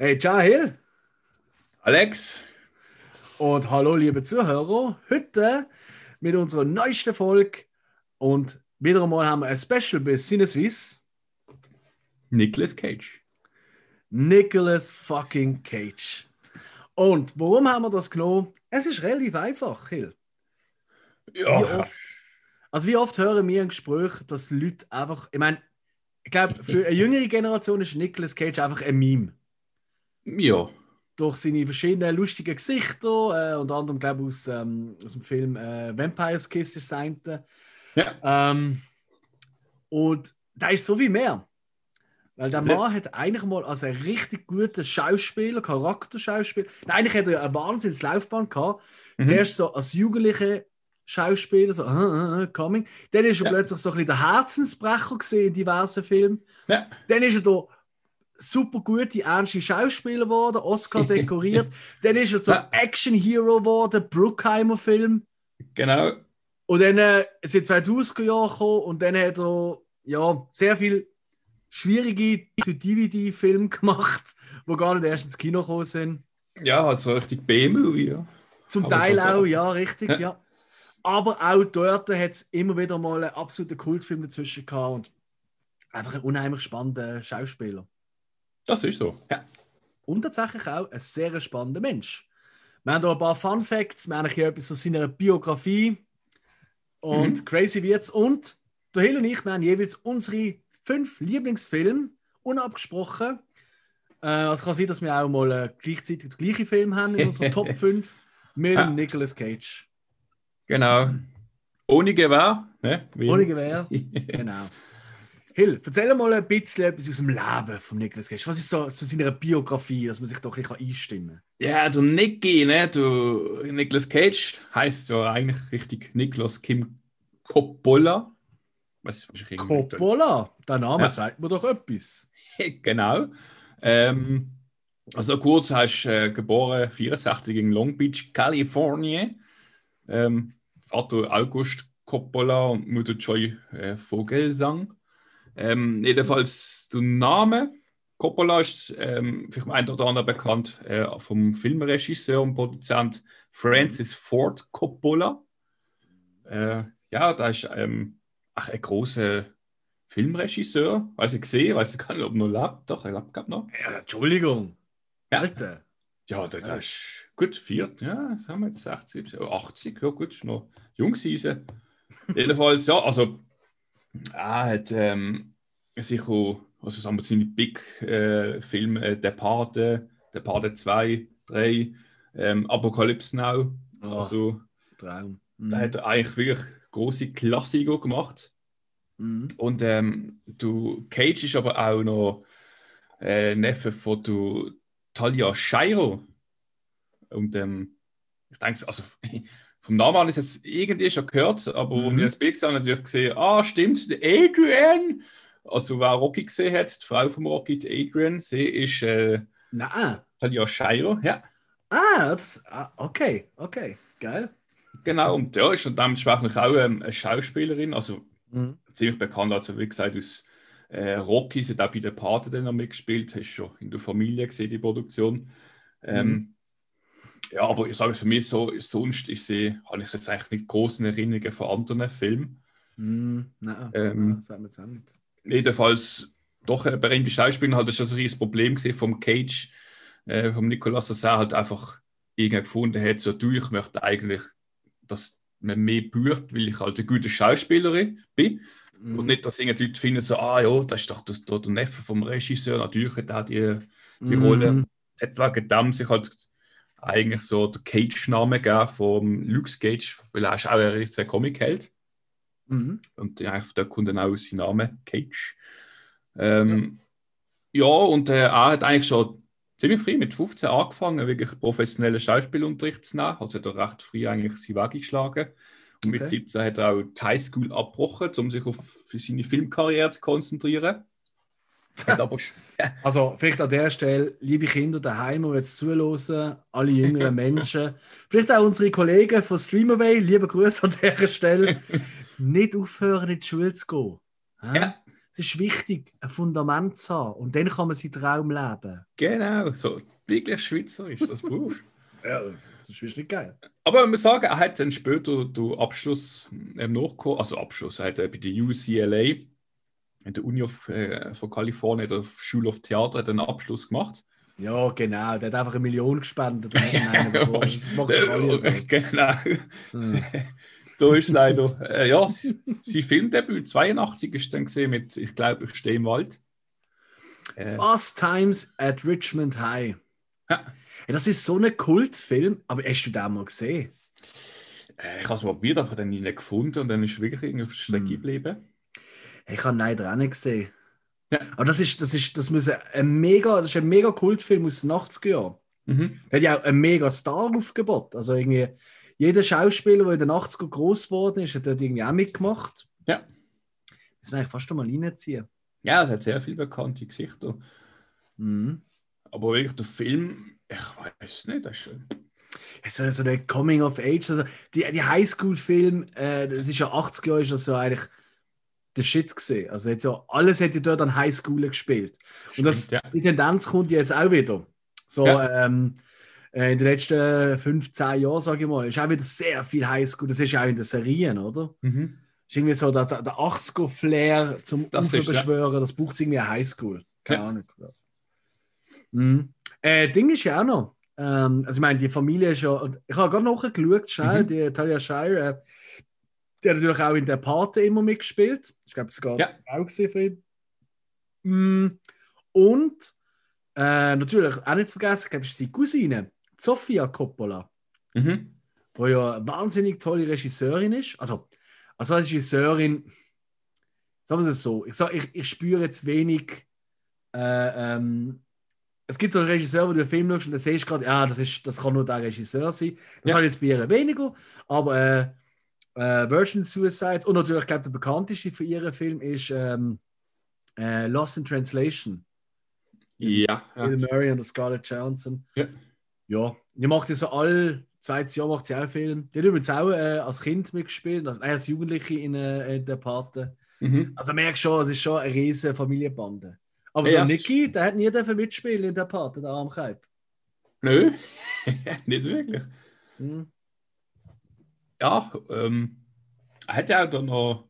Hey, ciao Hill. Alex. Und hallo, liebe Zuhörer. Heute mit unserer neuesten Folge. Und wieder einmal haben wir ein Special bei Sinneswiss. Nicolas Cage. Nicolas fucking Cage. Und warum haben wir das genommen? Es ist relativ einfach, Hill. Ja. Wie oft, also wie oft hören wir im Gespräch, dass Leute einfach, ich meine, ich glaube, für eine jüngere Generation ist Nicolas Cage einfach ein Meme. Ja. Durch seine verschiedenen lustigen Gesichter, äh, unter anderem, glaube ich, aus, ähm, aus dem Film äh, Vampire's Kiss ist das eine. Ja. Ähm, und da ist so wie mehr. Weil der Ja. Mann hat eigentlich mal als ein richtig guter Schauspieler, Charakterschauspieler, Nein, eigentlich hat er ja eine Wahnsinnslaufbahn gehabt. Mhm. Zuerst so als jugendlicher Schauspieler, so äh, äh, coming. Dann ist er Ja. plötzlich so ein bisschen der Herzensbrecher gesehen in diversen Filmen. Ja. Dann ist er da super gute, ernste Schauspieler geworden, Oscar dekoriert. Dann ist er zum Ja. Action-Hero geworden, Bruckheimer-Film. Genau. Und dann äh, sind 2000er Jahre gekommen und dann hat er ja, sehr viel schwierige DVD-Filme gemacht, wo gar nicht erst ins Kino gekommen sind. Ja, hat so richtig B-Movie, ja. Zum man Teil auch, ja, richtig, ja. Ja. Aber auch dort hat es immer wieder mal einen absoluten Kultfilm dazwischen gehabt und einfach ein unheimlich spannender Schauspieler. Das ist so. Ja. Und tatsächlich auch ein sehr spannender Mensch. Wir haben hier ein paar Fun Facts, wir haben hier etwas aus seiner Biografie und Mhm. crazy wird's. Und der Hill und ich, wir haben jeweils unsere fünf Lieblingsfilme unabgesprochen. Äh, es kann sein, dass wir auch mal äh, gleichzeitig den gleichen Film haben in unserer Top 5 mit Ja. Nicolas Cage. Genau. Ohne Gewehr. Ne? Ohne Gewehr. Genau. Hill, erzähl mal ein bisschen etwas aus dem Leben von Nicolas Cage. Was ist so, so seine Biografie, dass man sich doch ein bisschen einstimmen kann? Ja, der Nicky, ne? Du, Nicolas Cage heißt ja eigentlich richtig Nicolas Kim Coppola. Was irgendwie- Coppola, der Name Ja. sagt mir doch etwas. genau. Ähm, also kurz, hast äh, geboren 64 in Long Beach, Kalifornien. Ähm, Vater August Coppola und Mutter Joy äh, Vogelsang. Ähm, jedenfalls der Name Coppola ist ähm, vielleicht einen oder anderen bekannt äh, vom Filmregisseur und Produzent Francis Ford Coppola. Äh, ja, da ist ähm, ach, ein großer Filmregisseur, weiß ich gesehen, weiß ich gar nicht, ob er noch lebt. Doch, er lebt glaub noch. Ja, Entschuldigung. Ja. Alter. Ja, der, der ist gut viert, ja, das haben wir jetzt 60, ja, 80, ja gut, ist noch jung gewesen. Jedenfalls, ja, also er hat ähm, sicher, also sagen wir seine Big-Filme, äh, Der Pate, Der Pate 2, 3, ähm, Apocalypse Now, Oh, also Traum. Mhm. da hat er eigentlich wirklich große Klassiker gemacht. Mhm. Und ähm, du Cage ist aber auch noch äh, Neffe von du Talia Shiro. Und ähm, ich denke, also vom Namen an ist es irgendwie schon gehört, aber Mhm. mhm. ich das Bild gesehen habe, natürlich gesehen, ah, stimmt, Adrian. Also wer Rocky gesehen hat, die Frau vom Rocky, die Adrian, sie ist äh, Nein. Talia Shiro, ja. Ah, das, ah, okay, okay. Geil. Genau, und ja, ist dementsprechend auch ähm, eine Schauspielerin, also Mhm. ziemlich bekannt, also wie gesagt, aus äh, Rocky, sie hat auch bei der Pate dann noch mitgespielt, hast schon in der Familie gesehen, die Produktion. Ähm, Ja, aber ich sage es für mich so, sonst ist sie, habe ich jetzt eigentlich nicht großen Erinnerungen von anderen Filmen. Mhm. Nein, Ähm, das sagt man jetzt auch nicht. Jedenfalls doch äh, bei halt das schon so ein riesiges Problem gesehen vom Cage, äh, vom Nicolas, dass er halt einfach irgendwie gefunden hat, so du, ich möchte eigentlich, dass man mehr bührt, weil ich halt eine gute Schauspielerin bin. Mhm. Und nicht, dass irgendwie Leute finden, so, ah ja, das ist doch das, der, Neffe vom Regisseur, natürlich hat er die, die Mhm. Rolle. Es hat wegen dem sich halt eigentlich so der Cage-Name vom Luke Cage, weil er ist auch ein richtiger Comic-Held. Mhm. Und ja, da kommt dann auch sein Name, Cage. Ähm, ja. und äh, er hat eigentlich schon ziemlich früh mit 15 angefangen, wirklich professionellen Schauspielunterricht zu nehmen. Also hat er recht früh eigentlich seinen Weg geschlagen. Und mit Okay. 17 hat er auch die Highschool abgebrochen, um sich auf für seine Filmkarriere zu konzentrieren. Also, vielleicht an der Stelle, liebe Kinder daheim, die jetzt zuhören, alle jüngeren Menschen, vielleicht auch unsere Kollegen von Streamaway, liebe Grüße an dieser Stelle, nicht aufhören, in die Schule zu gehen. Ja. Es ist wichtig, ein Fundament zu haben. Und dann kann man seinen Traum leben. Genau, so wirklich schweizerisch, das brauchst Ja, das ist wirklich geil. Aber man muss sagen, er hat dann später den Abschluss ähm, nachgeholt, also Abschluss, er hat bei der UCLA, in der Uni of, äh, von Kalifornien, der Schule of Theater, hat einen Abschluss gemacht. Ja, genau. Der hat einfach eine Million gespendet. bekommen. das macht doch alle so. genau. Hm. So ist es leider. Äh, ja, sein Filmdebüt 82 ist dann gesehen mit Ich glaube, ich stehe im Wald. Äh, Fast Times at Richmond High. Ja. Das ist so ein Kultfilm, aber hast du den mal gesehen? äh, ich habe es mal probiert, aber dann nie gefunden und dann ist es wirklich irgendwie auf der Hm. geblieben. Ich habe leider auch nicht gesehen. Ja. Aber das ist, das ist, das muss ein mega, das ist ein mega Kultfilm aus den 80er Jahren. Mhm. Der hat ja auch einen mega Star aufgebaut. Also irgendwie, jeder Schauspieler, der in den 80er groß geworden ist, hat dort irgendwie auch mitgemacht. Ja. Das wäre ich fast schon mal reinziehen. Ja, es hat sehr viele bekannte Gesichter. Mhm. Aber wirklich der Film, ich weiß nicht, das ist schön. So, so der Coming of Age, also die, die Highschool-Film, äh, das ist ja 80 Jahre, ist das so eigentlich der Shit gesehen. Also jetzt ja, alles hätte dort an Highschool gespielt. Und das, Stimmt, ja. die Tendenz kommt jetzt auch wieder. So Ja. ähm, äh, in den letzten 15 Jahren, sage ich mal, ist auch wieder sehr viel Highschool. Das ist ja auch in den Serien, oder? Mhm. ist irgendwie so der, der 80er-Flair zum Das ist, ja. das braucht irgendwie eine Highschool. Keine. Ahnung. Mhm. Äh, Ding ist ja auch noch, ähm, also ich meine, die Familie ist ja, ich habe gerade nachgeschaut, schnell, Mhm. die Talia Shire, äh, die hat natürlich auch in der Pate immer mitgespielt. Ich glaube, es war Ja. auch gesehen für ihn. Mm, Und äh, natürlich auch nicht zu vergessen, ich glaube, es ist seine Cousine, Sofia Coppola Mhm. wo ja eine wahnsinnig tolle Regisseurin ist. Also, also als Regisseurin, sagen wir es so, ich, sag, ich, ich spüre jetzt wenig. Äh, ähm, es gibt so einen Regisseur, wo du einen Film schaust und dann siehst du gerade, ja, das, ist, das kann nur der Regisseur sein. Das Ja. habe ich jetzt bei ihr weniger, aber äh, äh, Virgin Suicides und natürlich, ich glaube, der bekannteste für ihren Film ist ähm, äh, Lost in Translation. Ja, Bill ja. Murray und Scarlett Johansson. Ja. Ja, die macht ja so all zweites Jahr macht sie auch Film. Die hat übrigens auch äh, als Kind mitgespielt, also nein, als Jugendliche in, äh, in der Pate. Mhm. Also merkst schon, es ist schon eine riesige Familienbande. Aber Ja, der Niki, der hat nie dürfen mitspielen in der Pate, der Armkeib. Nö, nicht wirklich. Hm. Ja, ähm, er hat ja auch da noch,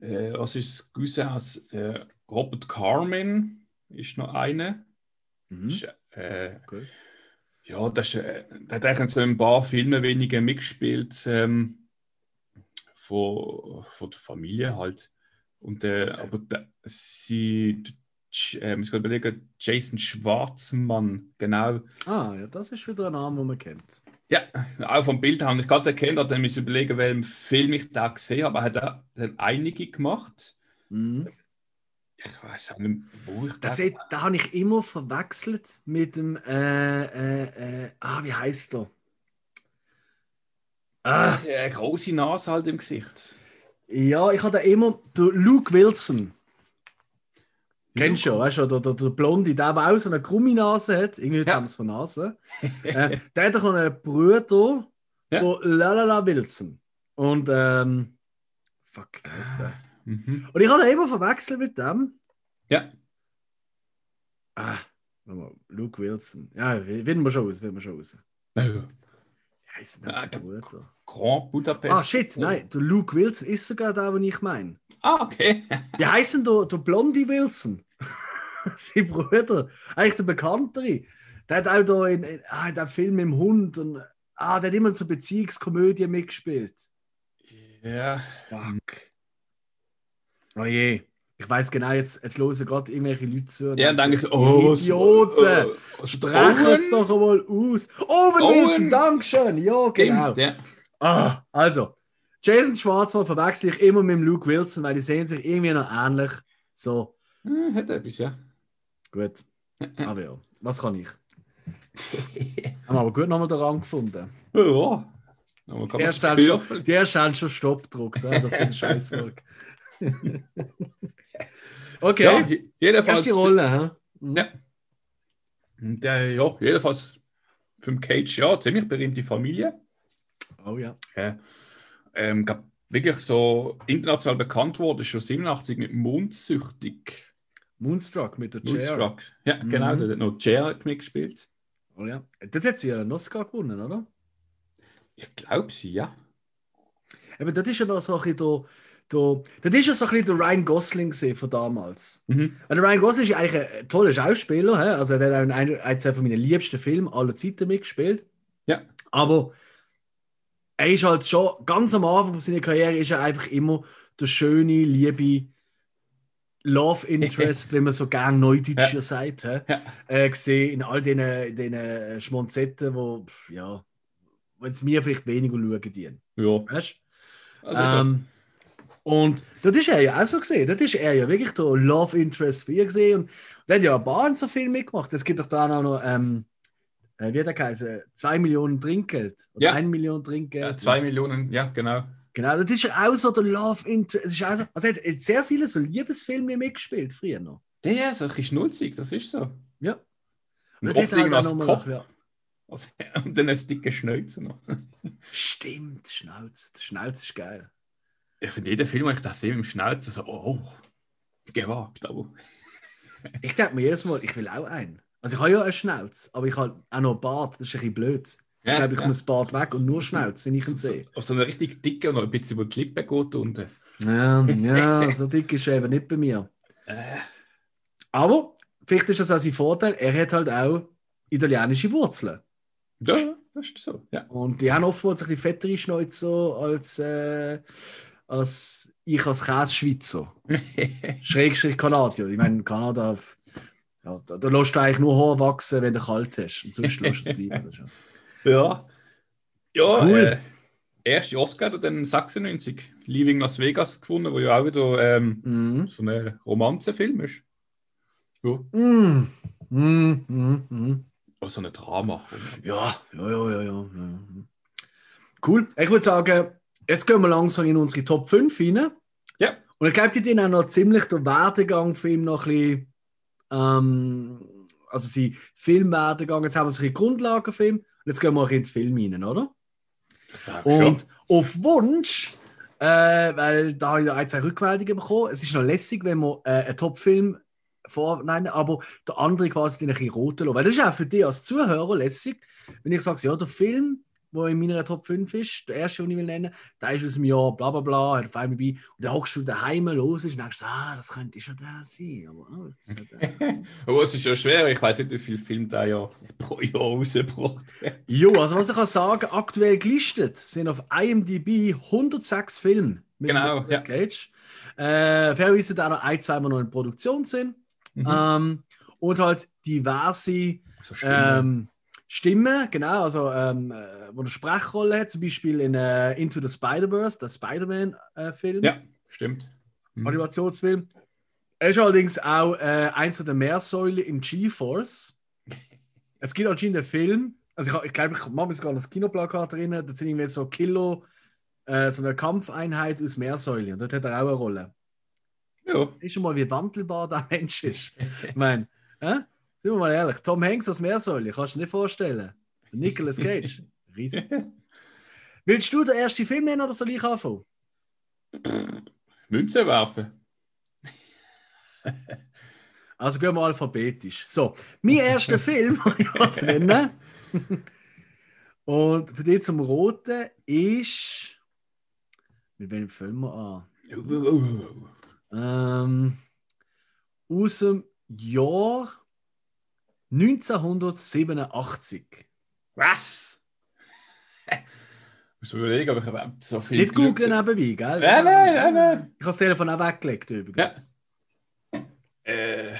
äh, was ist aus äh, Robert Carmen ist noch eine. Mhm. Ist, äh, Okay. ja, das ist, äh, der hat eigentlich so ein paar Filmen weniger mitgespielt ähm, von, von der Familie halt. Und, äh, aber der, sie, äh, muss gerade überlegen, Jason Schwarzmann, genau. Ah, ja, das ist wieder ein Name, den man kennt. Ja, auch vom Bild habe ich gerade erkannt, dann muss ich überlegen, welchen Film ich da gesehen habe. Er hat dann einige gemacht. Mhm. Ich weiß auch nicht, wo ich Das, das. hat- da habe ich immer verwechselt mit dem, äh, äh, äh, ah, wie heißt der? Ah, Eine große Nase halt im Gesicht. ja, ich hatte immer, der Luke Wilson. Kennst du schon, weißt du, der, der, der Blonde, der aber auch so eine Krumminase hat, irgendwie Ja. haben sie von Nase. äh, der hat doch noch einen Bruder, Ja. der Lalala Wilson. Und, ähm, fuck, wie heißt der? Mhm. Und ich hatte immer verwechselt mit dem. Ja. Ah, warte mal, Luke Wilson. Ja, finden wir schon raus, finden wir schon raus. Ja. Wie heißt Ah, der der- Bruder? Grand Budapest. Ah, shit, nein, der Luke Wilson ist sogar der, den ich meine. Ah, okay. Wie heißt denn der, der Blondie Wilson? Sein Bruder. Eigentlich der Bekanntere. Der hat auch da in, in ah, in dem Film mit dem Hund und ah, der hat immer so Beziehungskomödie mitgespielt. Ja. Fuck. Oh je. Ich weiß genau, jetzt, jetzt hören gerade irgendwelche Leute zu. Ja, und dann ist oh, Idioten! was- Sprechen es doch einmal aus. Owen Owen. Wilson, Dankeschön. Ja, genau. Stimmt, ja. Ah, also, Jason Schwarzmann verwechsel ich immer mit dem Luke Wilson, weil die sehen sich irgendwie noch ähnlich. So, Hm, Hat etwas, ja. gut. Aber ja, was kann ich? Haben wir aber gut nochmal den Rang gefunden. Ja. Aber kann Die erste haben schon, die erste haben schon Stopp gedruckt. Ja, das wird eine Scheißfolge. okay, Ja, je- jedenfalls. erste Rolle. Hä? Mhm. Ja. Und, äh, ja, jedenfalls den Cage, ja, ziemlich berühmte Familie. Oh ja. Ja. Ähm, glaub, wirklich so international bekannt wurde, schon 87 mit Mondsüchtig. Moonstruck mit der Chair. Moonstruck. Ja, genau, Mhm. der hat noch Chair mitgespielt. Oh ja. Dort hat sie ja einen Oscar gewonnen, oder? Ich glaube sie, ja. Aber das ist ja noch so ein bisschen der, der, das ist ja so ein bisschen der Ryan Gosling von damals. Mhm. Der Ryan Gosling ist eigentlich ein toller Schauspieler. hä? Also er hat auch in einem ein, zwei von meinen liebsten Filmen aller Zeiten mitgespielt. Ja. Aber er ist halt schon ganz am Anfang von seiner Karriere ist er einfach immer der schöne, liebe Love Interest, wenn man so gern Neudeutsch Ja. sagt? Ja. Äh, gesehen in all diesen, diesen Schmonzetten, wo pff, ja, wenn es mir vielleicht weniger schauen dienen. Ja. Weißt Also ähm, und das ist er ja auch so gesehen. Das ist er ja wirklich der Love Interest für ihr gesehen. Und der hat ja ein paar so viel mitgemacht. Es gibt doch da auch noch, ähm, äh, wie hat er geheißen? Zwei Millionen Trinkgeld. Oder Ja. eine Million so, Trinkgeld. ja, zwei Millionen, ja, genau. Genau, das ist ja auch so der Love Interest. Es ist auch so, also hat sehr viele so Liebesfilme mitgespielt früher noch. Der ist ein bisschen schnulzig, das ist so. Ja. Und Und oft halt als Kopf. ja. Also, und dann ein dicke Schnauze noch. Stimmt, Schnauz. Der Schnauz ist geil. Ich finde, jeder Film, wo ich das sehe mit dem Schnauze, so, oh, oh, gewagt, aber. Ich denke mir jedes Mal, ich will auch einen. Also ich habe ja einen Schnauz, aber ich habe auch noch einen Bart. Das ist ein bisschen blöd. Ich glaube, ich muss Bart weg und nur Schnauz, wenn ich ihn so, sehe. so, so eine richtig dicke und noch ein bisschen über die Lippe geht und. Ja, ja, so dick ist er eben nicht bei mir. Äh, Aber vielleicht ist das auch sein Vorteil, er hat halt auch italienische Wurzeln. ja, das ist so. Ja. Und die haben oftmals ein bisschen fettere Schnäuze als, äh, als ich als Käse-Schweizer. Schrägstrich Kanadier. Ich meine, Kanada, ja, da, da lässt du eigentlich nur Haar wachsen, wenn du kalt hast. Und sonst lässt du es bleiben. Ja- Ja. Cool. Äh, erste Oscar dann 96, Leaving Las Vegas gewonnen, wo ja auch wieder ähm, Mhm. so ein Romanzenfilm ist. Ja. Mm. Mm, mm, mm. Oder so ein Drama. Ja, ja, ja, ja, ja. Cool. Ich würde sagen, jetzt gehen wir langsam in unsere Top 5 rein. Ja. Und ich glaube, die tun auch noch ziemlich den Werdegang für ihn noch ein bisschen, ähm, also sie Filmwerdegang, jetzt haben wir so ein bisschen Grundlagenfilm und jetzt gehen wir auch in den Film rein, oder? Danke Und auf Wunsch, äh, weil da habe ich ein, zwei Rückmeldungen bekommen, es ist noch lässig, wenn wir äh, einen Top-Film vornehmen, aber der andere quasi den ein bisschen roten lassen. Weil das ist auch für dich als Zuhörer lässig, wenn ich sage, ja, der Film, der in meiner Top 5 ist, der erste, den ich will nennen, der ist aus dem Jahr bla bla bla, hat auf einmal bei, und dann hockst du daheim los und denkst, ah, das könnte schon der sein. Aber, ah, das ist nicht der. Aber es ist ja schwer, ich weiß nicht, wie viele Filme da ja pro Jahr rausgebracht werden. Jo, also was ich kann sagen, aktuell gelistet sind auf IMDb 106 Filme mit Genau, Nicolas ja. Cage. Äh, fairerweise da noch ein, zwei, die noch in Produktion sind. Mhm. Ähm, und halt diverse So ähm, Stimmen, genau, also ähm, äh, wo eine Sprechrolle hat, zum Beispiel in äh, Into the Spider-Verse, der Spider-Man-Film, ja, stimmt. Mhm. Animationsfilm. Er ist allerdings auch äh, eins der Meersäule im G-Force. Es gibt anscheinend einen Film, also ich, ich glaube, ich mache mir sogar das Kinoplakat drin, da sind irgendwie so Kilo, äh, so eine Kampfeinheit aus Meersäule und dort hat er auch eine Rolle. Ja. Ist schon mal, wie wandelbar der Mensch ist. ich meine, hä? Sind wir mal ehrlich, Tom Hanks als Meersäule, kannst du dir nicht vorstellen. Der Nicolas Cage, Riss. Willst du den ersten Film nennen oder soll ich anfangen? Münze werfen. Also gehen wir alphabetisch. So, mein erster Film, den ich was nennen. Und für dich zum Roten ist. Mit welchem Film wir an? Ähm, aus dem Jahr 1987. Was? Ich muss mir überlegen, ob ich überhaupt so viel. Nicht Glück- googeln nebenbei, gell? Nein, nein, nein, nein. Ich habe das Telefon auch weggelegt übrigens. Äh,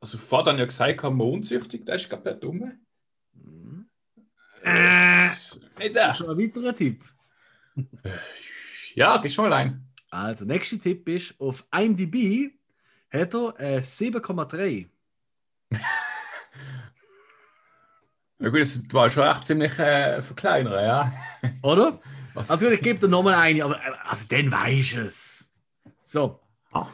also, Vater hat ja gesagt, mondsüchtig, das ist, glaube ich, der Dumme. Mhm. Äh, nicht der. Schon ein weiterer Tipp. Ja, gehst mal ein. Also, nächster Tipp ist: Auf IMDb hat er äh, 7,3. Ja gut, das war schon echt ziemlich äh, verkleinern, ja. Oder? Was? Also ich gebe dir nochmal eine, aber äh, also dann weisst du es. So. Ah.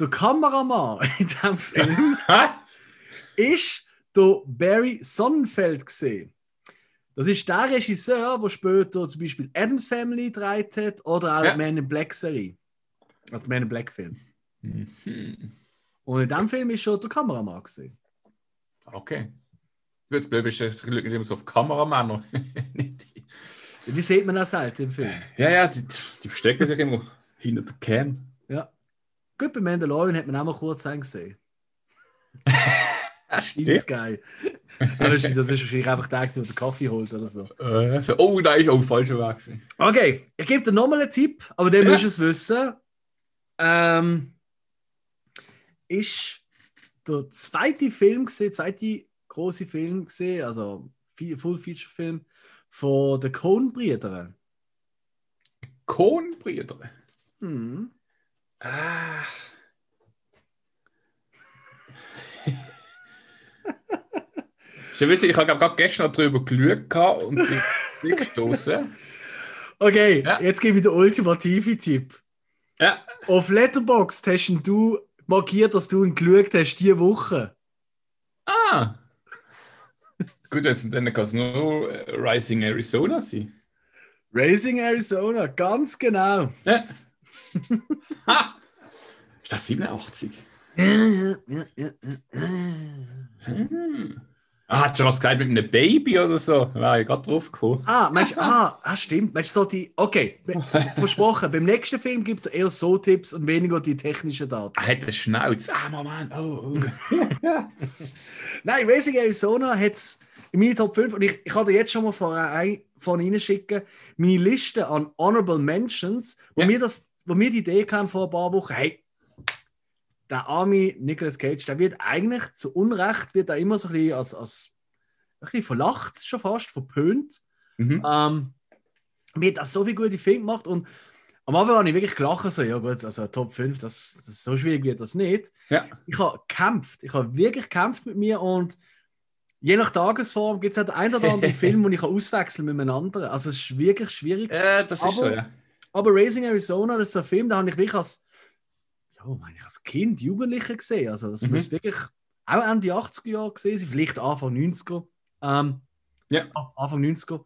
Der Kameramann in diesem Film ist der Barry Sonnenfeld gesehen. Das ist der Regisseur, der später zum Beispiel Adams Family gedreht hat oder auch Ja. Man in Black Serie. Also Man in Black Film. Mhm. Und in dem Film ist schon der Kameramann gesehen. Okay. Gut, blöd ist das Glück immer so auf Kameramänner. Die- Die sieht man auch selten im Film. ja, ja, die, die verstecken sich immer hinter der Cam. Ja. Gut, bei Mandalorian hat man auch mal kurz gesehen. Das Das ist geil. Das ist das ist wahrscheinlich einfach der, der den Kaffee holt oder so. Äh, so, oh, da ist auch falscher Weg. gewesen. Okay, ich gebe dir nochmal einen Tipp, aber den Ja. musst du es wissen. Ähm, ist der zweite Film gesehen, zweite große Film gesehen, also Fe- Full-Feature-Film von den Coen-Brüdern. Kohnbrüder. Hm. Ah. Ich habe gerade gestern darüber geschaut und bin gestoßen. Okay, Ja. jetzt gebe ich den ultimative Tipp. Ja. Auf Letterboxd hast du markiert, dass du ihn geschaut hast, diese Woche. Ah. Gut, jetzt, dann kann es nur äh, Rising Arizona sein. Racing Arizona, ganz genau. Ja. ha! Ist das 87? Ja, ja, ja, ja, ja. Hm. Ah, hat schon was gesagt mit einem Baby oder so? Wäre ich gerade drauf gekommen. Ah, meinst ah, ah, stimmt. Meinst so die. Okay, versprochen. Beim nächsten Film gibt er eher so Tipps und weniger die technischen Daten. Er hat eine Schnauze. Ah, Moment. Oh, oh. Nein, Racing Arizona hat es in meine Top 5 und ich, ich kann dir jetzt schon mal vorne ein- reinschicken, meine Liste an Honorable Mentions, wo, Ja. mir, das, wo mir die Idee kam vor ein paar Wochen, hey, der arme Nicolas Cage, der wird eigentlich zu Unrecht, wird er immer so ein bisschen als, als ein bisschen verlacht, schon fast, verpönt. Mhm. Ähm, mir hat das so viele gute Filme gemacht und am Anfang habe ich wirklich gelacht, so, ja gut, also Top 5, das, das so schwierig wird das nicht. Ja. Ich habe gekämpft, ich habe wirklich gekämpft mit mir und je nach Tagesform gibt es halt einen oder anderen Film, den ich kann auswechseln mit einem anderen. Also es ist wirklich schwierig. Äh, das ist Aber- so, ja. Aber Raising Arizona, das ist so ein Film, den habe ich wirklich als, ja, meine ich, als Kind, Jugendlicher gesehen. Also das Mhm. muss wirklich auch Ende 80er Jahre gesehen sein, vielleicht Anfang 90er. Ähm, Ja. Anfang 90er.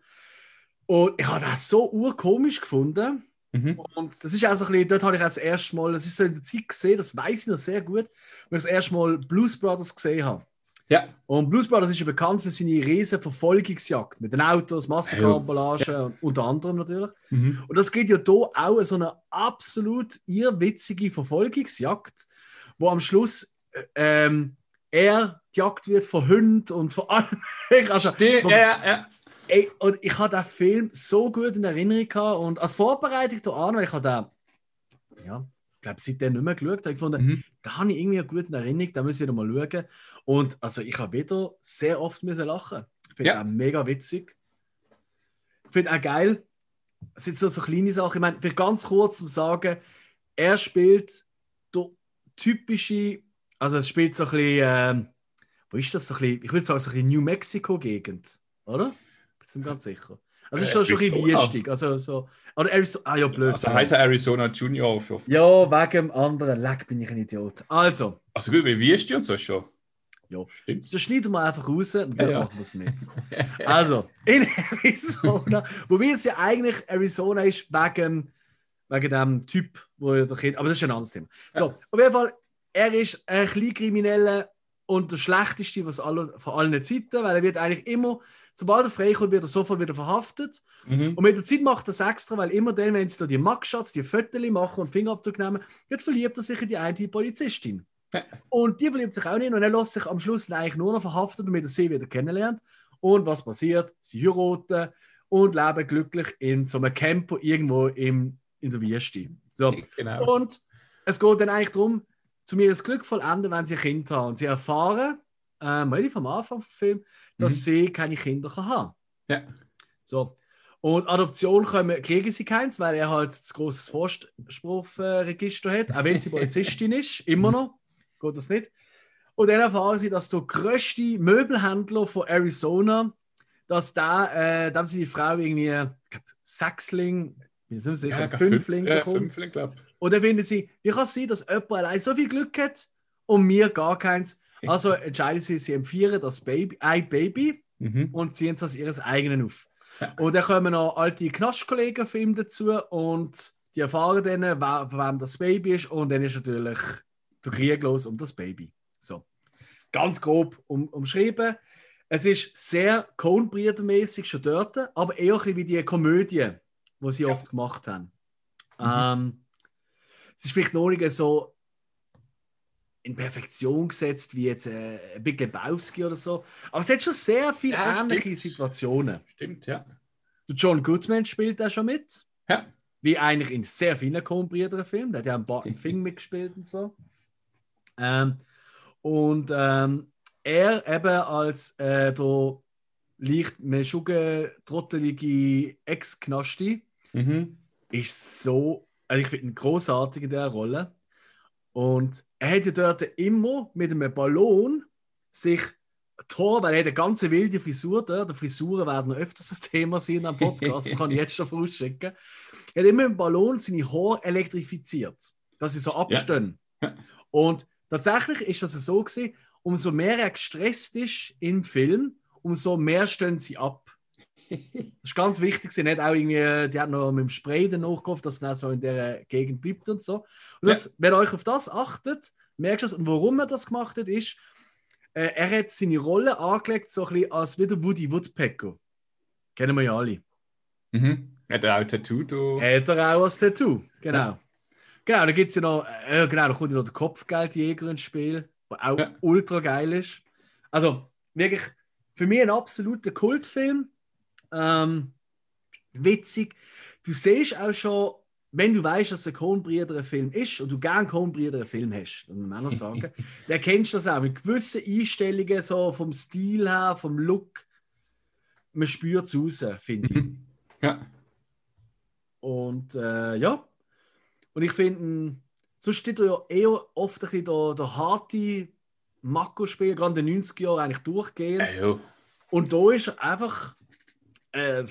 Und ich habe das so urkomisch gefunden. Mhm. Und das ist auch so ein bisschen, dort habe ich auch das erste Mal, das ist so in der Zeit gesehen, das weiß ich noch sehr gut, wo ich das erste Mal Blues Brothers gesehen habe. Ja. Und Blues Brothers ist ja bekannt für seine riesen Verfolgungsjagd mit den Autos, Massenkarambolage und unter anderem natürlich. Mhm. Und das geht ja hier auch so eine absolut irrwitzige Verfolgungsjagd, wo am Schluss äh, ähm, er gejagt wird von Hunden und von allem. Also, Stimmt, ja, ja, ja. Ey, und ich habe den Film so gut in Erinnerung gehabt und als Vorbereitung da an, weil ich habe den, ja, glaube, seitdem nicht mehr geschaut, habe ich gefunden, Mhm. da habe ich irgendwie gut in Erinnerung, da muss ich noch mal schauen. Und also ich habe wieder sehr oft müssen lachen. Ich finde Ja. auch mega witzig. Ich finde auch geil, es sind so, so kleine Sachen. Ich meine, vielleicht ganz kurz zum Sagen, er spielt der typische, also es spielt so ein bisschen, ähm, wo ist das so ein bisschen, ich würde sagen, so ein bisschen New Mexico-Gegend, oder? Bin mir ganz sicher. Also es ist schon, schon ein bisschen wiestig. Also so, oder Arizona, ah ja, blöd. Also heißt er Arizona Junior für. ja, wegen dem anderen, leck, bin ich ein Idiot. Also, Also gut, wie wirst du und so schon? Ja. Stimmt. Das schneiden wir einfach raus und das Ja, ja. machen wir es nicht. Also, in Arizona, wobei es ja eigentlich Arizona ist wegen, wegen dem Typ, wo er doch aber das ist ein anderes Thema. So, auf jeden Fall, er ist ein Kleinkrimineller und der schlechteste was alle, von allen Zeiten, weil er wird eigentlich immer, sobald er freikommt, wird er sofort wieder verhaftet. Mhm. Und mit der Zeit macht er es extra, weil immer dann, wenn sie da die Mugshots, die Fotos machen und Fingerabdruck nehmen, dann verliebt er sich in die eine Polizistin. Ja. Und die verliebt sich auch nicht und er lässt sich am Schluss eigentlich nur noch verhaftet, damit er sie wieder kennenlernt. Und was passiert? Sie heiraten und leben glücklich in so einem Camper irgendwo im, in der Wüste. So. Genau. Und es geht dann eigentlich darum, zu mir das Glück vollenden, wenn sie ein Kind haben. Und sie erfahren, ähm, relativ am Anfang vom Film, dass Mhm. sie keine Kinder kann haben Ja. so. Und Adoption können, kriegen sie keins, weil er halt das großes Vorspruchregister hat, auch wenn sie Polizistin ist, immer noch. Geht das nicht. Und dann erfahren sie, dass der größte Möbelhändler von Arizona, dass da, äh, da haben sie die Frau irgendwie, ich glaube, Sechsling, bin ich nicht sicher, Ja, Fünfling ja, bekommen. Fünfling, glaube Und dann finden sie, wie kann es sein, dass jemand allein so viel Glück hat und mir gar keins? Also entscheiden sie, sie empfehlen das Baby, ein Baby Mhm. und ziehen es als ihres eigenen auf. Ja. Und dann kommen noch alte Knastkollegen von ihm dazu und die erfahren dann, wer, von wem das Baby ist und dann ist natürlich der Krieg los um das Baby. So. Ganz grob um, umschrieben. Es ist sehr Coen mäßig schon dort, aber eher ein bisschen wie die Komödie, die sie oft gemacht haben. Ähm, es ist vielleicht noch nicht so in Perfektion gesetzt wie jetzt äh, Big Lebowski oder so, aber es hat schon sehr viele Ja, ähnliche stimmt. Situationen. Stimmt, ja. Der John Goodman spielt da schon mit, Ja. wie eigentlich in sehr vielen Coen Filmen. Der hat ja einen Barton Fink mitgespielt und so. Ähm, und ähm, er eben als äh, der leicht meschuge, trottelige Ex-Knasti Mhm. ist so, also ich finde ihn großartig in dieser Rolle. Und er hat ja dort immer mit einem Ballon sich Tor, weil er hat eine ganze wilde Frisur dort. Die Frisuren werden öfters das Thema sein am Podcast, das kann ich jetzt schon vorausschicken. Er hat immer mit dem Ballon seine Haare elektrifiziert, dass sie so abstehen. Ja. Und tatsächlich ist das so gewesen, umso mehr er gestresst ist im Film, umso mehr stehen sie ab. Das ist ganz wichtig. Sie hat auch irgendwie, die hat noch mit dem Spray dann nachgehofft, dass es dann so in der Gegend bleibt und so. Und das, wenn ihr euch auf das achtet, merkst du es. Und warum er das gemacht hat, ist, äh, er hat seine Rolle angelegt, so ein bisschen als wieder Woody Woodpecker. Kennen wir ja alle. Mhm. Hat er auch ein Tattoo da? Hat er auch als Tattoo. Genau. Genau, da gibt es ja noch, äh, genau, da kommt ja noch der Kopfgeldjäger ins Spiel, der auch Ja. ultra geil ist. Also wirklich für mich ein absoluter Kultfilm. Ähm, witzig. Du siehst auch schon, wenn du weißt, dass ein Coen-Brüder ein Film ist und du gerne einen Film hast, dann muss man auch sagen, dann kennst du das auch mit gewissen Einstellungen, so vom Stil her, vom Look. Man spürt es raus, finde ich. Ja. Und äh, ja. Und ich finde, sonst steht er ja eher oft ein bisschen der, der harte Mako-Spiel, gerade in den 90er Jahren eigentlich durchgehend. Äh. Und da ist er einfach, äh,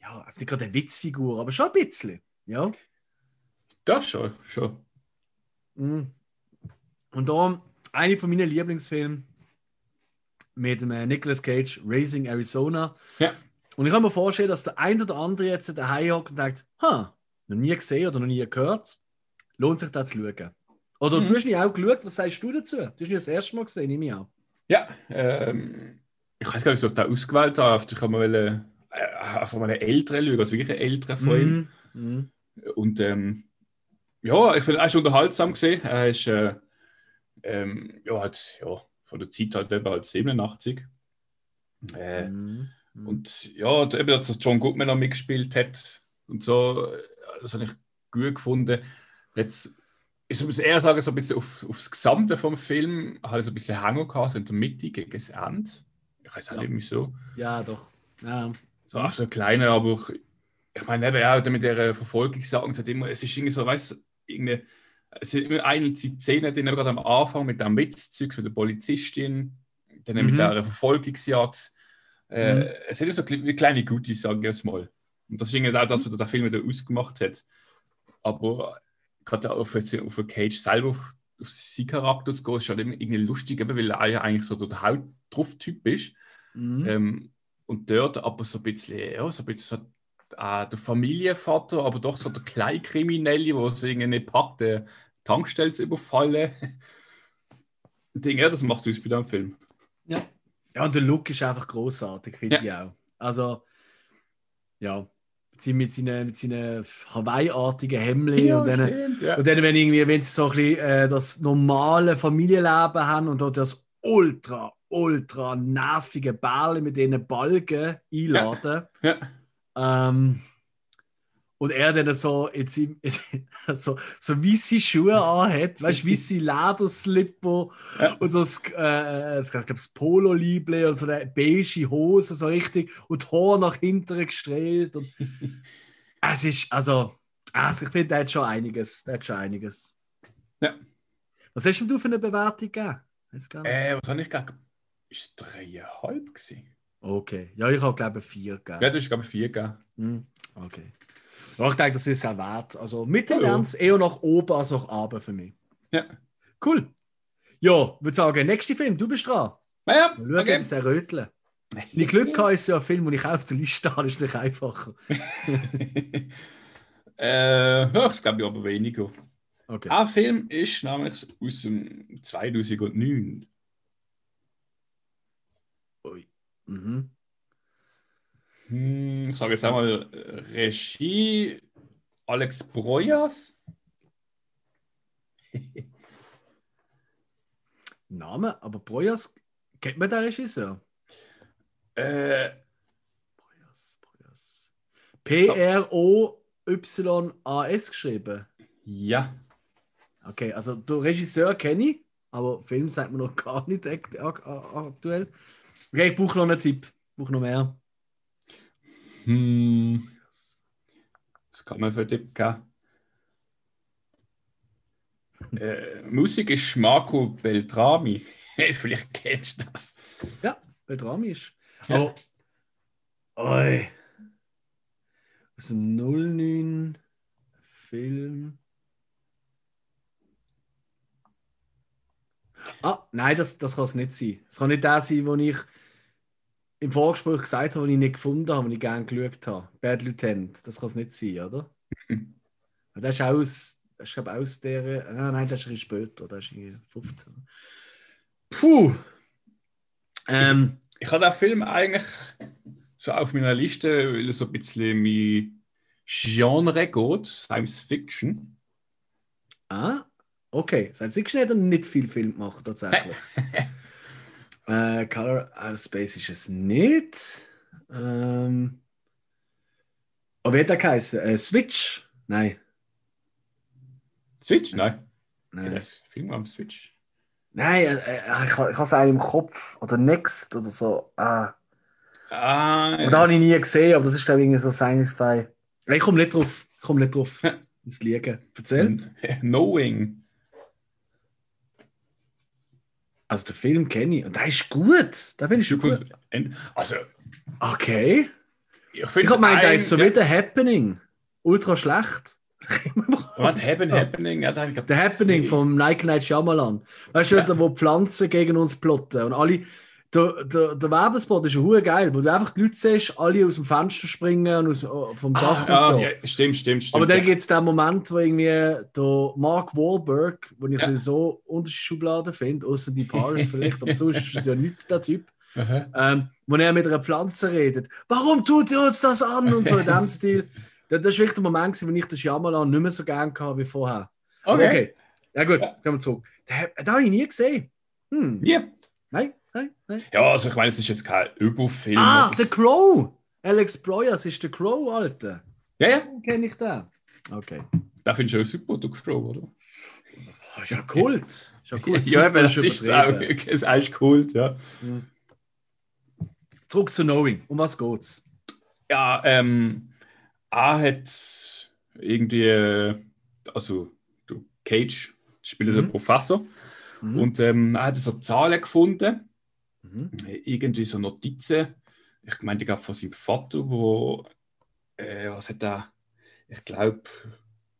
ja, also nicht gerade eine Witzfigur, aber schon ein bisschen. Ja. Das schon, schon. Mhm. Und da eine von meinen Lieblingsfilmen mit dem äh, Nicolas Cage, Raising Arizona. Ja. Und ich kann mir vorstellen, dass der ein oder andere jetzt daheim hockt und denkt, ha, noch nie gesehen oder noch nie gehört. Lohnt sich das zu schauen. Oder Mhm. du hast nicht auch geschaut, was sagst du dazu? Du hast nicht das erste Mal gesehen, nehme ich an. Ja, ähm, ich weiß gar nicht, ob ich da ausgewählt habe. Ich habe mal einfach mal einen älteren schauen, also wirklich einen älteren von ihm. Mhm. Und ähm, ja, ich finde, er ist unterhaltsam gesehen. Er ist äh, ähm, ja, halt, ja, von der Zeit halt eben halt 87. Äh, Mhm. Mhm. Und ja, eben, dass das John Goodman noch mitgespielt hat und so, äh, das habe ich gut gefunden. Jetzt, ich muss eher sagen, so ein bisschen auf, aufs Gesamte vom Film habe ich so ein bisschen Hängen gehabt, so in der Mitte gegen das Ende. Ich weiß auch Ja. nicht wieso. Ja, doch. Ja. So, ach, so kleine, aber ich, ich meine, eben, ja, mit der Verfolgungssagen, es hat immer, es ist irgendwie so, weißt du, irgendeine, es sind immer eine Szene, die gerade am Anfang mit dem Witzzeugs, mit der Polizistin, dann Mhm. mit der Verfolgungsjagd. Äh, Mhm. Es sind immer so wie kleine Goodies, sage ich jetzt mal. Und das ist irgendwie auch das, was der Film wieder ausgemacht hat. Aber gerade auf, auf Cage selber, auf, auf seinen Charakter zu gehen, ist halt immer irgendwie lustig, weil er ja eigentlich so der Haut-Drauf-Typ ist. Mhm. Ähm, und dort aber so ein bisschen, ja, so ein bisschen so, äh, der Familienvater, aber doch so der Kleinkriminelle, der es irgendwie nicht packt, der Tankstelle zu überfallen. Ding, ja, das macht es aus bei dem Film. Ja. ja, und der Look ist einfach großartig, finde Ja. ich auch. Also, ja, mit seinen, mit seinen Hawaii-artigen Hemden und dann, stimmt, ja. und dann, wenn, irgendwie, wenn sie so ein bisschen äh, das normale Familienleben haben und dort das ultra, ultra nervige Bälle mit diesen Balken einladen. Ja. Ähm, und er dann so, jetzt im, so, so weiße Schuhe anhat, weißt du, weiße Lederslipper Ja. und so das, äh, ich glaube, das Polo-Lible und so eine beige Hose, so richtig, und die Haare nach hinten gestrahlt. Und es ist, also, also ich finde, der hat schon einiges. Der hat schon einiges. Ja. Was hast denn du für eine Bewertung gegeben? Äh, was habe ich gegeben? Es dreieinhalb gewesen? Okay. Ja, ich habe, glaube ich, vier gegeben. Ja, das ist, glaube ich, vier gegeben. Hm, Okay. Ja, ich denke, das ist sehr wert. Also mit Ja, ja. Eher nach oben als nach unten für mich. Ja. Cool. Ja, würde sagen, nächster Film, du bist dran. Naja, Mal schauen, okay. röteln. Wenn ich Glück habe, ist ja ein Film, den ich auf der Liste habe, ist natürlich einfacher. äh, ja, das glaube ich aber weniger. Okay. Ein Film ist nämlich aus dem 2009. Ui. Mhm. Hm, ich sage jetzt einmal Regie Alex Broyas. Name, aber Broyas, kennt man den Regisseur? Äh, Broyas, Broyas. P-R-O-Y-A-S geschrieben. ja. Okay, also den Regisseur kenne ich, aber Film sagt mir noch gar nicht akt ak aktuell. Okay, ich brauche noch einen Tipp. Ich brauche noch mehr. Hm. Was kann man für einen Tipp geben? äh, Musik ist Marco Beltrami. Vielleicht kennst du das. Ja, Beltrami ist. Aber. Oi. Aus dem 09 Film. Ah, nein, das, das kann es nicht sein. Es kann nicht der sein, den ich im Vorgespräch gesagt habe, den ich nicht gefunden habe, den ich gerne geschaut habe. Bad Lieutenant. Das kann es nicht sein, oder? das ist aus, das ist, ich, aus der. Ah, nein, das ist ein später. Das ist irgendwie 15. Puh. Ähm, Ich habe den Film eigentlich so auf meiner Liste, weil er so ein bisschen mein Genre geht, Science Fiction. ah, okay. Science Fiction hat er nicht viel Film gemacht, tatsächlich. äh, Color Out of Space ist es nicht. Ähm, oh, wie hat der geheißen? Äh, Switch? Nein. Switch? Nein. Nein, Das ist Film am Switch. Nein äh, äh, ich, ich habe es eigentlich im Kopf. Oder Next oder so. Ah. Ah, Und da habe ich nie gesehen, aber das ist ich irgendwie so Sci-Fi. Ich komme nicht drauf. Ich komme nicht drauf. ins Liegen. Erzähl. Knowing. Also den Film kenne ich und der ist gut. Der finde ich gut. Also, Okay. ich Ich gemeint, der ist so wie der Happening. Ultra schlecht. Was Happen, Happening? Ja, Der Happening vom Nike Night Shyamalan. Weißt du, Ja. wo Pflanzen gegen uns plotten und alle. Der, der, der Werbespot ist ja geil, wo du einfach die Leute siehst, alle aus dem Fenster springen und aus, äh, vom Dach Ah, und so. ja, stimmt, stimmt, stimmt. Aber dann ja. gibt es den Moment, wo irgendwie der Mark Wahlberg, wo ich Ja. so unter Schubladen finde, außer die Paare vielleicht, aber sonst ist es ja nicht der Typ. Ähm, wo er mit einer Pflanze redet. Warum tut ihr uns das an? Und so in dem Stil. Das, das war wirklich der Moment, wo ich den Shyamalan nicht mehr so gerne hatte wie vorher. Aber Okay. Ja gut, kommen wir zurück. Den, den habe ich nie gesehen. Hm. Ja. Nein, nein, nein. ja, also ich meine, es ist jetzt kein Überfilm. Ah, oder- The Crow! Alex Broyas ist der Crow, Alter. ja, ja, Kenne ich den? Okay. da findest du auch super, du Crow, oder? Oh, ist ja Kult. Ist ja Kult. ja, aber das ist auch, das ist eigentlich cool, ja. Zurück zu Knowing. Um was geht's? Ja, ähm, A hat irgendwie, äh, also du Cage spielt Mhm. der Professor Mhm. und ähm, er hat so Zahlen gefunden, Mhm. irgendwie so Notizen. Ich meine, die gab von seinem Vater, wo, äh, was hat er, ich glaube,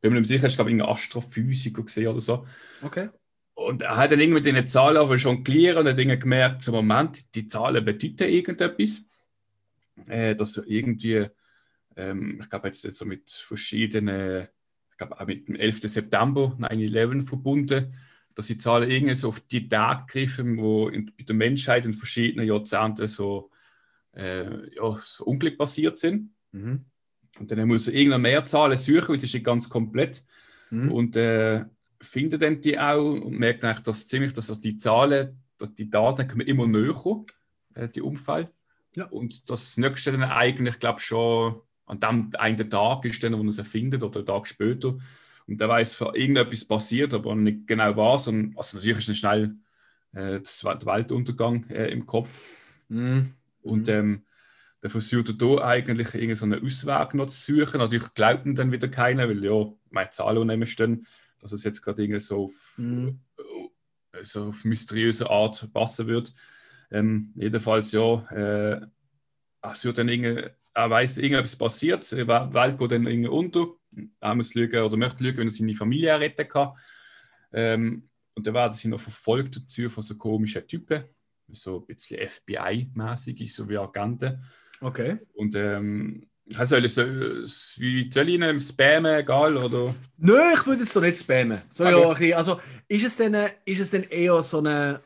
bin mir nicht sicher, ich glaube, irgendein Astrophysiker gesehen oder so. Okay. Und er hat dann irgendwie mit diesen Zahlen aber schon jonglieren und hat irgendwie gemerkt, so Moment, die Zahlen bedeuten irgendetwas. Äh, dass er irgendwie, ähm, ich glaube jetzt so mit verschiedenen, ich glaube auch mit dem 11. September 9-11 verbunden, dass die Zahlen irgendwie so auf die Tage griffen, wo in, bei der Menschheit in verschiedenen Jahrzehnten so, äh, ja, so Unglück passiert sind. Mhm. Und dann muss er irgendeine mehr Zahlen suchen, weil es ist nicht ganz komplett Mhm. und äh, findet dann die auch und merkt eigentlich, dass ziemlich, dass das die Zahlen, dass die Daten kommen immer näher, äh, die Unfall. Ja. Und das nächste dann eigentlich, glaube schon an dem einen Tag ist dann, wo man sie findet oder einen Tag später. Und da weiß für irgendetwas passiert, aber nicht genau was. Und also natürlich ist dann schnell äh, das, der Weltuntergang äh, im Kopf. Mhm. Und Mhm. ähm, dann versucht er da eigentlich irgendwie so einen Ausweg noch zu suchen. Natürlich glaubt ihm dann wieder keiner, weil ja, meine Zahlen nehmen stehen, dass es jetzt gerade irgendwie so auf, Mhm. äh, so auf mysteriöse Art passen wird. Ähm, jedenfalls, ja, äh, es wird dann irgendwie, er weiß, irgendetwas passiert, die Welt geht dann irgendwie unter. Er muss lügen oder möchte lügen, wenn er seine Familie retten kann. Ähm, und dann werden sie noch verfolgt dazu von so komischen Typen. so ein bisschen FBI-mäßig so wie Agenten. Okay. Und ähm, soll ich so, wie soll ich ihn spammen, egal, oder? Nö, ich würde es doch nicht spammen. Soll Okay. ja also, ist es, denn, ist es denn eher so eine.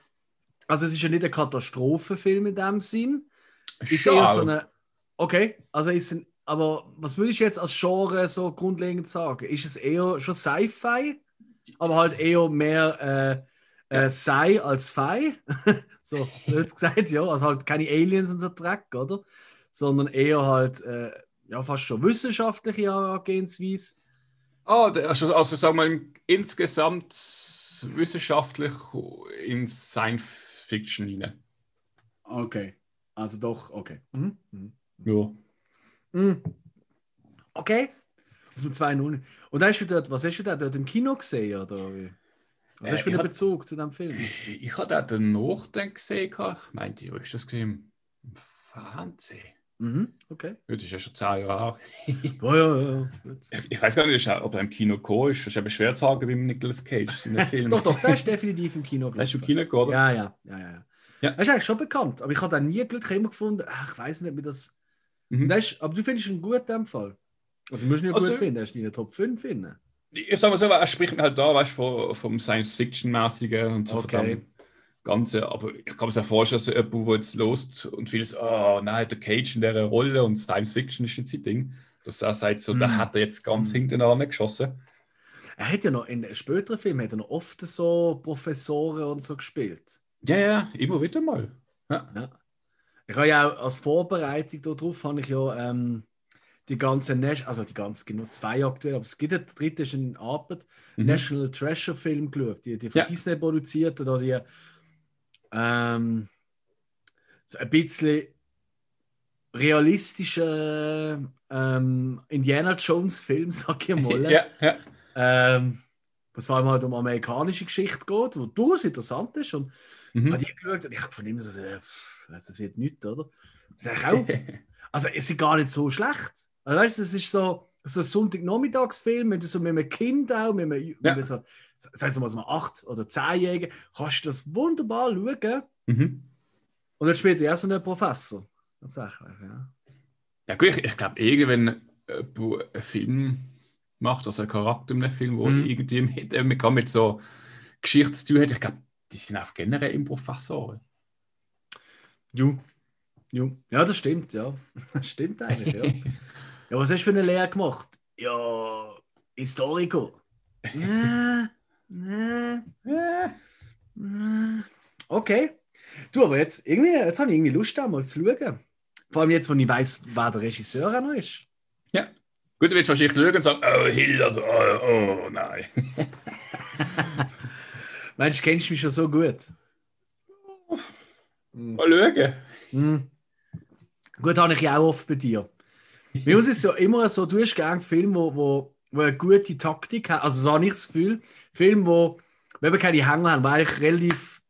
Also, es ist ja nicht ein Katastrophenfilm in dem Sinn. Ist Schon. eher so eine. Okay, also ist ein, aber was würde ich jetzt als Genre so grundlegend sagen? Ist es eher schon Sci-Fi, aber halt eher mehr äh, äh, Sci als Fi? so, blöd gesagt, ja. Also halt keine Aliens und so Dreck, oder? Sondern eher halt, äh, ja, fast schon wissenschaftliche Herangehensweise. Ah, also, also sagen wir insgesamt wissenschaftlich in Science Fiction hinein. Okay, also doch, okay. Mhm. Mhm. Ja. Mhm. Okay. Also mit zwei Null. Und hast du dort, was hast du da dort im Kino gesehen? Oder wie? Was Äh, hast du für einen hab- Bezug zu dem Film? Ich, ich habe den Nachdenken gesehen. Ich meinte, wo ist das gesehen? Im Fernsehen. Mhm. Okay. Ja, Das ist ja schon zehn Jahre her. Ja, ja, ja. Ich, ich weiß gar nicht, ob er im Kino gekommen ist. Das ist eben schwer zu sagen beim Nicolas Cage in einem Film. Doch, doch, der ist definitiv im Kino Der ist im gelaufen. Kino gekommen, oder? Ja, ja, ja, ja. ja. Er ist eigentlich schon bekannt, aber ich habe da nie Glück immer gefunden. Ach, ich weiß nicht, wie das. Mhm. das ist, aber du findest ihn gut in dem Fall. Oder du musst ihn ja Also- gut finden, ist in den Top 5 finden. Ich sag mal so, er spricht mir halt da, weißt du, vom, Science-Fiction-mäßigen und so Okay. Ganzen. Aber ich kann mir so vorstellen, dass jemand, der jetzt lost und vieles, oh nein, der Cage in dieser Rolle und Science-Fiction ist jetzt sein Ding, dass er sagt, so, Mhm. da hat er jetzt ganz Mhm. hinten an geschossen. Er hat ja noch in späteren Filmen hat er noch oft so Professoren und so gespielt. Ja, ja, immer wieder mal. Ja. Ja. Ich habe ja auch als Vorbereitung darauf habe ich ja ähm, die ganze Nash also die ganze genau zwei aktuell, aber es gibt der dritte ist in Arbeit, Mhm. National Treasure Film geschaut, die, die von Ja. Disney produziert oder die ähm, so ein bisschen realistische ähm, Indiana Jones Film, sag ich mal. Ja, ja. ähm, was vor allem halt um amerikanische Geschichte geht, wo durchaus interessant ist. Und Mhm. habe die geschaut und ich habe von ihm so, äh, pff, das wird nichts, oder? Das ist eigentlich auch, also es ist gar nicht so schlecht. Also, weißt du, es ist so, so ein Sonntagnachmittagsfilm, wenn du so mit einem Kind auch, mit einem, mit einem so, sagen wir mal, so einem 8- oder 10-Jährigen, kannst du das wunderbar schauen. Mhm. Und dann spielt er auch so einen Professor. Tatsächlich, ja. Ja, gut, ich, ich glaube, irgendwann einen Film macht, also einen Charakter in einem Film, wo Mhm. irgendwie mit, äh, mit, mit so Geschichte zu tun hat, ich glaube, die sind einfach generell im Professoren. Ju. Ju. Ja, das stimmt, ja. Das stimmt eigentlich, ja. ja, was hast du für eine Lehre gemacht? Ja, Historiker. Nee, Äh, nee. Okay. Du, aber jetzt, irgendwie, jetzt habe ich irgendwie Lust, da mal zu schauen. Vor allem jetzt, wo ich weiß, wer der Regisseur auch noch ist. ja. Gut, du willst wahrscheinlich schauen und sagen, oh, Hill, also, oh, oh nein. Meinst du, kennst du mich schon so gut? Hm. Mal schauen. Hm. Gut, habe ich ja auch oft bei dir. Bei uns ist es ja immer so, du hast gerne Filme, wo, wo, wo eine gute Taktik haben. Also so habe ich das Gefühl. Filme, wo, wenn wir keine Hänger haben, weil ich relativ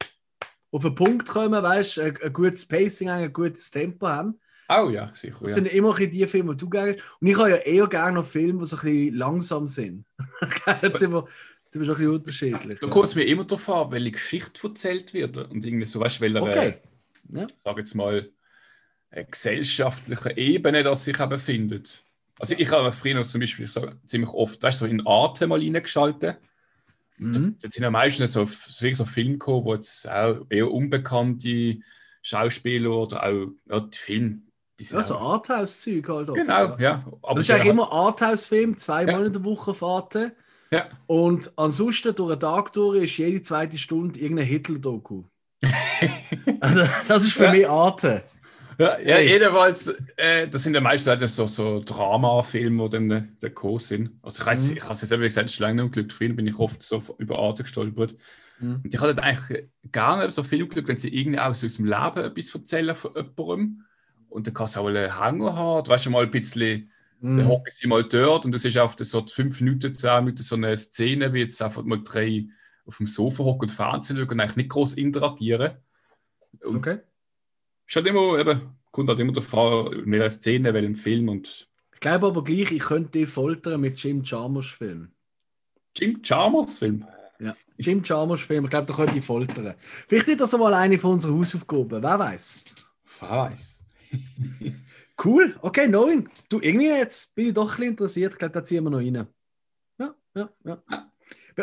auf den Punkt kommen, weißt du, ein, ein gutes Pacing haben, ein gutes Tempo haben. Oh ja, sicher. Das Ja. sind immer die Filme, die du gerne hast. Und ich habe ja eher gerne noch Filme, die so ein bisschen langsam sind. Jetzt sind wir, sind wir schon ein bisschen unterschiedlich. Da ja. kommt es mir immer darauf an, welche Geschichte erzählt wird. Und irgendwie so, weißt du, welcher, Okay. Ja. sag jetzt mal, eine gesellschaftliche Ebene, das sich eben findet. Also ich habe früher zum Beispiel so ziemlich oft, weißt du, so in Arte mal reingeschaltet. Mhm. Jetzt sind ja meistens so, wirklich so Filme gekommen, wo jetzt auch eher unbekannte Schauspieler oder auch ja, die Filme, die sind Ja, so Arthouse-Zeug halt oft, Genau, ja. Aber Das ist eigentlich ja- immer Arthouse-Film, zweimal Ja. in der Woche Fahrten. Ja. Und ansonsten durch den Tag durch ist jede zweite Stunde irgendein Hitler-Doku. also, das ist für Ja. mich Arte. Ja, ja Hey. jedenfalls, äh, das sind ja meistens halt so, so Drama-Filme, die dann äh, da gekommen sind. Also ich weiß, Mhm. ich habe es jetzt eben gesagt, es ist lange nicht glücklich. Früher bin ich oft so über Arte gestolpert. Mhm. Und ich hatte eigentlich gerne so viel Glück, wenn sie irgendwie aus dem Leben etwas erzählen von jemandem. Und dann kann es auch einen Hänger haben. Du weißt schon mal ein bisschen, dann Mhm. hocken sie mal dort und das ist auf so fünf Minuten, zehn Minuten so eine Szene, wie jetzt einfach mal drei auf dem Sofa hocken und Fernsehen schauen und eigentlich nicht groß interagieren. Und Okay. ist halt immer, eben, kommt halt immer davon, in welcher Szene, welchem Film und Ich glaube aber gleich, ich könnte dich foltern mit Jim Jarmusch Film. Jim Chalmers Film. Ja. Jim Jarmusch-Film. Ich glaube, da könnte ich foltern. Vielleicht wird das mal eine von unseren Hausaufgaben. Wer weiß? Wer weiß. Cool. Okay, knowing. Du, irgendwie jetzt bin ich doch ein bisschen interessiert. Ich glaube, da ziehen wir noch rein. Ja, ja, ja.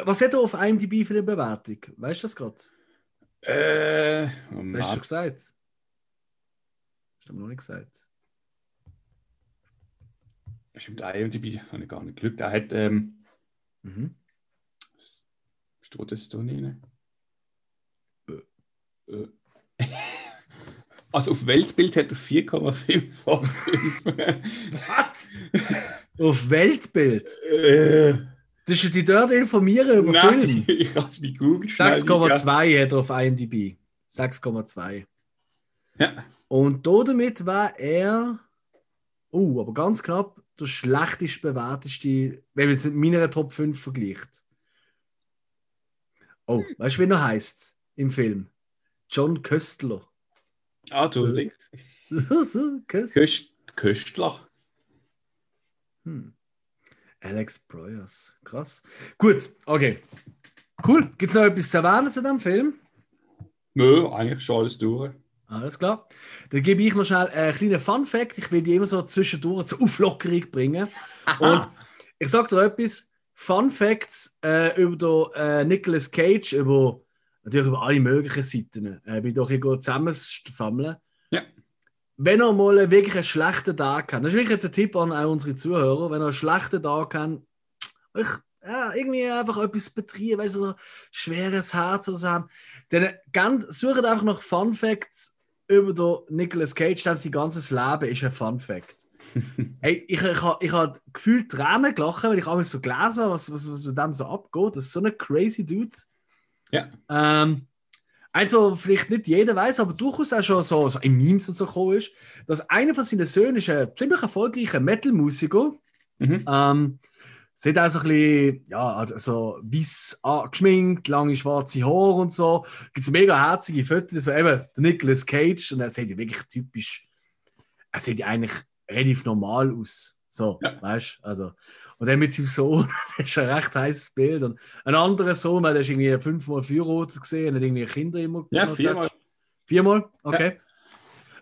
Was hat er auf IMDb für eine Bewertung? Weißt du das gerade? Äh, Das hast du schon gesagt. Das hast du noch nicht gesagt. Stimmt, IMDb habe ich gar nicht geschaut. Er hat, ähm, Mhm. steht das da nicht? Äh, äh. Also auf Weltbild hat er 4,5 von 5. Was? auf Weltbild? äh, Das ist die dort informieren über nein, Film. ich habe es mit Google 6,2 hat er auf IMDb. 6,2. Ja. Und damit war er, oh, aber ganz knapp, der schlechtest bewerteste, wenn man es mit meiner Top 5 vergleicht. Oh, weißt du, wie er heißt im Film? John Köstler. Ah, du. Köstler. Köst, Köstler. Hm. Alex Proyas. Krass. Gut, okay. Cool. Gibt es noch etwas zu erwähnen zu dem Film? Nö, eigentlich schon alles durch. Alles klar. Dann gebe ich noch schnell einen kleinen Fun-Fact. Ich will die immer so zwischendurch zur Auflockerung bringen. Und ich sage dir etwas: Fun Facts äh, über den, äh, Nicolas Cage, über, natürlich über alle möglichen Seiten. Äh, bin doch hier zusammensammeln. Ja. Wenn er mal wirklich einen schlechten Tag hat, das ist wirklich jetzt ein Tipp an auch unsere Zuhörer, wenn er einen schlechten Tag hat, ich, ja, irgendwie einfach etwas betrieben, weißt du, so ein schweres Herz oder so haben, dann ganz, sucht einfach nach Fun Facts über den Nicolas Cage, denn sein ganzes Leben ist ein Fun Fact. Hey, ich, ich, ich, ich habe gefühlt Tränen gelacht, weil ich alles so gelesen habe, was, was, was mit dem so abgeht. Das ist so ein crazy Dude. Ja. Ähm, eins, was vielleicht nicht jeder weiß, aber durchaus auch schon so, so in Memes und so gekommen ist, dass einer von seinen Söhnen ist ein ziemlich erfolgreicher Metal-Musiker. Mhm. Ähm, sieht auch so ein bisschen, ja, also so weiß angeschminkt, lange schwarze Haare und so. Gibt es mega herzige Fotos, so eben der Nicolas Cage und er sieht ja wirklich typisch, er sieht ja eigentlich relativ normal aus. So, Ja. weißt du? Also, und dann mit seinem Sohn, das ist ein recht heißes Bild. Und ein anderer Sohn, weil der ist irgendwie fünfmal Feuerrot gesehen, hat irgendwie Kinder immer Ja, immer viermal. Viermal? Okay.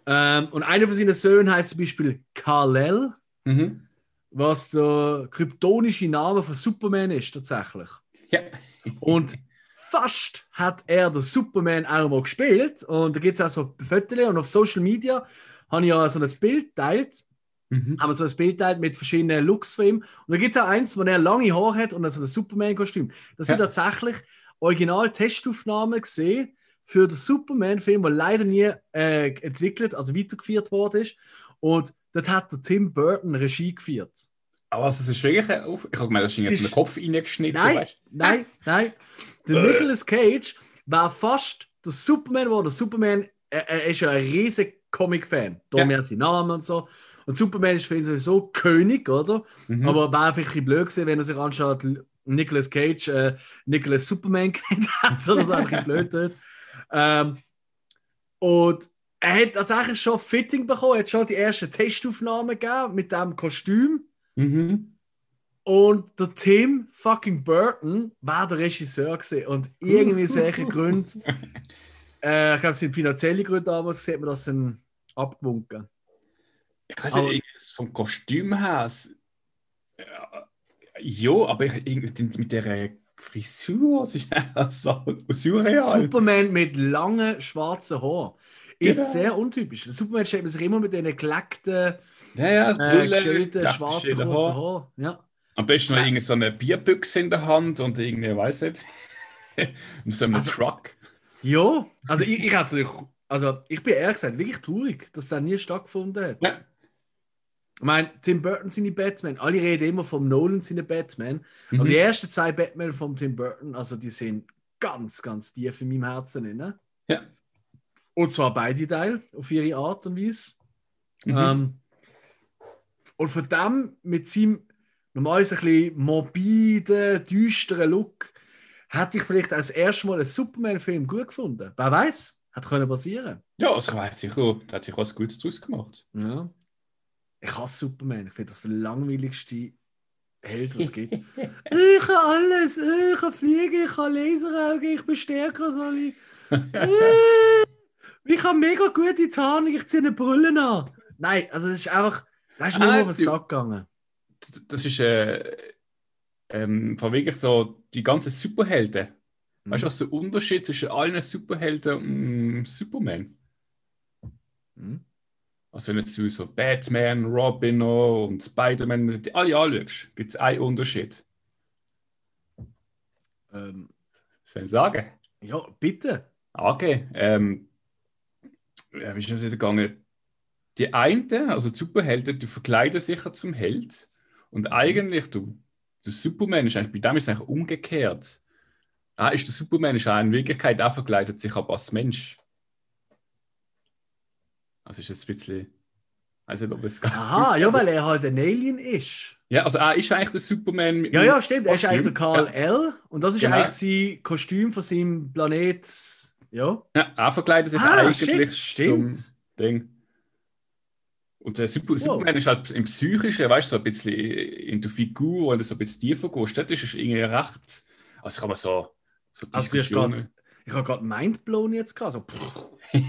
Ähm, und einer von seinen Söhnen heißt zum Beispiel Kal-El Mhm. was der kryptonische Name von Superman ist tatsächlich. Ja. Und fast hat er den Superman auch mal gespielt. Und da gibt es auch so Fotos und auf Social Media habe ich ja so ein Bild geteilt. Mhm. Haben wir so ein Bild geteilt mit verschiedenen Looks von ihm. Und da gibt es auch eins, wo er lange Haare hat und so ein Superman-Kostüm. Das sind Ja. tatsächlich Original-Testaufnahmen gesehen für den Superman-Film, der leider nie äh, entwickelt, also weitergeführt worden ist. Und dort hat der Tim Burton Regie geführt. Aber also, es ist wirklich Auf Ich habe gemeint, das ist in Ist- den Kopf reingeschnitten. Nein, weißt nein, nein. Der Nicolas Cage war fast der Superman, wo der Superman, er, er ist ja ein riesiger Comic-Fan. Darum Ja. ja. sein Name und so. Und Superman ist für ihn sowieso König, oder? Mhm. Aber wäre vielleicht ein bisschen blöd gewesen, wenn er sich anstatt Nicolas Cage äh, Nicolas Superman genannt hat. Oder so ein bisschen blöd dort. Ähm, und er hat tatsächlich schon Fitting bekommen, er hat schon die ersten Testaufnahmen gegeben mit diesem Kostüm. Mhm. Und der Tim fucking Burton war der Regisseur gewesen. Und irgendwie aus welchen Gründen, äh, ich glaube, es sind finanzielle Gründe damals, sieht man das dann abgewunken. Ich weiß nicht, vom Kostüm her. es- Ja, ja, aber ich, mit der Frisur, das ist so surreal. Superman mit langen schwarzen Haaren. Ist Genau. sehr untypisch. Superman stellt man sich immer mit den geleckten, Ja, ja, äh, geschälten, schwarzen, kurzen Haar. Haaren. Ja. Am besten noch irgendwie so eine Bierbüchse in der Hand und irgendwie, weiß nicht, so einem Also- Truck. ja, also ich, ich, also ich bin ehrlich gesagt wirklich traurig, dass das nie stattgefunden hat. Ja. Ich meine, Tim Burton seine Batman, alle reden immer vom Nolan seine Batman. Aber Mhm. die ersten zwei Batman von Tim Burton, also die sind ganz, ganz tief in meinem Herzen. drin. Ja. Und zwar beide Teile, auf ihre Art und Weise. Mhm. Ähm, und von dem, mit seinem normalerweise ein bisschen morbiden, düsteren Look, hätte ich vielleicht als erstes Mal einen Superman-Film gut gefunden. Wer weiß, hat können passieren. Ja, also ich weiß sicher, da hat sich was Gutes draus gemacht. Ja. Ich hasse Superman. Ich finde das der langweiligste. Held, was es gibt. ich habe alles, ich kann fliegen, ich kann Laseraugen, ich bin stärker als alle. ich habe mega gute Tarnung, ich ziehe eine Brille an. Nein, also das ist einfach, da ist mir Ah, nur du- Sack gegangen. Das- ist äh, ähm, von wirklich so die ganzen Superhelden. Weißt du, was der Unterschied zwischen allen Superhelden und Superman? Mhm. Also wenn jetzt du so Batman, Robin und Spider-Man die alle anschaust, gibt es einen Unterschied. Ähm, Soll ich sagen? ja, bitte. Okay. Ähm, wie ist das wieder gegangen? Die einen, also die Superhelden, die verkleiden sich ja zum Held. Und eigentlich, du, der Superman ist eigentlich, bei dem ist es eigentlich umgekehrt. Ah, ist der Superman ist auch in Wirklichkeit auch verkleidet sich aber als Mensch. Also ist es ein bisschen. nicht, ob es Aha, ja, weil er halt ein Alien ist. Ja, also er ist eigentlich der Superman. mit Ja, ja, stimmt. Er ist eigentlich der. Karl L. Und das ist Genau. eigentlich sein Kostüm von seinem Planet. Ja. Ja, er verkleidet sich Ah, eigentlich shit, zum stimmt. Ding. Und der Super Superman ist halt im Psychischen, weißt du, so ein bisschen in der Figur, wenn du so ein bisschen tiefer gehst, das ist irgendwie recht. Also kann man so, so Also, hast grad- Ich habe gerade Mindblown jetzt gehabt. So.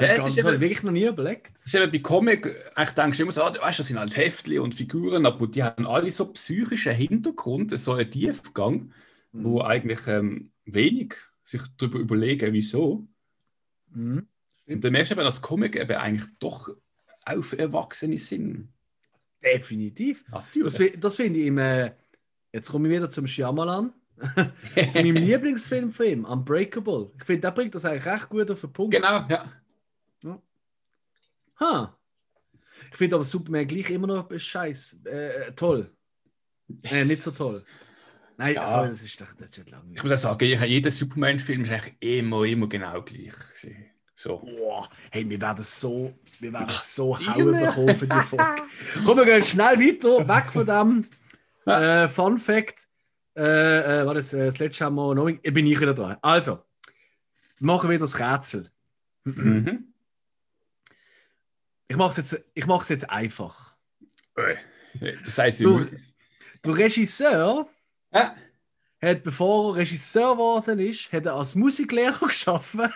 Ja, es das ist eben- wirklich noch nie überlegt. Das ist eben bei Comic, eigentlich denkst du immer so, ah, du weißt, das sind halt Heftchen und Figuren, aber die haben alle so psychischen Hintergrund, so einen Tiefgang, wo eigentlich ähm, wenig sich darüber überlegen, wieso. Mhm. Und dann merkst du eben, dass Comic eben eigentlich doch auf Erwachsene sind. Definitiv. Natürlich. Das, das finde ich im. Äh, jetzt komme ich wieder zum Shyamalan. Zu meinem Lieblingsfilm von ihm, Unbreakable. Ich finde, der bringt das eigentlich recht gut auf den Punkt. genau, ja. Ha. Ich finde aber Superman gleich immer noch scheiß äh, toll. Äh, nicht so toll. Nein, Ja. also, das ist doch das ist Ich langweilig. muss auch sagen, ich- jeder Superman-Film ist eigentlich immer, immer genau gleich. gewesen. So. Boah, hey, wir werden so, wir werden so die Hauen bekommen für die Folge. Komm, wir gehen schnell weiter, weg von dem. Äh, Fun Fact. Äh, äh, war das, äh, wir noch. Ich bin ich wieder dran. Also, wir machen wieder das Rätsel. Mhm. Ich mache es jetzt, ich mach's jetzt einfach. Das heißt, Du- Der Regisseur ja. hat, bevor er Regisseur geworden ist, hat er als Musiklehrer geschaffen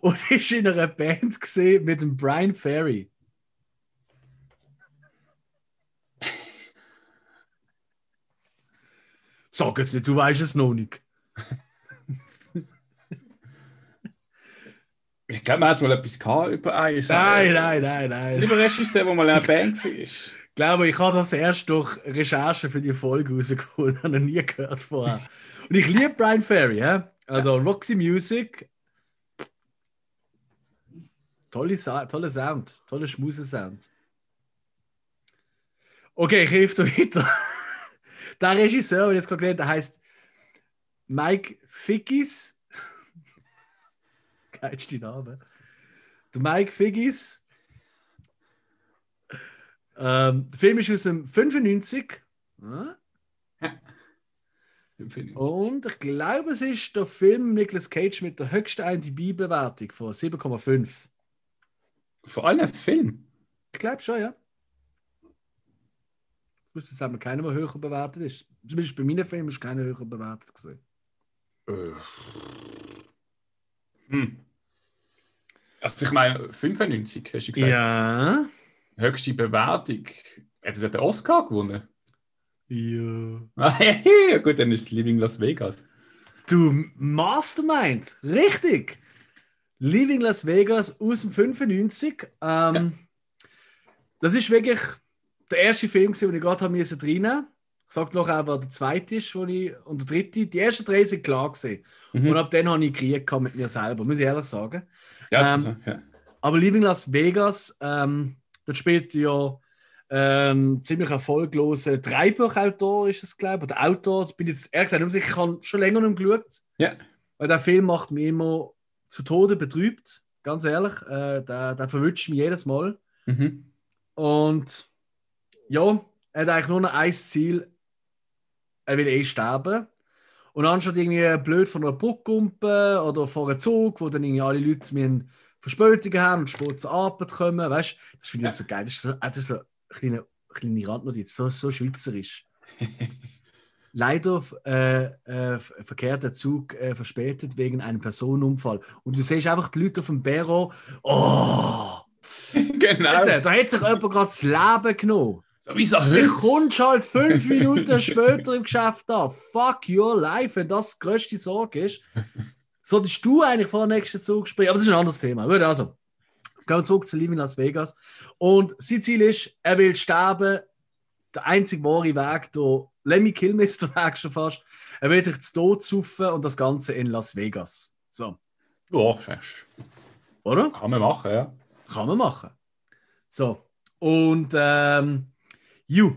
und ist in einer Band gesehen mit dem Brian Ferry. Sag jetzt nicht, du weißt es noch nicht. Ich glaube, man hat mal etwas gehabt über einen. Nein, nein, nein, nein. Lieber Regisseur, der mal in einer Band war. Ich glaube, ich habe das erst durch Recherche für die Folge rausgefunden. Habe noch nie gehört vorher. Und ich liebe Brian Ferry, hä? Also Roxy Music. Tolle, tolle Sound, tolle Schmuse-Sound. Okay, ich helfe dir weiter. Der Regisseur, den jetzt gerade gelernt habe, heißt Mike Figgis. Geilste Name. Der Mike Figgis. Ähm, der Film ist aus dem 95. Ja? Und ich glaube, es ist der Film Nicolas Cage mit der höchsten IMDb-Bewertung von 7,5. Vor allem Film. Ich glaube schon, ja. Ich wusste, dass aber keiner mehr höher bewertet ist. Zumindest bei meinen Filmen ist keiner höher bewertet gesehen. Äh. Hm. Also ich meine, 95 hast du gesagt. Ja. Höchste Bewertung. Hat er den Oscar gewonnen? Ja. Ja, gut, dann ist es Living Las Vegas. Du Mastermind, richtig. Living Las Vegas aus dem 95. Ähm, Das ist wirklich der erste Film, den ich gerade reinnehmen. Ich sage noch auch, wer der zweite ist, wo ich, und der dritte. Die ersten drei sind klar gewesen. Mhm. Und ab dann habe ich Krieg mit mir selber, muss ich ehrlich sagen. Ja, Ähm, das, ja. Aber Living Las Vegas, ähm, dort spielt ja ähm, ziemlich erfolgloser Drehbuchautor, ist es, glaube ich. Oder Autor, ich bin jetzt ehrlich gesagt nicht sicher, ich habe schon länger nicht geschaut. ja. Weil der Film macht mich immer zu Tode betrübt, ganz ehrlich. Äh, der, der verwünscht mich jedes Mal. Mhm. Und ja, er hat eigentlich nur noch ein Ziel, er will eh sterben. Und anstatt irgendwie blöd von einer Brücke oder vor einem Zug, wo dann irgendwie alle Leute müssen Verspätungen haben und spät zur Arbeit kommen, weißt du, das finde ich Ja. so geil. Das ist so, also so ein kleiner, kleine Randnotiz, so, so schweizerisch. Leider äh, äh, verkehrt der Zug äh, verspätet wegen einem Personenunfall. Und du siehst einfach die Leute auf dem Perron. Oh! genau. Da hat sich jemand gerade das Leben genommen. So wie so Du kommst halt fünf Minuten später im Geschäft an. Fuck your life, wenn das die größte Sorge ist. Solltest du eigentlich vor der nächsten Zug springen. Aber das ist ein anderes Thema. Gut, also, gehen wir zurück zu Liv in Las Vegas. Und sein Ziel ist, er will sterben. Der einzige wahre Weg, der Lemmy Kilmister Weg schon fast. Er will sich zu Tod saufen und das Ganze in Las Vegas. So, Ja, oder? kann man machen, ja. Kann man machen. So, und ähm, ju,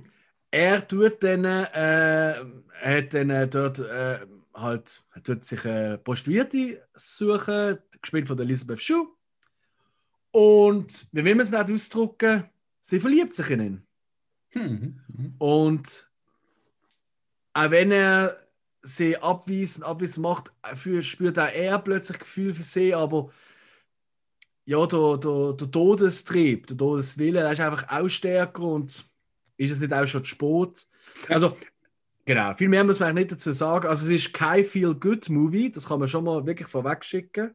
er tut dann, äh, hat dann äh, dort äh, halt, tut sich eine Prostituierte suchen, gespielt von Elizabeth Shue. Und wie will man es nicht ausdrücken? Sie verliebt sich in ihn. Mhm. Mhm. Und auch wenn er sie abweisen, abweisen macht, spürt auch er plötzlich Gefühl für sie, aber ja, der, der, der Todestrieb, der Todeswille, der ist einfach auch stärker und ist es nicht auch schon zu spät? Also, genau, viel mehr muss man eigentlich nicht dazu sagen. Also, es ist kein Feel-Good-Movie, das kann man schon mal wirklich vorweg schicken.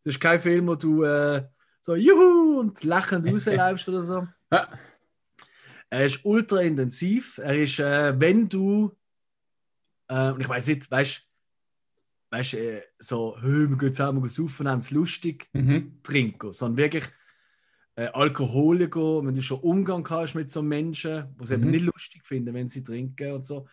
Es ist kein Film, wo du äh, so Juhu und lächelnd rausläufst oder so. Ja. Er ist ultra intensiv. Er ist, äh, wenn du, äh, und ich weiß nicht, weißt du, äh, so, hey, wir gehen zusammen saufen, haben es lustig, Mhm. trinken, sondern wirklich äh, Alkoholiker, wenn du schon Umgang hast mit so Menschen, die es eben Mhm. nicht lustig finden, wenn sie trinken und so,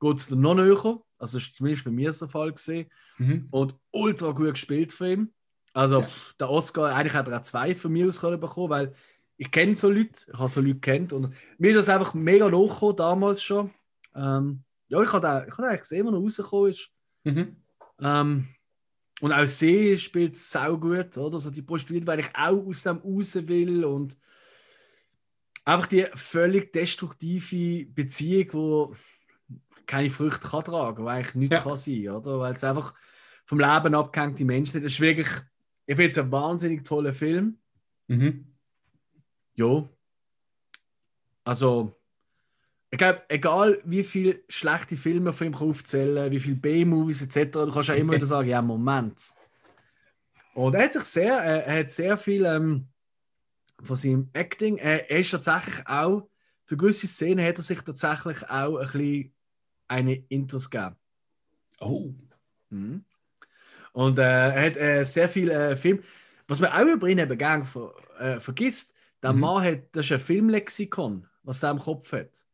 geht es dir noch näher. Also, das ist zumindest bei mir so der Fall gesehen. Mhm. Und ultra gut gespielt von ihm. Also, Ja. der Oscar, eigentlich hat er auch zwei von mir aus können bekommen, weil ich kenne so Leute, ich habe so Leute kennt und mir ist das einfach mega nachgekommen, damals schon. Ähm, ja, ich habe den- ich habe den eigentlich gesehen, als er rausgekommen ist. Mhm. Ähm, und auch sie spielt sau gut, oder? So die Prostituierte, weil ich auch aus dem raus will und einfach die völlig destruktive Beziehung, die keine Früchte kann tragen, die eigentlich nichts Ja. kann sein, oder? Weil es einfach vom Leben abgehängte Menschen sind. Das ist wirklich, ich finde es ein wahnsinnig toller Film. Mhm. Ja. Also, ich glaube, egal wie viele schlechte Filme von ihm aufzählen wie viele B-Movies etc., du kannst ja immer wieder sagen, ja, Moment. Und er hat sich sehr, er, er hat sehr viel ähm, von seinem Acting, er, er ist tatsächlich auch, für gewisse Szenen hat er sich tatsächlich auch ein bisschen eine Intros gegeben. Oh. Mhm. Und äh, er hat äh, sehr viel äh, Film. Was man auch über ihn eben gerne ver äh, vergisst, der Mhm. Mann hat, das ist ein Filmlexikon, was er im Kopf hat.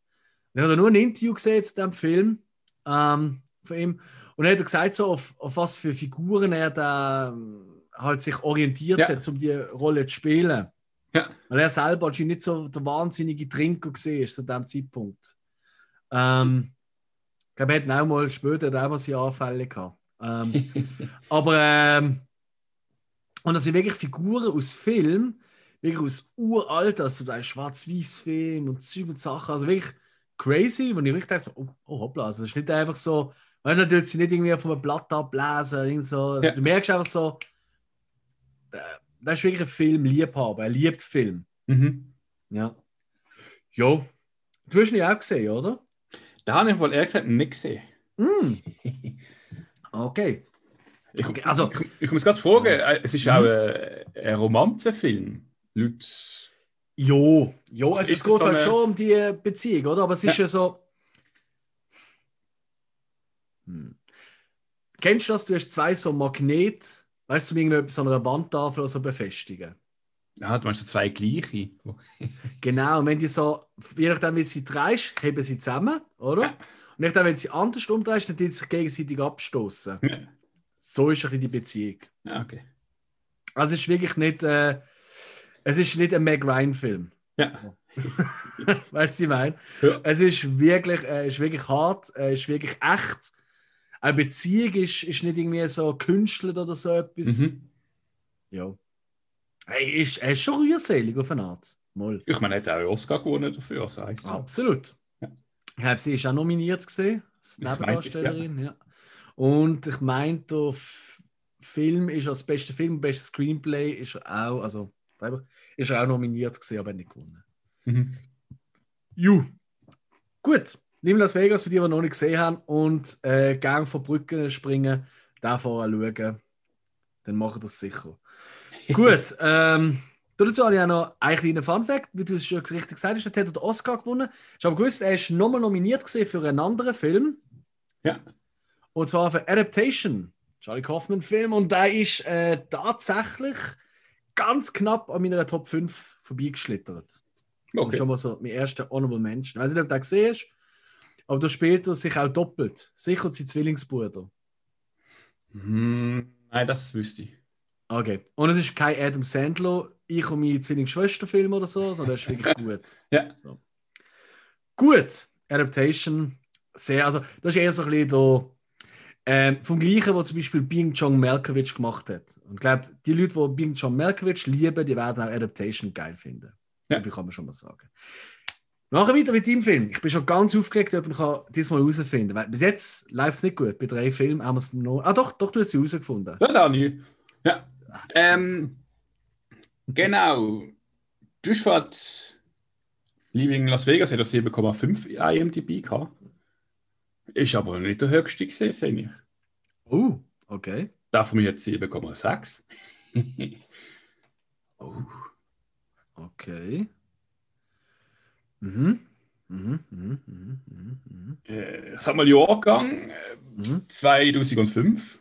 Ich habe nur ein Interview gesehen zu diesem Film ähm, von ihm und er hat gesagt, so, auf, auf was für Figuren er da ähm, halt sich orientiert Ja. hat, um die Rolle zu spielen. Ja. Weil er selber anscheinend nicht so der wahnsinnige Trinker gesehen ist zu dem Zeitpunkt. Ähm, ich glaube, er hat auch mal später er auch mal seine Anfälle gehabt. Ähm, aber ähm, und das sind wirklich Figuren aus Film, wirklich aus uralt, also ein Schwarz-Weiß-Film und Zeug und Sachen, also wirklich crazy, wo ich denke, so, oh, oh hoppla, also es ist nicht einfach so, weil natürlich sie nicht irgendwie von einem Blatt ablesen, irgend so, also Ja. du merkst einfach so, äh, das ist wirklich ein Film-Liebhaber, er liebt Film. Mhm. Ja. Ja. Du hast ihn auch gesehen, oder? Da habe ich wohl ehrlich gesagt nicht gesehen. Mm. Okay. Ich, Okay, also- ich, ich muss gerade fragen, äh, es ist Mhm. auch ein, ein Romanzenfilm. Leute. Jo, jo, also es ist geht so halt eine- schon um die Beziehung, oder? Aber es ist Ja. ja so. Hm. Kennst du das? Du hast zwei so Magnet, weißt du, irgendetwas an einer Wandtafel oder so befestigen. Ja, du meinst so zwei gleiche. Genau, und wenn die so, je nachdem, wie sie drehst, heben sie zusammen, oder? Ja. Und je nachdem, wenn sie anders umdrehst, dann die sich gegenseitig abstoßen. Ja, So ist ein bisschen die Beziehung. ja okay. Also es ist wirklich nicht, äh, es ist nicht ein Meg Ryan-Film. Ja. weißt du, was ich meine? Ja. Es ist wirklich, äh, ist wirklich hart, äh, ist wirklich echt. Eine Beziehung ist, ist nicht irgendwie so künstelt oder so etwas. Mhm. Ja. Er ist, er ist schon rührselig auf eine Art. Mal. Ich meine, er hat auch einen Oscar gewonnen dafür. Also eigentlich so. Absolut. Ja. Ich habe sie ist auch nominiert gesehen, als Nebendarstellerin. ja. Und ich meine, der Film ist als bester Film, bestes Screenplay ist auch, also einfach, ist er auch nominiert gesehen, aber nicht gewonnen. Mhm. Ju. Gut. Nimm Las Vegas für die, die noch nicht gesehen haben und äh, gerne von Brücken springen, da vorher schauen. Dann machen das sicher. Gut. Ähm, dazu habe ich auch noch einen kleinen Fun-Fact. Wie du es schon richtig gesagt hast, hat er den Oscar gewonnen. Ich habe gewusst, er ist nochmal nominiert gewesen für einen anderen Film. Ja. Und zwar für Adaptation. Charlie Kaufman-Film. Und der ist äh, tatsächlich ganz knapp an meiner Top 5 vorbeigeschlittert. Das ist Okay. schon mal so mein erster Honorable Mention. Ich weiß nicht, ob du gesehen hast, aber da spielt er sich auch doppelt. Sicher sein Zwillingsbruder. Hm, nein, das wüsste ich. Okay. Und es ist kein Adam Sandler, ich und meine Zwillingsschwester-Film oder so, sondern das ist wirklich gut. Ja. Gut, Adaptation, sehr, also das ist eher so ein bisschen da, ähm, vom gleichen, was zum Beispiel Bing John Malkovich gemacht hat. Und ich glaube, die Leute, die Bing John Malkovich lieben, die werden auch Adaptation geil finden. Ja. Wie kann man schon mal sagen. Nachher weiter mit deinem Film. Ich bin schon ganz aufgeregt, ob ich diesmal herausfinden kann. Weil bis jetzt läuft es nicht gut. Bei drei Filmen haben wir es noch. Ah, doch, doch, du hast sie herausgefunden. Ja, da nicht. Ja. Das- Ähm, genau. Du hast vorhin Liebling Las Vegas hat er 7,5 IMDb gehabt. Ist aber nicht der höchste gesehen, sehe ich. Oh, okay. Da von mir jetzt 7,6. Oh. Okay. Mhm. Mhm, mhm, mhm, mhm, mhm. äh, sag mal Jahrgang äh, Mhm. 2005.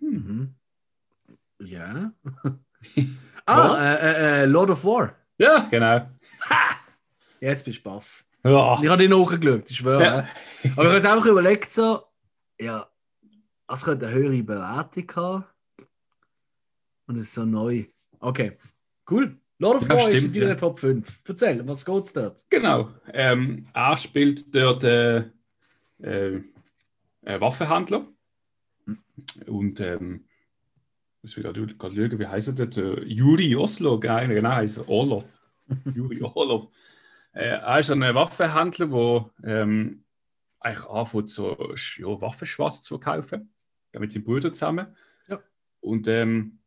Hm. Mhm. Ja. ah, äh, äh, äh, Lord of War. Ja, genau. Jetzt bist du baff. Ja. Ich habe ihn nachgeschaut, ich schwöre. Ja. Aber ich habe jetzt einfach überlegt, so, ja, es könnte eine höhere Bewertung haben. Und es ist so neu. Okay, cool. Lord of Ja, War ist in deiner ja. Top 5. Erzähl, was geht's dort? Genau. Ähm, er spielt dort äh, äh, einen Waffenhändler. Und ähm, muss ich gerade schauen, wie heißt er? Äh, Juri Oslo, genau, genau heißt er. Orlov. Juri Orlov. Äh, er ist ein Waffenhändler, der ähm, eigentlich anfängt, so ja, Waffenschwarz zu verkaufen. Mit seinem Bruder zusammen. Ja. Und ähm,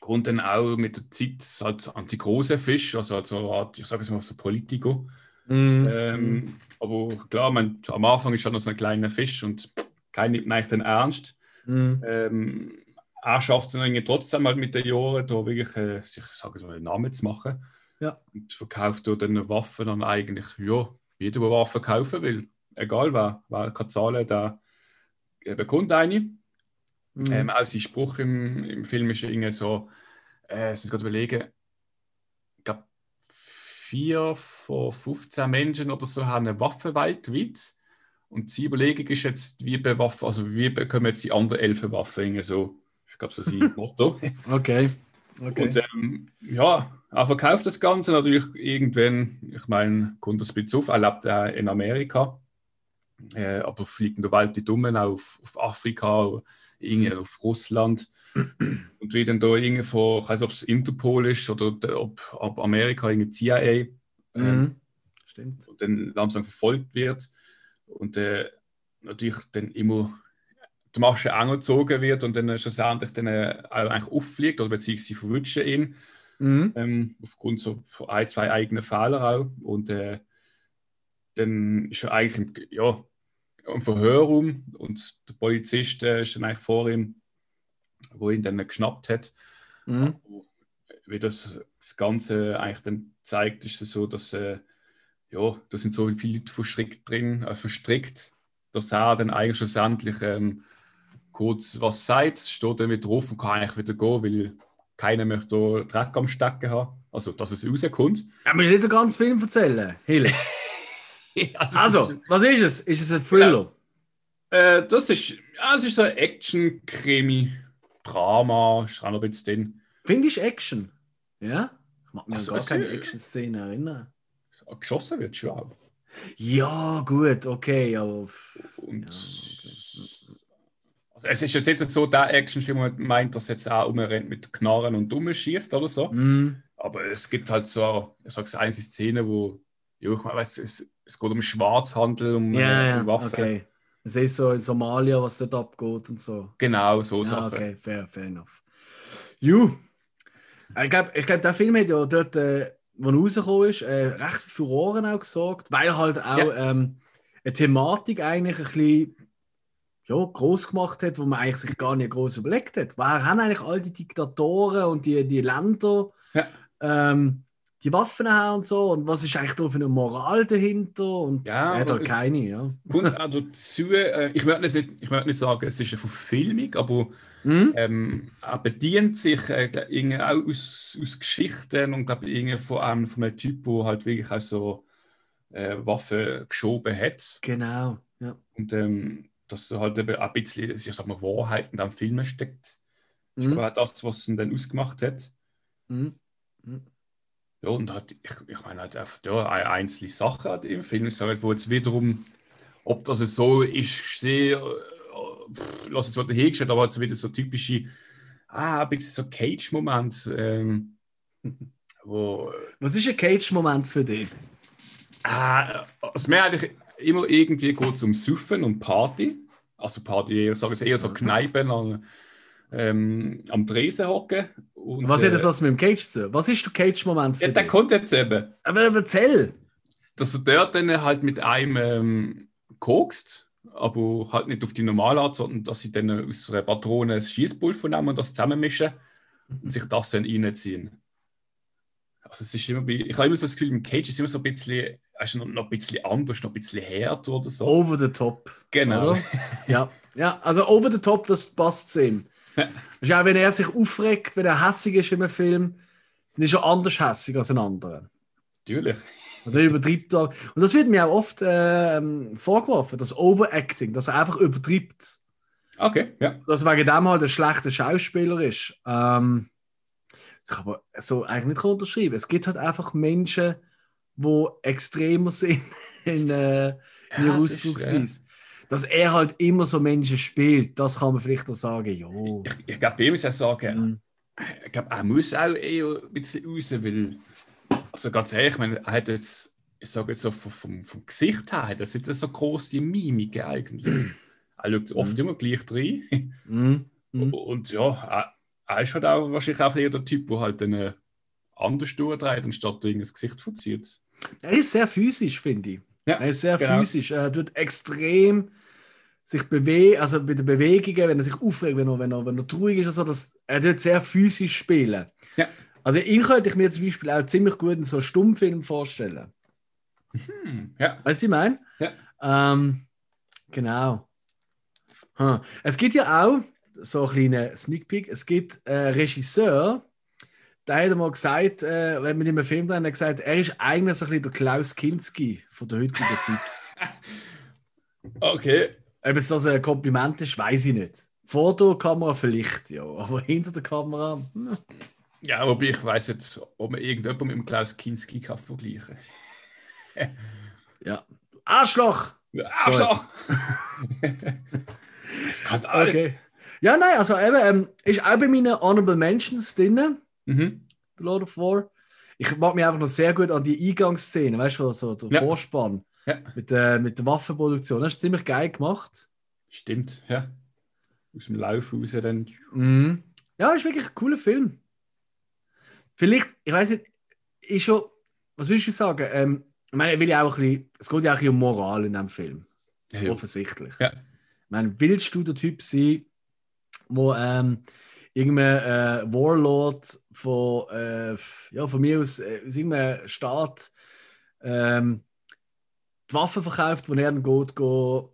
kommt dann auch mit der Zeit halt an die großen Fische, also, also eine Art, ich sage es mal so Politico. Mhm. Ähm, aber klar, man, am Anfang ist er noch so ein kleiner Fisch und keiner nimmt eigentlich dann ernst. Mhm. Ähm, er schafft es dann trotzdem halt mit den Jahren, da wirklich äh, sich, sag ich mal, einen Namen zu machen. Ja. Und verkauft dort dann Waffen dann eigentlich, ja, jeder, der Waffen kaufen will. Egal wer, wer kann zahlen, der äh, bekommt eine. Mhm. Ähm, auch sein Spruch im, im Film ist irgendwie so, äh, ich muss gerade überlegen, ich glaube, vier von 15 Menschen oder so haben eine Waffe weltweit. Und die Überlegung ist jetzt, wie bewaffen, also wie bekommen jetzt die anderen elf Waffen? Irgendwie so, ich glaube, so sein Motto. Okay. okay. Und ähm, ja, er verkauft das Ganze natürlich irgendwann, ich meine, kommt das bisschen auf, er lebt auch in Amerika, äh, aber fliegt in der Welt die Dummen auf, auf Afrika, irgendwie auf Russland. Und wie dann da irgendwie von, ich weiß nicht, ob es Interpol ist oder der- ob, ob Amerika irgendwie CIA ähm, mhm. Stimmt. und dann langsam verfolgt wird und äh, natürlich dann immer die Masche angezogen wird und dann schlussendlich dann äh, eigentlich auffliegt oder beziehungsweise verwutschen ihn Mhm. ähm, aufgrund so von ein, zwei eigenen Fehler auch. Und äh, dann ist er eigentlich im, ja, im Verhörraum und der Polizist äh, ist dann eigentlich vor ihm, wo ihn dann geschnappt hat. Mhm. Wie das, das Ganze eigentlich dann zeigt, ist es so, dass äh, ja, da sind so viele Leute verstrickt drin, äh, verstrickt, dass er dann eigentlich schlussendlich ähm, kurz was sagt, steht dann wieder drauf und kann eigentlich wieder gehen, weil keiner möchte Dreck am Stecken haben. Also, dass es rauskommt. Ja, aber nicht den ganzen Film erzählen, Hill. das Also, ist- was ist es? Ist es ein Thriller? äh, das ist, ja, es ist so ein Action-Krimi, Drama, ist auch noch ein bisschen drin. Findest du Action? Ja? Ich mag mich Also, an gar keine Action-Szene erinnern. Geschossen wird schon auch. Ja, gut, okay, aber. Und Ja, okay. Es ist jetzt nicht so der Actionfilm, wo man meint, dass jetzt auch umrennt mit Knarren und schießt oder so. Mhm. Aber es gibt halt so, ich sag's eine Szene, wo, ja, ich weiß, es, es geht um Schwarzhandel, um, Ja, äh, um Waffen. okay. Es ist so in Somalia, was dort abgeht und so. Genau, so Ja, Sachen. okay, fair, fair enough. Ju. Ich glaube, ich glaub, der Film hat ja dort, äh, wo er rausgekommen ist, äh, recht für Furoren auch gesorgt, weil halt auch Ja. ähm, eine Thematik eigentlich ein bisschen ja, groß gemacht hat, wo man eigentlich sich gar nicht groß überlegt hat. Woher haben eigentlich all die Diktatoren und die, die Länder Ja. ähm, die Waffen haben und so? Und was ist eigentlich da für eine Moral dahinter? Und Ja, hat aber- halt keine, ja. Kommt auch dazu, äh, ich möchte nicht, ich möchte nicht sagen, es ist eine Verfilmung, aber Hm? ähm, er bedient sich äh, auch aus, aus Geschichten und glaube von einem, von einem Typ, der halt wirklich auch so äh, Waffen geschoben hat. Genau, ja. Und ähm, dass da halt eben ein bisschen, ich sag mal, Wahrheit in dem Film steckt. Ich Mhm. glaube auch das, was ihn dann ausgemacht hat. Mhm. Ja, und halt, ich, ich meine halt einfach ja, ein- einzelne Sachen halt im Film, ich sage, wo jetzt wiederum, ob das so ist, ich sehe, äh, pff, lass es mal dahingestellt, aber halt so wieder so typische, ah, ein bisschen so Cage-Moment, ähm, wo, Was ist ein Cage-Moment für dich? ah, also mir eigentlich immer irgendwie geht es um Suffen und Party, also Party, ich sage es eher so Kneipen an, ähm, am Tresen hocken. Und, Was hat äh, das was mit dem Cage zu? Was ist der Cage-Moment für Ja, der dich? kommt jetzt eben. Aber erzähl! dass er dort dann halt mit einem ähm, kokst, aber halt nicht auf die normale Art, sondern dass sie dann aus einer Patrone das Schießpulver nehmen und das zusammenmischen und sich das dann reinziehen. Also es ist immer ich habe immer so das Gefühl, im Cage ist immer so ein bisschen, ist noch, noch ein bisschen anders, noch ein bisschen härter oder so. Over the top. Genau. Oder? ja. ja, also over the top, das passt zu ihm. Ja. ist auch, wenn er sich aufregt, wenn er hässig ist in einem Film, dann ist er anders hässig als ein anderer. Natürlich. Oder übertreibt er. Und das wird mir auch oft ähm, vorgeworfen, das Overacting, dass er einfach übertreibt. Okay, ja. Dass er wegen dem halt ein schlechter Schauspieler ist. Ähm, ich kann aber so eigentlich nicht unterschreiben. Es gibt halt einfach Menschen, die extremer sind in, äh, in Ja, Ausdrucksweise. Dass er halt immer so Menschen spielt, das kann man vielleicht auch sagen. Jo. Ich, ich glaube, bei ihm muss auch sagen, Mhm. ich glaube, er muss auch eher ein bisschen raus, weil, also ganz ehrlich, ich meine, er hat jetzt, ich sage jetzt so vom, vom, Gesicht her, hat er jetzt so große Mimik eigentlich. er schaut oft Mhm. immer gleich rein. Mhm. Mhm. Und ja, er, er ist halt auch wahrscheinlich auch eher der Typ, der halt dann äh, anders durchdreht, anstatt irgendwie das Gesicht verzieht. Er ist sehr physisch, finde ich. Ja, Er ist sehr genau. physisch. Er tut extrem sich bewegen, also bei den Bewegungen, wenn er sich aufregt, wenn er, wenn er, wenn er traurig ist, also das, er tut sehr physisch spielen. Ja. Also ihn könnte ich mir zum Beispiel auch ziemlich gut in so einem Stummfilm vorstellen. Hm, ja, Weißt du, ich meine? Ja. Ähm, genau. Hm. Es gibt ja auch, so ein kleiner Sneak Peek, es gibt einen Regisseur, der hat mal gesagt, äh, wenn mit ihm einen Film drin hat er gesagt, er ist eigentlich so ein bisschen der Klaus Kinski von der heutigen Zeit. okay. Ob es das ein Kompliment ist, weiß ich nicht. Vor der Kamera vielleicht, ja, aber hinter der Kamera. hm. Ja, wobei ich weiß jetzt, ob man irgendjemand mit dem Klaus Kinski kann vergleichen Ja. Arschloch! kann. Arschloch! das kann. Okay. Ja, nein, also eben, ähm, ist auch bei meinen Honorable Mentions drin. Mhm. The Lord of War. Ich mag mich einfach noch sehr gut an die Eingangsszene, weißt du, so der Ja. Vorspann Ja, mit, äh, mit der Waffenproduktion. Das ist ziemlich geil gemacht. stimmt, ja. Aus dem Lauf raus dann. Mhm. Ja, ist wirklich ein cooler Film. Vielleicht, ich weiß nicht, ist schon, was willst du sagen? Ähm, ich meine, will ja auch ein bisschen, es geht ja auch ein bisschen um Moral in diesem Film. Ja, Offensichtlich. Ja. Ich meine, willst du der Typ sein, wo ähm, irgendein äh, Warlord von, äh, ja, von mir aus, äh, aus irgendeinem Staat ähm, die Waffen verkauft, wo er dann geht, geht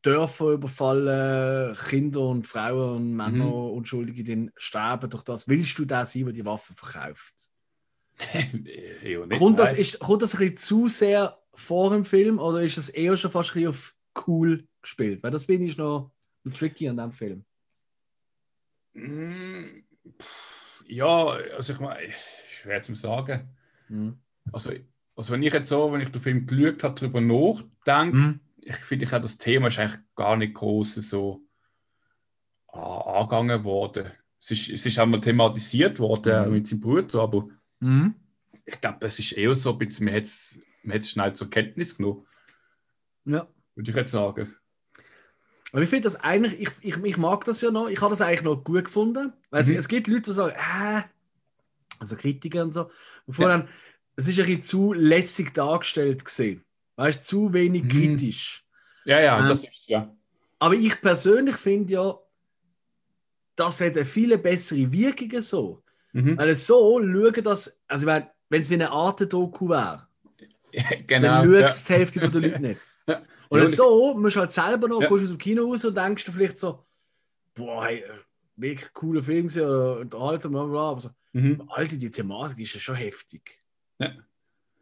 Dörfer überfallen, Kinder und Frauen und Männer, Mhm. Unschuldige, dann sterben durch das. Willst du der sein, der die Waffen verkauft? Nicht, Kommt das, ist, kommt das ein bisschen zu sehr vor dem Film oder ist das eher schon fast ein bisschen auf cool gespielt? Weil das finde ich noch tricky an dem Film. Mm, Ja, also ich meine, schwer zu sagen. Mhm. Also, also wenn ich jetzt so, wenn ich den Film geschaut habe, darüber nachdenke, Mhm. ich finde ich auch das Thema ist eigentlich gar nicht groß so angegangen worden. Es ist, es ist einmal thematisiert worden Mhm. mit seinem Bruder, aber Mhm. ich glaube, es ist eher so ein bisschen, man hat es man hat's schnell zur Kenntnis genommen, Ja. würde ich jetzt sagen. Aber ich finde das eigentlich, ich, ich, ich mag das ja noch, ich habe das eigentlich noch gut gefunden. Weil Mhm. es, es gibt Leute, die sagen, äh, also Kritiker und so, und vor Ja. allem, es ist ein bisschen zu lässig dargestellt gesehen. Weißt du, zu wenig Mhm. kritisch. Ja, ja, Ähm, das ist ja. Aber ich persönlich finde ja, das hat eine viel bessere Wirkung so. Mhm. Weil es so schauen, dass, also wenn es wie eine Art Doku wäre, genau. dann schaut ja. es die Hälfte der Leute nicht. Ja. Und Ja, so musst du halt selber noch, Ja. kommst aus dem Kino raus und denkst du vielleicht so, boah, hey, wirklich cooler Film gewesen oder unterhaltsam, bla bla bla. Aber so, Mhm. Alter, die Thematik ist ja schon heftig. Aber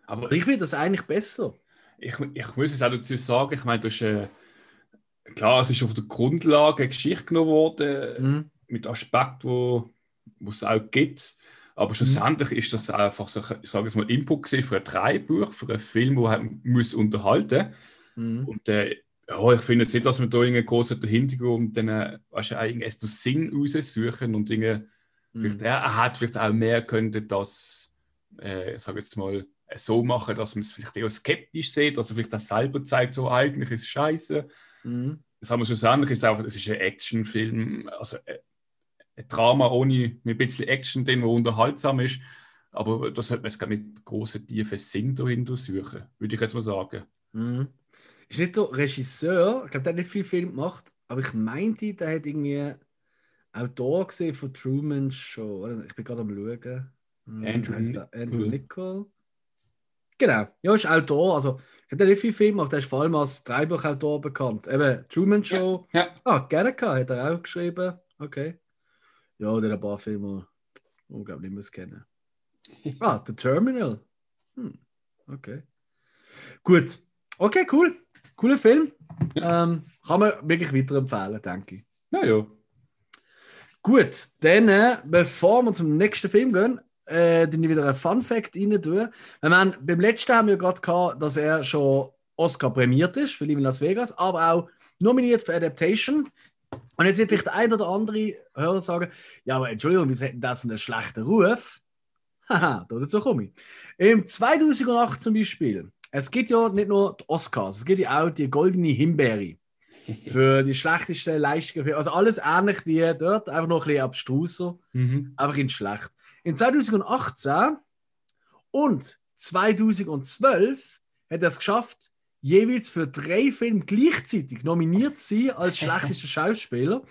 Aber ich finde das eigentlich besser. ich, ich muss es auch dazu sagen, ich meine, du hast, äh, klar, es ist auf der Grundlage eine Geschichte genommen worden, Mhm. mit Aspekten, wo wo es auch gibt. Aber schlussendlich ist das einfach so, ich sage es mal, Input für ein Drehbuch, für einen Film, der halt muss unterhalten Mhm. Und äh, ja, ich finde jetzt nicht, dass wir da einen großen Hintergrund, dann, äh, weißt du, Sinn raussuchen und Dinge, vielleicht, Mhm. er, er hat vielleicht auch mehr könnte das, äh, ich sage jetzt mal, so machen, dass man es vielleicht eher skeptisch sieht, dass er vielleicht auch selber zeigt, so eigentlich ist es scheiße. Mhm. Das haben wir schlussendlich, ist es ist ein Actionfilm, also äh, ein Drama ohne mit ein bisschen Action drin, wo unterhaltsam ist. Aber das sollte man jetzt gar mit großen, tiefen Sinn dahinter suchen, würde ich jetzt mal sagen. Mhm. Ist nicht der Regisseur, ich glaube, der hat nicht viel Film gemacht, aber ich meinte, der hat irgendwie Autor gesehen von Truman Show. Ich bin gerade am Schauen. Hm, Andrew der? Andrew. Niccol. Genau, ja, ist Autor. Also, er hat nicht viel Film gemacht, er ist vor allem als Drehbuchautor bekannt. Eben Truman Show. Ja. Ah, Gattaca hat er auch geschrieben. Okay. Ja, oder ein paar Filme, die ich glaube nicht mehr kennen. Ah, The Terminal. Hm. Okay. Gut. Okay, cool. Cooler Film. Ähm, kann man wirklich weiterempfehlen, denke ich. Ja, ja. Gut, dann, äh, bevor wir zum nächsten Film gehen, äh, dann wieder ein Fun Fact rein tun. Wir haben, beim letzten haben wir gerade gehabt, dass er schon Oscar prämiert ist für Live in Las Vegas, aber auch nominiert für Adaptation. Und jetzt wird vielleicht der ein oder andere Hörer sagen: Ja, aber Entschuldigung, wieso hätten das einen schlechten Ruf? Haha, dazu komme ich. Im 2008 zum Beispiel, es gibt ja nicht nur die Oscars, es gibt ja auch die goldene Himbeere für die schlechteste Leistung. Also alles ähnlich wie dort, einfach noch ein bisschen abstruser, Mhm. einfach in schlecht. In 2018 und 2012 hat er es geschafft, jeweils für drei Filme gleichzeitig nominiert zu sein als schlechtester Schauspieler.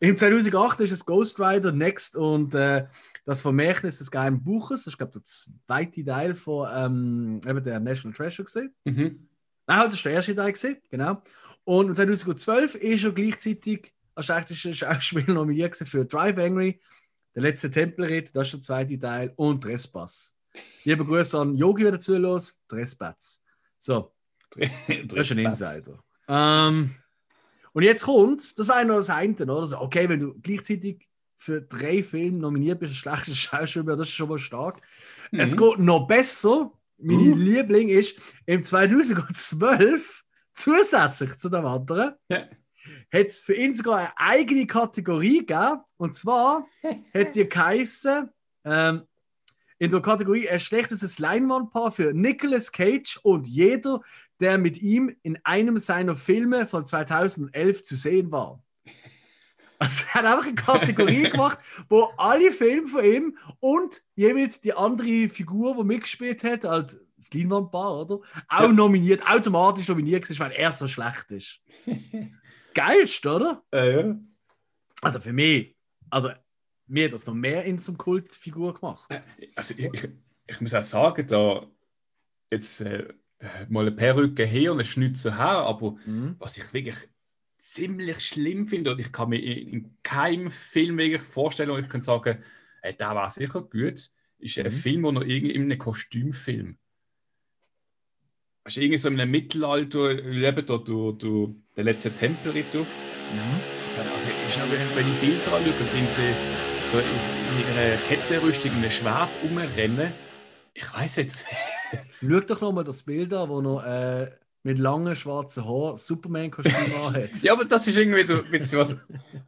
Im 2008 ist es Ghost Rider, Next und äh, das Vermächtnis des geheimen Buches. Das ist, glaube ich, der zweite Teil von ähm, eben der National Treasure gesehen. Mhm. Nein, halt, das war der erste Teil, gewesen, genau. Und 2012 ist er gleichzeitig als schlechtester Schauspieler nominiert gewesen für Drive Angry, der letzte Tempelritt, das ist der zweite Teil, und Trespass. Liebe Grüße an Yogi, der dazu los, Trespass. So, das ist ein Insider. Ähm, und jetzt kommt, das war ja noch das eine, oder? So, okay, wenn du gleichzeitig für drei Filme nominiert bist, als schlechtester Schauspieler, das ist schon mal stark. Mhm. Es geht noch besser. Meine Uh. Liebling ist im 2012 zusätzlich zu dem anderen Ja. hat es für ihn sogar eine eigene Kategorie gegeben. Und zwar hat die geheißen, ähm, in der Kategorie ein schlechtestes Leinwandpaar für Nicolas Cage und jeder, der mit ihm in einem seiner Filme von 2011 zu sehen war. Also er hat einfach eine Kategorie gemacht, wo alle Filme von ihm und jeweils die andere Figur, die mitgespielt hat, halt das Leinwandpaar, oder? Auch Ja. nominiert, automatisch nominiert ist, weil er so schlecht ist. Geilst, oder? Äh, ja. Also für mich, also mir hat das noch mehr in zum Kultfigur gemacht. Also ich, ich, ich muss auch sagen, da jetzt äh, mal eine Perücke her und ein Schnitzer her, aber Mhm. was ich wirklich ziemlich schlimm finde, und ich kann mir in, in keinem Film wirklich vorstellen, wo ich kann sagen, äh, der war sicher gut, ist ein Mhm. Film, wo noch irgendwie in einem Kostümfilm. Weißt du, irgendwie so in einem Mittelalter, eben da, du, du, der letzte Tempelritt, du. Mhm. Also, ist noch, wenn, ich Bilder anschaue und dann sehe, da ist in ihrer Kettenrüstung ein Schwert rumrennen. Ich weiß nicht. Schau doch nochmal das Bild an, wo noch äh, mit langen schwarzen Haaren Superman-Kostüm anhat. ja, aber das ist irgendwie so, was.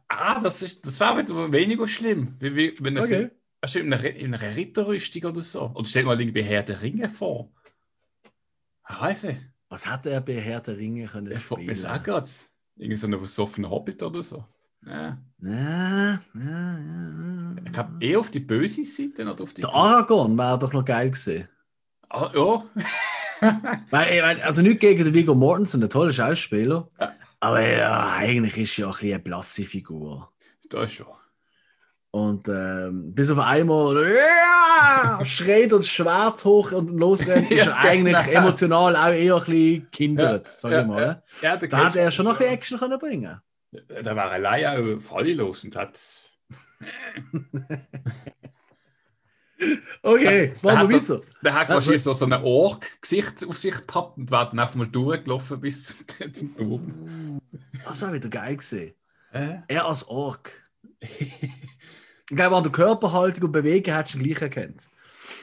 Ah, das, ist, das wäre wieder weniger schlimm. Wie, wie, wenn er Okay. also in, einer, in einer Ritterrüstung oder so. Oder stell mal irgendwie Herr der Ringe vor. Ich weiß nicht. Was hat er bei Herr der Ringe können Ich frage mich auch gerade. Irgend so einen versoffenen Hobbit oder so. Ja. Ja, ja, ja. Ich glaube, eher auf die böse Seite oder auf die. Der Aragorn wäre doch noch geil gewesen. Ah, ja. Weil, ich meine, also nicht gegen den Viggo Mortensen, ein toller Schauspieler. Ja. Aber ja, eigentlich ist er ja ein bisschen eine blasse Figur. das schon. Und ähm, bis auf einmal ja, schreit und Schwert hoch und losrennt, ist er eigentlich genau. emotional auch eher ein bisschen kindert, sag ich mal. Da hat Cage er schon noch ein bisschen Action können bringen Da war allein auch fallelos und hat. Okay, machen wir weiter. Der hat wahrscheinlich so, so ein Ork-Gesicht auf sich gepappt und war dann einfach mal durchgelaufen bis zum, zum Turm. Das war wieder geil gesehen. Äh? Er als Ork. Ich glaube, an der Körperhaltung und Bewegung hättest du ihn gleich erkannt.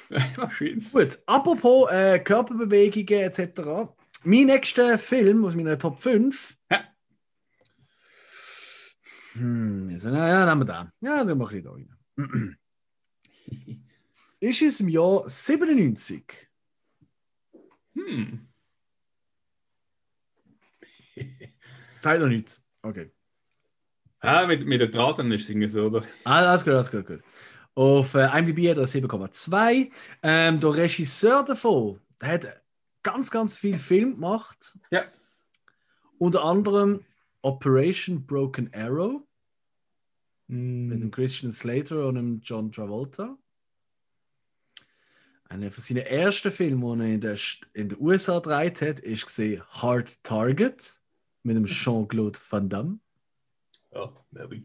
Wahrscheinlich. Gut, apropos äh, Körperbewegungen etc. Mein nächster Film aus meiner Top 5. Ja. Hm, na, ja, nehmen wir den. Ja, sind wir ein bisschen da rein. Ist es im Jahr 97. Hm. Teil noch nicht. Okay. Ja, mit, mit den Drahtern ist es so, oder? Ah, alles gut, alles gut, gut. Auf äh, IMDb hat er 7,2. Ähm, der Regisseur davon, der hat ganz, ganz viel Film gemacht. Ja. Unter anderem Operation Broken Arrow mit dem. Christian Slater und dem John Travolta. Einer von seinen ersten Filmen, die er in der, St- in den USA gedreht hat, ist gesehen Hard Target mit dem Jean-Claude Van Damme. Ja, maybe.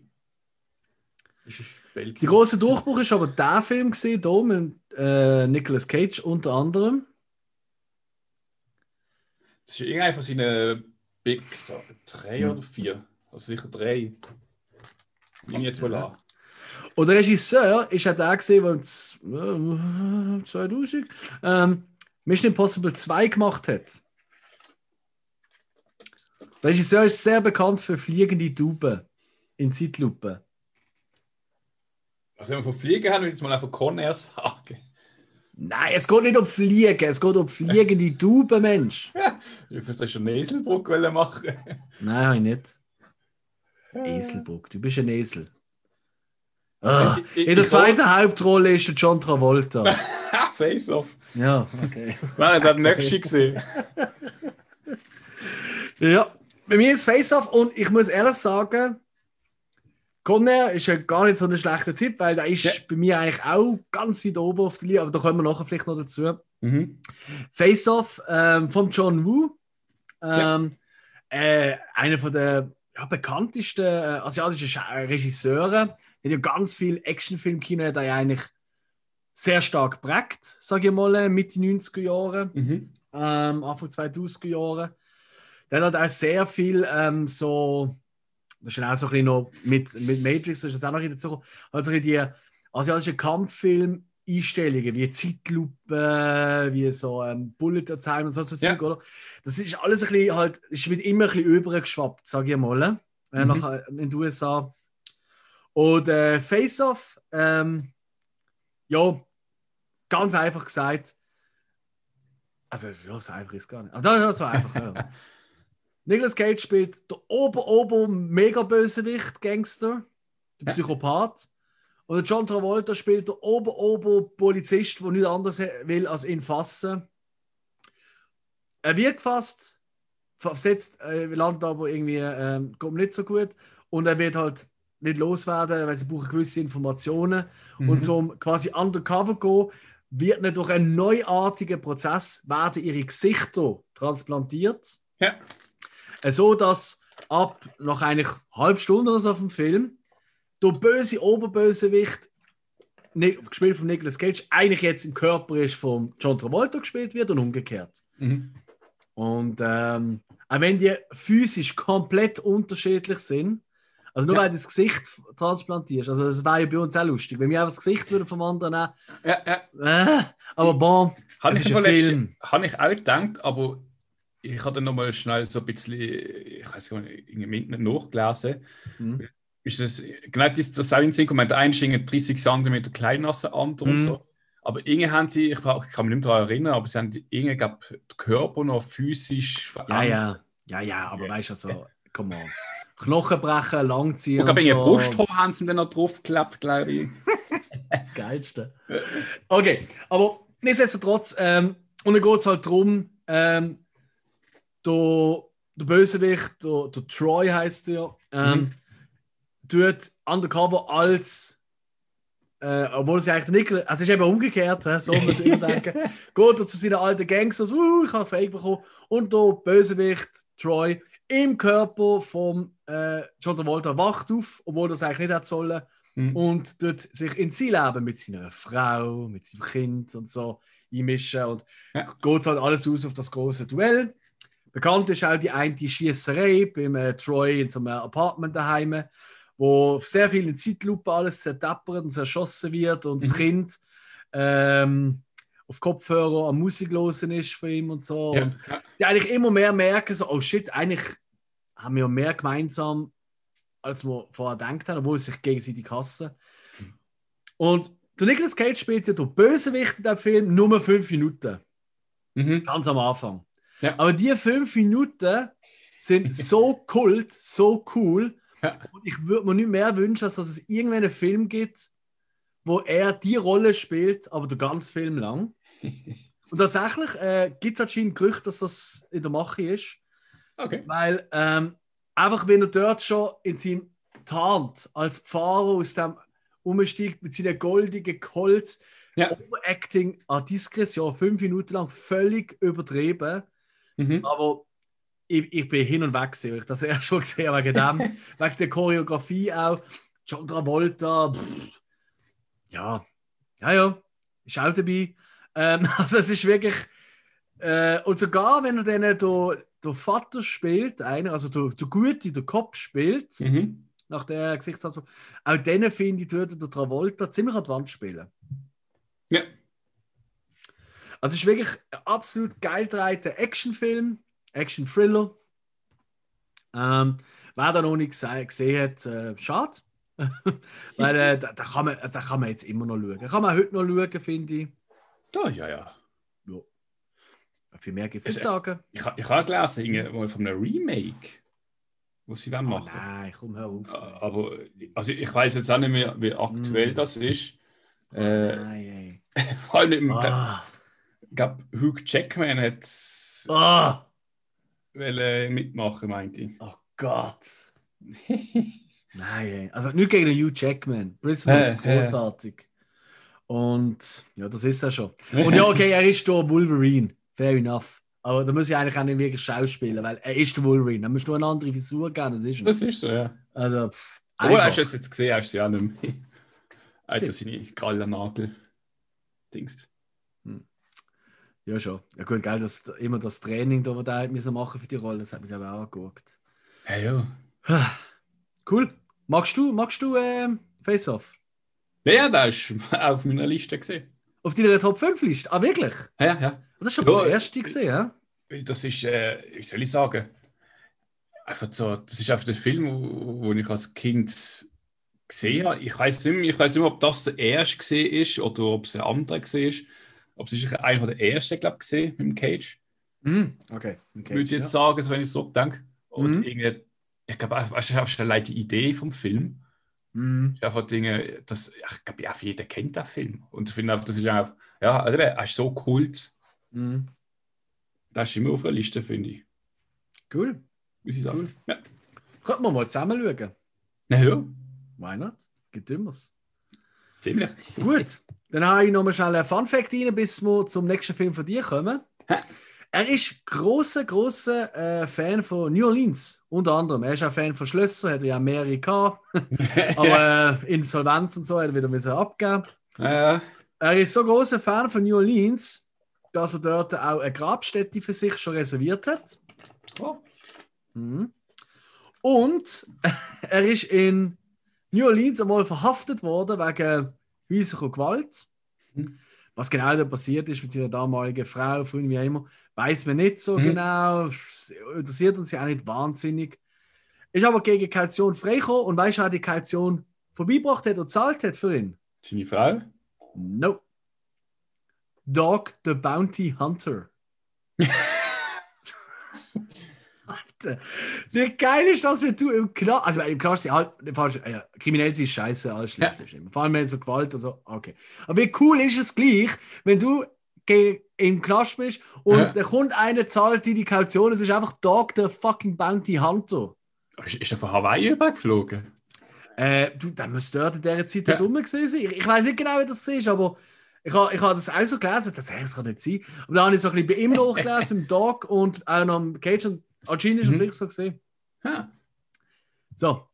Der große Durchbruch ist aber der Film gesehen, hier mit äh, Nicolas Cage unter anderem. Das ist irgendeiner von seinen Big so, drei oder vier. Also sicher drei. Ich jetzt mal an. Und der Regisseur ist ja der gesehen, der im Z- äh, 2000 ähm, Mission Impossible 2 gemacht hat. Der Regisseur ist sehr bekannt für fliegende Tauben in Zeitlupe. Also wenn wir von Fliegen haben, würde ich jetzt mal einfach Con Air sagen. Nein, es geht nicht um Fliegen, es geht um fliegende Tauben, Mensch. Ich würde schon eine Eselbrücke machen. Nein, habe ich nicht. Eselburg, du bist ein Esel. Ah, Ich- ich- in der zweiten Hauptrolle ist der John Travolta. Ha, Face off. ja, okay. Nein, das hat nächste gesehen. Ja, bei mir ist Face-Off und ich muss ehrlich sagen, Conner ist ja gar nicht so ein schlechter Tipp, weil der ist Ja. bei mir eigentlich auch ganz weit oben auf der Linie, aber da kommen wir nachher vielleicht noch dazu. Mhm. Face-Off ähm, von John Woo, Ja. ähm, äh, einer von der ja, bekanntesten äh, asiatischen äh, Regisseure. Der hat ja ganz viel Actionfilm-Kino, der ja eigentlich sehr stark prägt, sage ich mal, Mitte 90er Jahre Mhm. ähm, Anfang 2000er Jahre. Der hat auch sehr viel ähm, so, das ist auch so ein bisschen noch mit, mit Matrix, das ist das auch noch in dazu also die asiatischen Kampffilm-Einstellungen, wie Zeitlupe, wie so ähm, Bullet Time und so, so Ja. Zeug, oder? Das ist alles ein bisschen halt, ist mit immer ein bisschen übergeschwappt, sage ich mal, äh, Mhm. nach, äh, in den USA. Und äh, Face-Off, ähm, ja, ganz einfach gesagt, also, ja, so einfach ist es gar nicht. Also, das war einfach. ja. Nicolas Cage spielt der Ober-Ober Mega-Bösewicht, Gangster, der. Psychopath. Und John Travolta spielt der Ober-Ober Polizist, der nichts anderes will, als ihn fassen. Er wird gefasst, versetzt, äh, landet aber irgendwie, ähm, kommt nicht so gut. Und er wird halt nicht loswerden, weil sie brauchen gewisse Informationen. Mhm. Und zum quasi undercover gehen, wird nicht durch einen neuartigen Prozess werden ihre Gesichter transplantiert. Ja. Äh, So dass ab nach eigentlich halb Stunde oder so auf dem Film der böse Oberbösewicht gespielt von Nicolas Cage eigentlich jetzt im Körper ist von John Travolta gespielt wird und umgekehrt. Mhm. Und ähm, auch wenn die physisch komplett unterschiedlich sind, also nur Ja. weil du das Gesicht transplantierst, also das wäre ja bei uns auch lustig, wenn wir einfach das Gesicht würden vom anderen nehmen, Ja, ja. äh, aber bon, Habe ich, habe ich auch gedacht, aber ich hatte noch mal schnell so ein bisschen, ich weiß gar nicht, im Internet nachgelesen. Mhm. Ist das, genau das, das auch in den Sinn gekommen, der eine ist irgendwie 30 cm kleiner als der andere und Mhm. so. Aber irgendwie haben sie, ich kann mich nicht mehr daran erinnern, aber sie haben irgendwie, glaub, den Körper noch physisch Ja, verändert. ja, ja, ja, aber weißt du, also come on. Knochen brechen, langziehen. Ich glaube, und eine so. Brusthaar haben sie dann noch draufgeklebt, glaube ich. Das Geilste. Okay, aber nichtsdestotrotz, ähm, und dann geht es halt darum, ähm, der, der Bösewicht, der, der Troy heißt er, ähm, Mhm. tut undercover als, äh, obwohl sie eigentlich nicht, also es ist eben umgekehrt, hä, so muss man denken, geht er zu seinen alten Gangsters, uh, ich habe Fake bekommen, und der Bösewicht, Troy, im Körper vom äh, John Travolta wacht auf, obwohl er das eigentlich nicht hätte sollen Mhm. und dort sich in sein Leben mit seiner Frau, mit seinem Kind und so einmischen und Ja. geht halt alles aus auf das große Duell. Bekannt ist auch die eine Schießerei beim äh, Troy in so einem Apartment daheim, wo sehr viel in Zeitlupe alles zerdeppert und zerschossen wird und das Mhm. Kind ähm, auf Kopfhörer am Musik losen ist von ihm und so. Ja. Und die eigentlich immer mehr merken, so, oh shit, eigentlich haben wir mehr gemeinsam, als wir vorher gedacht haben, obwohl sie sich gegenseitig hassen. Und der Nicolas Cage spielt ja der Bösewicht in dem Film nur fünf Minuten, Mhm. ganz am Anfang. Ja. Aber die fünf Minuten sind so kult, so cool. Ja. Und ich würde mir nicht mehr wünschen, als dass es irgendwann einen Film gibt, wo er die Rolle spielt, aber den ganzen Film lang. Und tatsächlich äh, gibt es anscheinend Gerüchte, dass das in der Mache ist. Okay. Weil ähm, einfach, wenn er dort schon in seinem Tarnt als Pfarrer aus dem umsteigt mit seinem goldigen Holz, Ja. Overacting an Diskretion, fünf Minuten lang völlig übertrieben. Mhm. Aber ich, ich bin hin und weg, gewesen, weil ich das erst schon gesehen habe, wegen dem, wegen der Choreografie auch. John Travolta, pff, ja, ja, ja, ist auch dabei. Ähm, also es ist wirklich, äh, und sogar wenn er dann der, der Vater spielt, einer, also der, der Gute, der Kopf spielt, Mhm. nach der Gesichtsausdruck, auch denen finde ich, tut der Travolta ziemlich an die Wand spielen. Ja. Also es ist wirklich ein absolut geil dreiter Actionfilm, Action-Thriller. Ähm, wer da noch nicht gese- gesehen hat, äh, schade. Weil äh, da, da, kann man, also, da kann man jetzt immer noch schauen. Da kann man heute noch schauen, finde ich. Ja, ja. Ja. Viel mehr gibt es Es- nicht sagen. Ich, ich habe gelesen, von einem Remake, wo sie wollen Oh machen. nein, komm, hör auf. Aber also ich weiß jetzt auch nicht mehr, wie aktuell Mm. das ist. Oh Äh, nein, vor allem mit ey. Ah. ich glaube, Hugh Jackman hat Ah. wollte mitmachen, meinte ich. Oh Gott. Nein, ey. also nicht gegen den Hugh Jackman. Brisbane ist großartig. Und ja, das ist er schon. Und ja, okay, er ist der Wolverine. Fair enough. Aber da muss ich eigentlich auch nicht wirklich schauspielen, weil er ist der Wolverine. Da musst du eine andere Frisur geben, das ist er. Das ist so, ja. Also, pff, einfach. hast du es jetzt gesehen, hast du ja nicht mehr. Er hat ja seine Krallennagel. Dings. Ja, schon. Ja, gut, geil, dass immer das Training, da, was er hat müssen machen für die Rolle, das hat mich glaube ich auch angeguckt. Hey, ja. Cool. Magst du, magst du ähm, Face-Off? Ja, ja, der ist auf meiner Liste gesehen. Auf deiner Top 5 Liste? Ah, wirklich? Ja, ja. Das ist schon Ja, das erste gesehen, ja? Das ist, äh, wie soll ich sagen, einfach so, das ist einfach der Film, wo, ich als Kind gesehen habe. Ich weiß nicht, mehr- ich weiß nicht mehr, ob das der erste gesehen ist oder ob es ein anderer gesehen ist. Aber es ist einer der ersten, glaube ich, gesehen mit dem Cage. Mhm. Okay. okay. Würde ich jetzt ja. sagen, so wenn ich so denke. Und Mhm. irgendwie, ich glaube, einfach- es ist einfach schon allein die Idee vom Film. Ist einfach Dinge, das, ich glaube, ja, jeder kennt den Film. Und ich finde einfach, das ist einfach, ja, also, er ist so kult. Mhm. Das ist immer auf der Liste, finde ich. Cool. Muss ich sagen. Cool. Ja. Könnten wir mal zusammen schauen? Na ja, Why not? Gibt immer's. ziemlich. Gut, dann habe ich noch mal schnell einen Fun-Fact rein, bis wir zum nächsten Film von dir kommen. Er ist großer, großer äh, Fan von New Orleans, unter anderem. Er ist auch Fan von Schlössern, hat er ja mehrere gehabt. Aber äh, Insolvenz und so hat er wieder müssen abgeben. Ja, Er ist so großer Fan von New Orleans, dass er dort auch eine Grabstätte für sich schon reserviert hat. oh. Mhm. Und er ist in New Orleans einmal verhaftet worden wegen häuslicher Gewalt. Mhm. Was genau da passiert ist mit seiner damaligen Frau, Freundin, wie auch immer, weiß man nicht so Mhm. genau. Interessiert uns ja auch nicht wahnsinnig. Ist aber gegen Kaution freigekommen und weißt du, wer die Kaution vorbeigebracht hat und zahlt hat für ihn? seine Frau. No. Dog the Bounty Hunter. Alter, wie geil ist das, wenn du im Knast, also im Knast, halt, ja, kriminell ist scheiße, alles schlecht ja. Vor allem wenn so Gewalt und so, okay. Aber wie cool ist es gleich, wenn du im Knast bist und ja. da kommt einer, zahlt dir die Kaution, es ist einfach Dog der fucking Bounty Hunter. Ist, ist er von Hawaii übergeflogen? Äh, du, dann müsste er in dieser Zeit ja. dumm gewesen sein. Ich, ich weiß nicht genau, wie das ist, aber ich habe ich ha das auch so gelesen, das, hey, das kann nicht sein. Und dann habe ich so ein bisschen bei ihm nachgelesen, im Dog und auch noch im Cage und anscheinend ist das mhm. wirklich so gesehen. Ja. So.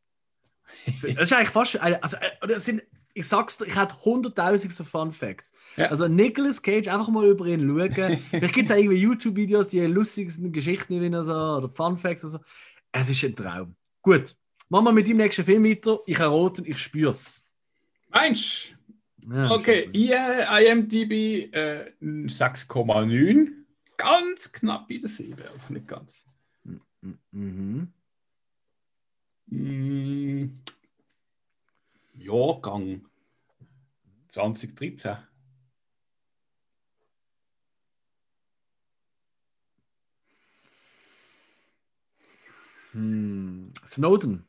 Das ist eigentlich fast, also, äh, das sind ich sag's dir, ich hatte hunderttausend so Fun Facts. Ja. Also Nicolas Cage, einfach mal über ihn schauen. Vielleicht gibt es auch irgendwie YouTube-Videos, die lustigsten Geschichten oder so, oder Fun Facts oder so. Es ist ein Traum. Gut, machen wir mit dem nächsten Film weiter. Ich erroten, ich spür's. Meinst ja, Okay, IMDb äh, 6,9. Ganz knapp bei der 7, aber nicht ganz. Mhm. Mm, Jahrgang 2013. Hm. Snowden?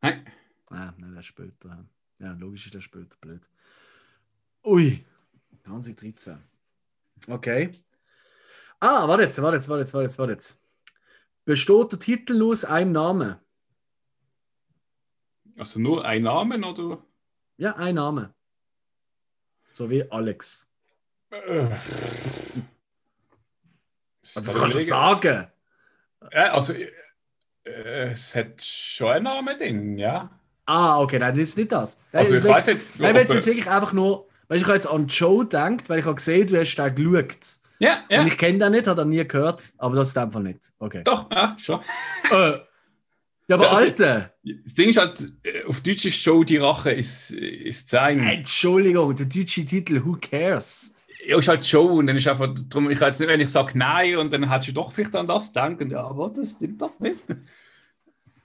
Nein. Ah, nein, der später. Ja, logisch ist der später blöd. Ui, 2013. Okay. Ah, warte jetzt, warte jetzt, warte jetzt, warte jetzt, warte jetzt. Besteht der Titel nur aus einem Namen? Also nur ein Name oder? Ja, ein Name. So wie Alex. Äh. Was kannst du sagen? Ja, also äh, es hat schon einen Namen drin, ja. Ah, okay, nein, das ist nicht das. Also ich, ich weiß nicht. Nein, wenn es jetzt wirklich einfach nur, weil ich habe jetzt an Joe denkt, weil ich habe gesehen, du hast da geschaut. Ja, ja. Und ich kenne den nicht, hat er nie gehört, aber das ist einfach nicht. Okay. Doch, ja, schon. Äh, ja, aber also, Alter! Das Ding ist halt, äh, auf Deutsch ist Show die Rache ist, ist sein. Entschuldigung, der deutsche Titel, who cares? Ja, ist halt Show und dann ist einfach, darum, ich kann jetzt nicht, wenn ich sage nein und dann hättest du doch vielleicht an das denken, ja, aber das stimmt doch nicht.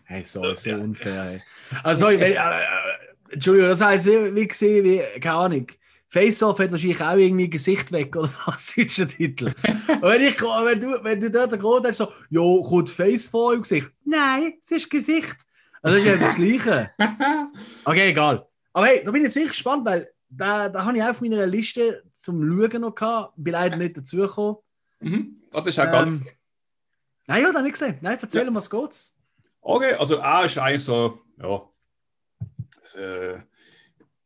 Hey, so, so ja. unfair, ey. Also, wenn, äh, äh, Entschuldigung, das heißt, wie gesehen, wie, keine Ahnung. Face-Off hat wahrscheinlich auch irgendwie Gesicht weg oder was ist der Titel? Und wenn, ich, wenn, du, wenn du dort gerade hast, so, jo, kommt Face vor im Gesicht? Nein, es ist Gesicht. Also das ist ja das Gleiche. Okay, egal. Aber hey, da bin ich jetzt wirklich gespannt, weil da, da habe ich auch auf meiner Liste zum Schauen noch gehabt. Bin leider nicht dazugekommen. Mhm. Oh, das ist auch ähm, gar Nein, ja, da nicht gesehen. Nein, erzähl ja. was geht's. Okay, also A ist eigentlich so, ja, das, äh,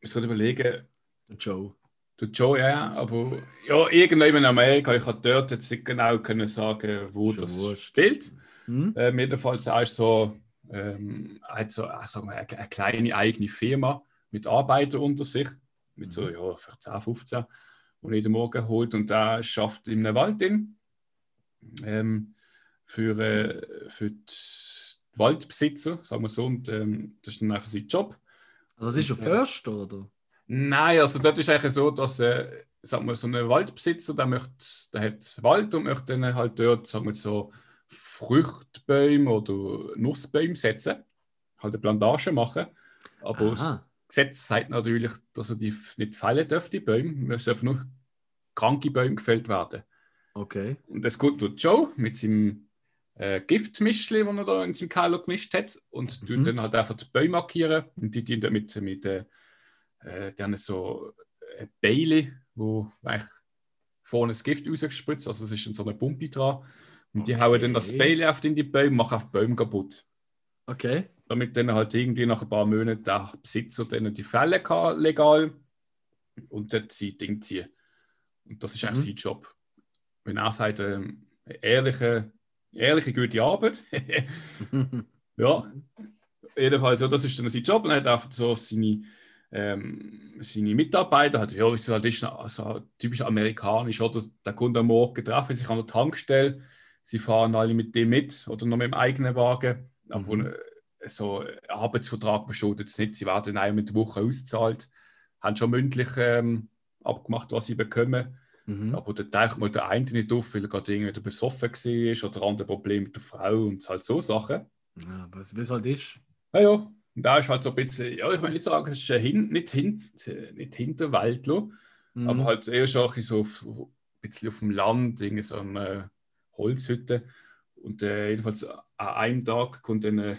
ich muss überlegen, der Joe. Der Joe, ja, aber ja, irgendwann in Amerika, ich konnte dort jetzt nicht genau können sagen, wo Schon das wurscht. spielt. Hm? Ähm, jedenfalls ist so, ähm, hat so äh, sagen wir, eine, eine, kleine eigene Firma mit Arbeitern unter sich, mit mhm. so ja, 10, 15, und jeden Morgen holt und er schafft in einem Wald in, ähm, für, äh, für die Waldbesitzer, sagen wir so, und ähm, das ist dann einfach sein Job. Also das ist schon Förster, oder? Nein, also dort ist eigentlich so, dass äh, sagen wir, so ein Waldbesitzer, der, möchte, der hat Wald und möchte dann halt dort sagen wir, so Fruchtbäume oder Nussbäume setzen, halt eine Plantage machen. Aber Aha. das Gesetz sagt natürlich, dass er die nicht fällen dürfen, die Bäume. Es dürfen nur kranke Bäume gefällt werden. Okay. Und das geht durch Joe mit seinem äh, Giftmischli, das er da in seinem Keller gemischt hat, und mhm. dann halt einfach die Bäume markieren und die dienen mit, mit äh, äh, die haben so ein Beile, wo eigentlich vorne das Gift rausgespritzt, also es ist so eine Pumpe dran. Und die hauen dann das Beile auf in die Bäume, machen auf die Bäume kaputt. Okay. Damit dann halt irgendwie nach ein paar Monaten der Besitzer dann die Fälle kann, legal und dort sein Ding ziehen. Und das ist eigentlich mhm. sein Job. Wenn er sagt, ähm, ehrliche, ehrliche, gute Arbeit. ja, jedenfalls, ja, das ist dann sein Job und er hat einfach so seine ähm, seine Mitarbeiter, halt, ja, es halt ist also, typisch amerikanisch, oder? Der Kunde am Morgen treffen sich an der Tankstelle, sie fahren alle mit dem mit oder noch mit dem eigenen Wagen. Aber mhm. so ein Arbeitsvertrag besteht jetzt nicht, sie werden einmal in der Woche ausgezahlt, haben schon mündlich ähm, abgemacht, was sie bekommen. Mhm. Aber da taucht mal der eine nicht auf, weil er gerade irgendwie besoffen war oder andere Probleme mit der Frau und halt so Sachen. Ja, was es halt ist. Ja, ja. Und da ist halt so ein bisschen, ja, ich will nicht sagen, es ist hin, nicht, hin, nicht Hinterwäldler, mhm. aber halt eher schon so auf, ein bisschen auf dem Land, irgendwie so eine Holzhütte. Und äh, jedenfalls an einem Tag kommt dann äh,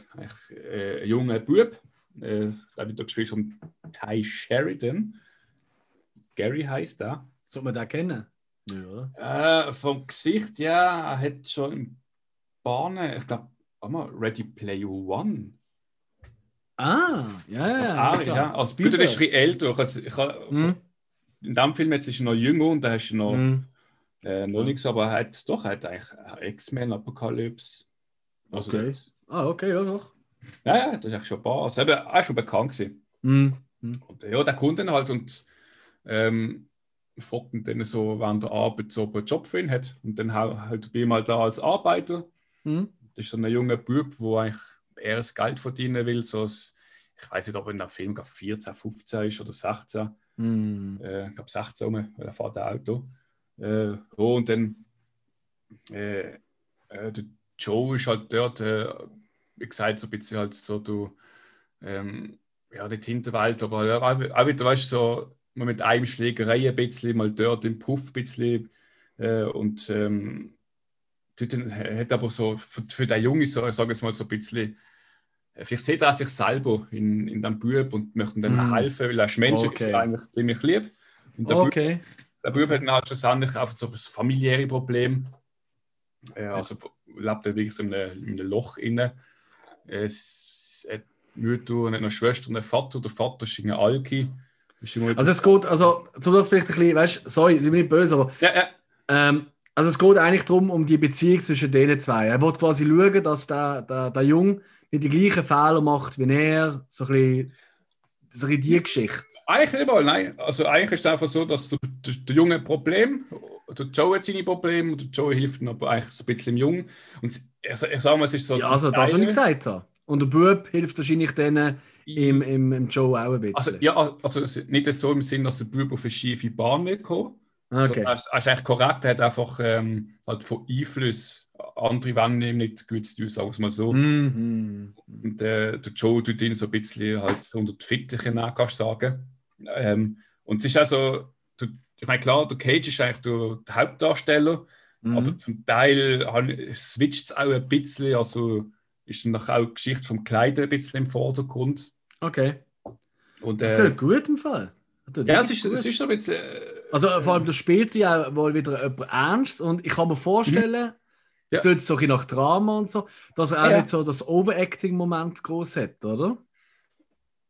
äh, ein junger Bub, äh, der wird gespielt von Ty Sheridan. Gary heißt er. Soll man den kennen? Ja, oder? Äh, vom Gesicht, ja, er hat schon in Bahnen, ich glaube, Ready Player One. Ah, ja, ja. Ah, klar. ja. Also, Spielberg. gut, er ist ein bisschen älter. Also, ich, habe- Mhm. In dem Film jetzt ist er noch jünger und da hast du noch, Mhm. äh, noch nichts, aber er hat doch er hat eigentlich X-Men, Apocalypse. Also Okay. das- Ah, okay, ja, doch. Ja, ja, das ist eigentlich schon ein paar. Also, eben, er ist schon bekannt gewesen. Mhm. Und ja, der kommt dann halt und ähm, fragt ihn dann so während der Arbeit, so, einen Job für ihn hat. Und dann halt bin ich mal da als Arbeiter. Mhm. Das ist so ein junger Bub, der eigentlich eher das Geld verdienen will. So als, ich weiß nicht, ob er in der Film gerade 14, 15 ist oder 16. Mhm. Äh, ich glaube 16 rum, weil er fährt ein Auto. Äh, ja, und dann äh, äh, der Joe ist halt dort, äh, wie gesagt, so ein bisschen halt so du, ähm, ja, nicht Hinterwelt, aber auch, auch wieder, weißt du, so mal mit einem Schlägerei ein bisschen, mal dort im Puff ein bisschen äh, und ähm, hat aber so für, für den Jungen so, ich sage es mal so ein bisschen, äh, vielleicht sieht er sich selber in, in dem Bub und möchte ihm dann Mm. helfen, weil er ist menschlich Okay. ist eigentlich ziemlich lieb. Und der, Bub, Okay. der Bub hat dann halt schlussendlich einfach so ein familiäres Problem. Äh, also lebt er wirklich so in einem, in einem Loch inne. Es hat Mutter und hat noch eine Schwester und einen Vater. Der Vater ist ein Alki. Also es geht, also so das vielleicht ein bisschen, weißt du, sorry, ich bin nicht böse, aber ja, ja. ähm, also es geht eigentlich darum, um die Beziehung zwischen denen zwei. Er will quasi schauen, dass der, der, der Junge nicht die gleichen Fehler macht wie er, so ein bisschen, so ein bisschen die Geschichte. Eigentlich nicht mal, nein. Also eigentlich ist es einfach so, dass der, der, der Junge ein Problem, der Joe hat seine Probleme und der Joe hilft ihm aber eigentlich so ein bisschen dem Jungen. Und ich, ich sage mal, es ist so Ja, also das, was ich gesagt habe. Und der Bub hilft wahrscheinlich denen im, im, im Joe auch ein bisschen. Also, ja, also nicht so im Sinn, dass der Bub auf eine schiefe Bahn will kommen. okay. Also, er, ist, er ist eigentlich korrekt, er hat einfach ähm, halt von Einfluss andere ihm nicht gut zu tun, sagen wir mal so. Mhm. Und äh, der Joe tut ihn so ein bisschen halt unter die Fittiche nehmen, kannst du sagen. Ähm, und es ist also, du, ich meine, klar, der Cage ist eigentlich der, der Hauptdarsteller, Mhm. aber zum Teil switcht es auch ein bisschen, also ist dann auch die Geschichte vom Kleiden ein bisschen im Vordergrund. Okay. Und, Das äh, tut gut im Fall. Das ja, es ist, gut. es ist so ein bisschen. Äh, Also vor allem, da spielt ja wohl wieder jemand ernst und ich kann mir vorstellen, es tut so ein nach Drama und so, dass er auch Ja. nicht so das Overacting-Moment groß hat, oder?